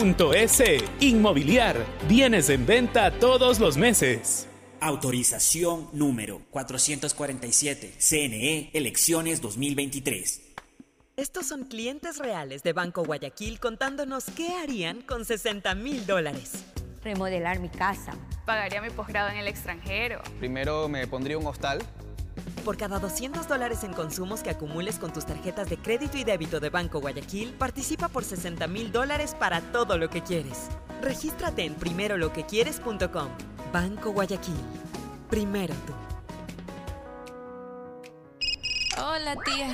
www.inmobiliariapublica.es. Inmobiliar, bienes en venta todos los meses. Autorización número 447. CNE Elecciones 2023. Estos son clientes reales de Banco Guayaquil contándonos qué harían con 60 mil dólares. Remodelar mi casa. Pagaría mi posgrado en el extranjero. Primero me pondría un hostal. Por cada 200 dólares en consumos que acumules con tus tarjetas de crédito y débito de Banco Guayaquil, participa por 60 mil dólares para todo lo que quieres. Regístrate en primeroloquequieres.com. Banco Guayaquil. Primero tú. Hola, tía.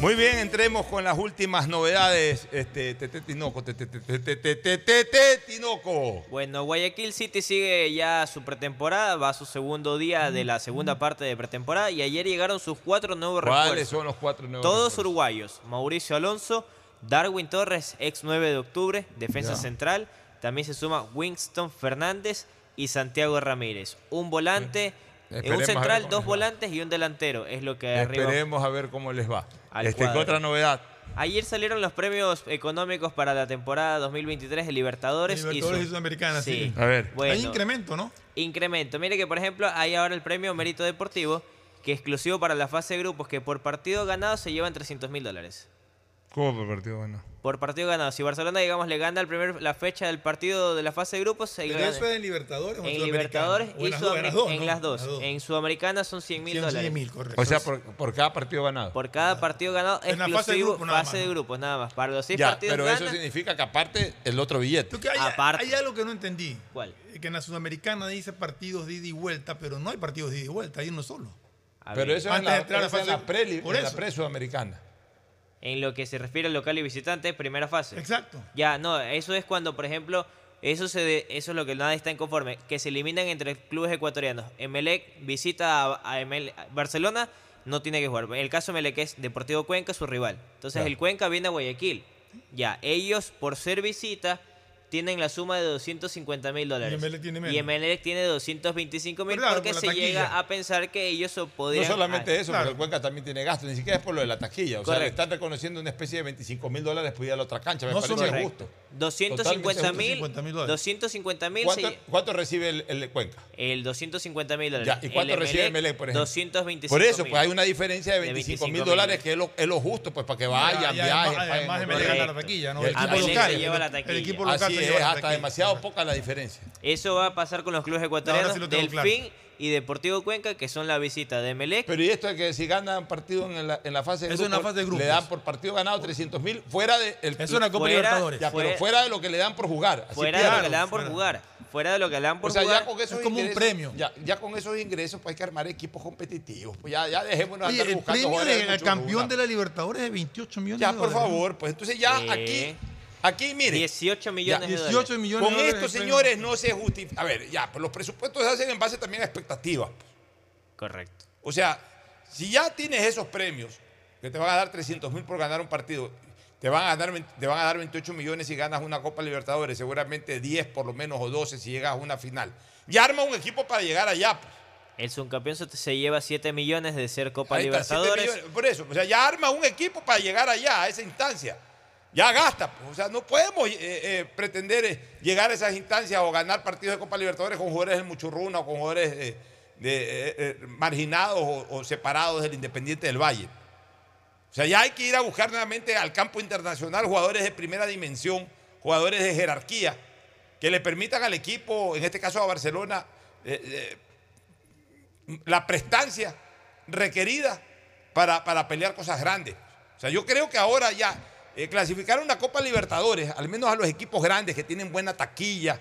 Muy bien, entremos con las últimas novedades. Este, Tete Tinoco, Tete Tinoco. Bueno, Guayaquil City sigue ya su pretemporada, va a su segundo día de la segunda parte de pretemporada y ayer llegaron sus cuatro nuevos refuerzos. ¿Cuáles son los cuatro nuevos Todos refuerzos? uruguayos. Mauricio Alonso, Darwin Torres, ex 9 de octubre, defensa Ya. central. También se suma Winston Fernández y Santiago Ramírez. Un volante, eh, un Esperemos a ver central, dos volantes y un delantero. Es lo que arriba. Esperemos a ver cómo les va. Este, ¿qué cuadro. otra novedad? Ayer salieron los premios económicos para la temporada 2023 de Libertadores, Libertadores y Sud- Sudamericana, sí. A ver. Bueno, Hay incremento, ¿no? Incremento. Mire que, por ejemplo, hay ahora el premio Mérito Deportivo, que es exclusivo para la fase de grupos, que por partido ganado se llevan 300 mil dólares. ¿Cómo por partido bueno? Por partido ganado. Si Barcelona, digamos, le gana el primer, la fecha del partido de la fase de grupos, se Pero gana- eso es en Libertadores o en? Libertadores O y en las dos, en las dos, en ¿no? las dos. Las dos. En Sudamericana son 100 mil 100 dólares. correcto. O sea, por, por cada partido ganado. Por cada partido ganado En la fase de exclusivo grupo nada más, fase de ¿no? grupos, nada más. Para los seis Ya, partidos pero eso significa que aparte el otro billete. Hay, Aparte. hay algo que no entendí. ¿Cuál? Que en la Sudamericana dice partidos de ida y vuelta, pero no hay partidos de ida y vuelta, hay uno solo. A Pero eso es en la, por en pre-sudamericana. En lo que se refiere al local y visitante, primera fase. Exacto. Ya, no, eso es cuando, por ejemplo, eso se de- eso es lo que nadie está inconforme, que se eliminan entre clubes ecuatorianos. Emelec visita a, a Barcelona, no tiene que jugar. El caso de Emelec es Deportivo Cuenca, su rival. Entonces Claro. el Cuenca viene a Guayaquil. Ya, ellos por ser visita tienen la suma de 250 mil dólares. Y Emelec tiene menos. Y Emelec tiene 225 mil Claro, porque por se taquilla. llega a pensar que ellos so- No podrían... solamente eso, claro. pero el Cuenca también tiene gasto, ni siquiera es por lo de la taquilla. O sea, le están reconociendo una especie de 25 mil dólares por ir a la otra cancha. Me No parece justo. 250 mil 250.000 dólares. 250 mil ¿Cuánto, cuánto recibe el, el Cuenca? el Ya, $250 mil dólares. ¿Y cuánto El recibe Melec, por ejemplo? 225 Por eso, mil. pues hay una diferencia de De 25 mil 25.000 dólares que es lo, es lo justo, pues para que vayan, viajen. Además, paguen Emelec hotel. gana la taquilla, ¿no? El el- equipo Emelec local. se lleva la el- taquilla. El equipo local Así se es, hasta demasiado poca la diferencia. Eso va a pasar con los clubes ecuatorianos. Ahora sí lo tengo Delfín y Deportivo Cuenca, que son la visita de Melec. Pero y esto es que si ganan partido en la, en la fase de Es una fase de grupos. le dan por partido ganado 300 mil fuera de el- Es una Copa Fuera- Libertadores. Ya, pero fuera- fuera de lo que le dan por jugar. Así Fuera de lo que le dan por jugar. Fuera de lo que le dan por o sea, jugar. ya con esos Es como un premio. Ya, ya con esos ingresos pues hay que armar equipos competitivos. Pues ya, ya dejémonos Oye, andar el buscando premio de- mucho campeón lugar. de la Libertadores es de 28 millones Ya, de por dólares. favor, pues entonces ya Sí. aquí, aquí mire. 18 millones Ya, de 18 dólares. millones Con de dólares esto, señores, no se justifica. A ver, ya, pues los presupuestos se hacen en base también a expectativas. Correcto. O sea, si ya tienes esos premios, que te van a dar 300 mil por ganar un partido, te van, a dar, 20 te van a dar 28 millones si ganas una Copa Libertadores, seguramente 10 por lo menos o 12 si llegas a una final. Ya arma un equipo para llegar allá. pues. El subcampeón se- lleva 7 millones de ser Copa está, Libertadores. Por eso, o sea, ya arma un equipo para llegar allá, a esa instancia. Ya gasta. pues. O sea, no podemos eh, eh, pretender eh, llegar a esas instancias o ganar partidos de Copa Libertadores con jugadores del Muchurruna o con jugadores marginados o, o separados del Independiente del Valle. O sea, ya hay que ir a buscar nuevamente al campo internacional jugadores de primera dimensión, jugadores de jerarquía, que le permitan al equipo, en este caso a Barcelona, la prestancia requerida para, para pelear cosas grandes. O sea, yo creo que ahora ya eh, clasificar una Copa Libertadores, al menos a los equipos grandes que tienen buena taquilla,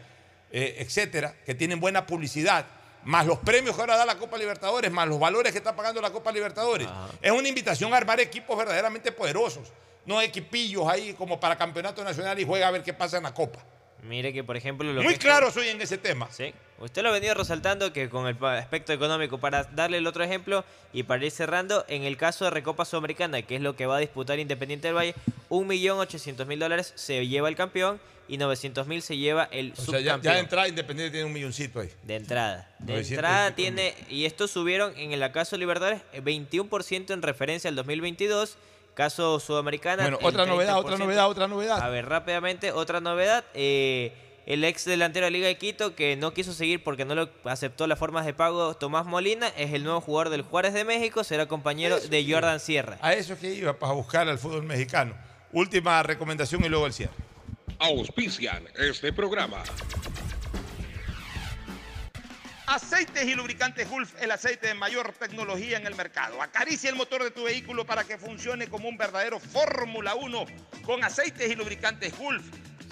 eh, etcétera, que tienen buena publicidad, más los premios que ahora da la Copa Libertadores, más los valores que está pagando la Copa Libertadores, es una invitación a armar equipos verdaderamente poderosos, no equipillos ahí como para campeonato nacional y juega a ver qué pasa en la Copa. Mire que, por ejemplo, lo Muy que- claro soy en ese tema. Sí. Usted lo ha venido resaltando que con el aspecto económico, para darle el otro ejemplo y para ir cerrando, en el caso de Recopa Sudamericana, que es lo que va a disputar Independiente del Valle, 1.800.000 dólares se lleva el campeón y 900.000 se lleva el O sea, subcampeón. ya, ya de entrada Independiente tiene un milloncito ahí. De entrada. De 900 entrada tiene, y estos subieron en el caso Libertadores, eh, 21% en referencia al 2022. Caso Sudamericana. Bueno, otra novedad, otra 30%. novedad, otra novedad. A ver, rápidamente, otra novedad. eh, el ex delantero de Liga de Quito, que no quiso seguir porque no lo aceptó las formas de pago, Tomás Molina, es el nuevo jugador del Juárez de México, será compañero de. Jordan Sierra. A eso es que iba para buscar al fútbol mexicano. Última recomendación y luego el cierre. Auspician este programa. Aceites y lubricantes Gulf, el aceite de mayor tecnología en el mercado. Acaricia el motor de tu vehículo para que funcione como un verdadero Fórmula 1 con aceites y lubricantes Gulf.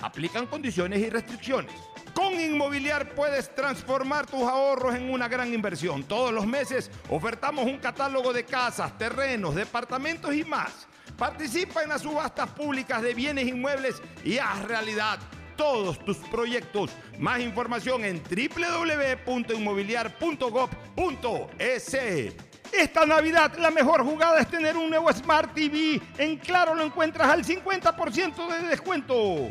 Aplican condiciones y restricciones. Con Inmobiliar puedes transformar tus ahorros en una gran inversión. Todos los meses ofertamos un catálogo de casas, terrenos, departamentos y más. Participa en las subastas públicas de bienes inmuebles y haz realidad todos tus proyectos. Más información en www.inmobiliar.gov.es. Esta Navidad la mejor jugada es tener un nuevo Smart TV. En Claro lo encuentras al 50% de descuento.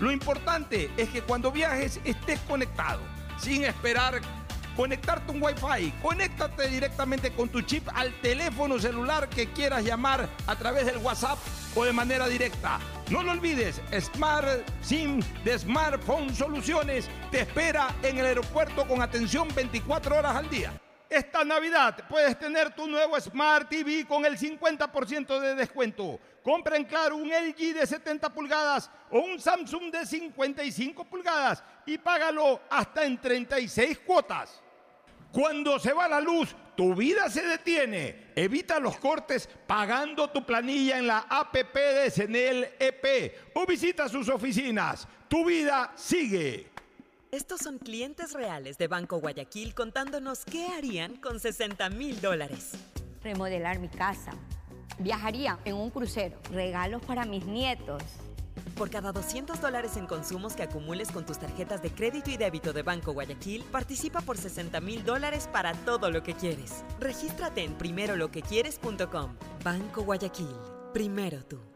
Lo importante es que cuando viajes estés conectado, sin esperar conectarte un Wi-Fi. Conéctate directamente con tu chip al teléfono celular que quieras llamar a través del WhatsApp o de manera directa. No lo olvides, Smart SIM de Smartphone Soluciones te espera en el aeropuerto con atención 24 horas al día. Esta Navidad puedes tener tu nuevo Smart TV con el 50% de descuento. Compra en Claro un LG de 70 pulgadas o un Samsung de 55 pulgadas y págalo hasta en 36 cuotas. Cuando se va la luz, tu vida se detiene. Evita los cortes pagando tu planilla en la APP de Senel EP o visita sus oficinas. Tu vida sigue. Estos son clientes reales de Banco Guayaquil contándonos qué harían con 60 mil dólares. Remodelar mi casa. Viajaría en un crucero. Regalos para mis nietos. Por cada 200 dólares en consumos que acumules con tus tarjetas de crédito y débito de Banco Guayaquil, participa por 60 mil dólares para todo lo que quieres. Regístrate en primeroloquequieres.com. Banco Guayaquil. Primero tú.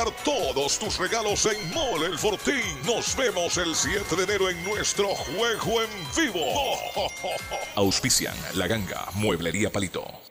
todos tus regalos en Mole el Fortín. Nos vemos el 7 de enero en nuestro juego en vivo. Auspician La Ganga, Mueblería Palito.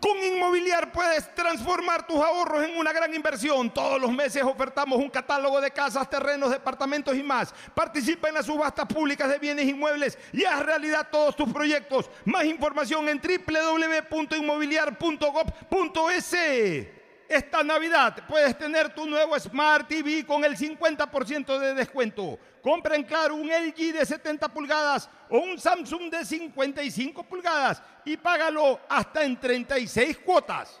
Con Inmobiliar puedes transformar tus ahorros en una gran inversión. Todos los meses ofertamos un catálogo de casas, terrenos, departamentos y más. Participa en las subastas públicas de bienes inmuebles y haz realidad todos tus proyectos. Más información en www.inmobiliar.gov.es. Esta Navidad puedes tener tu nuevo Smart TV con el 50% de descuento. Compra en Claro un LG de 70 pulgadas o un Samsung de 55 pulgadas y págalo hasta en 36 cuotas.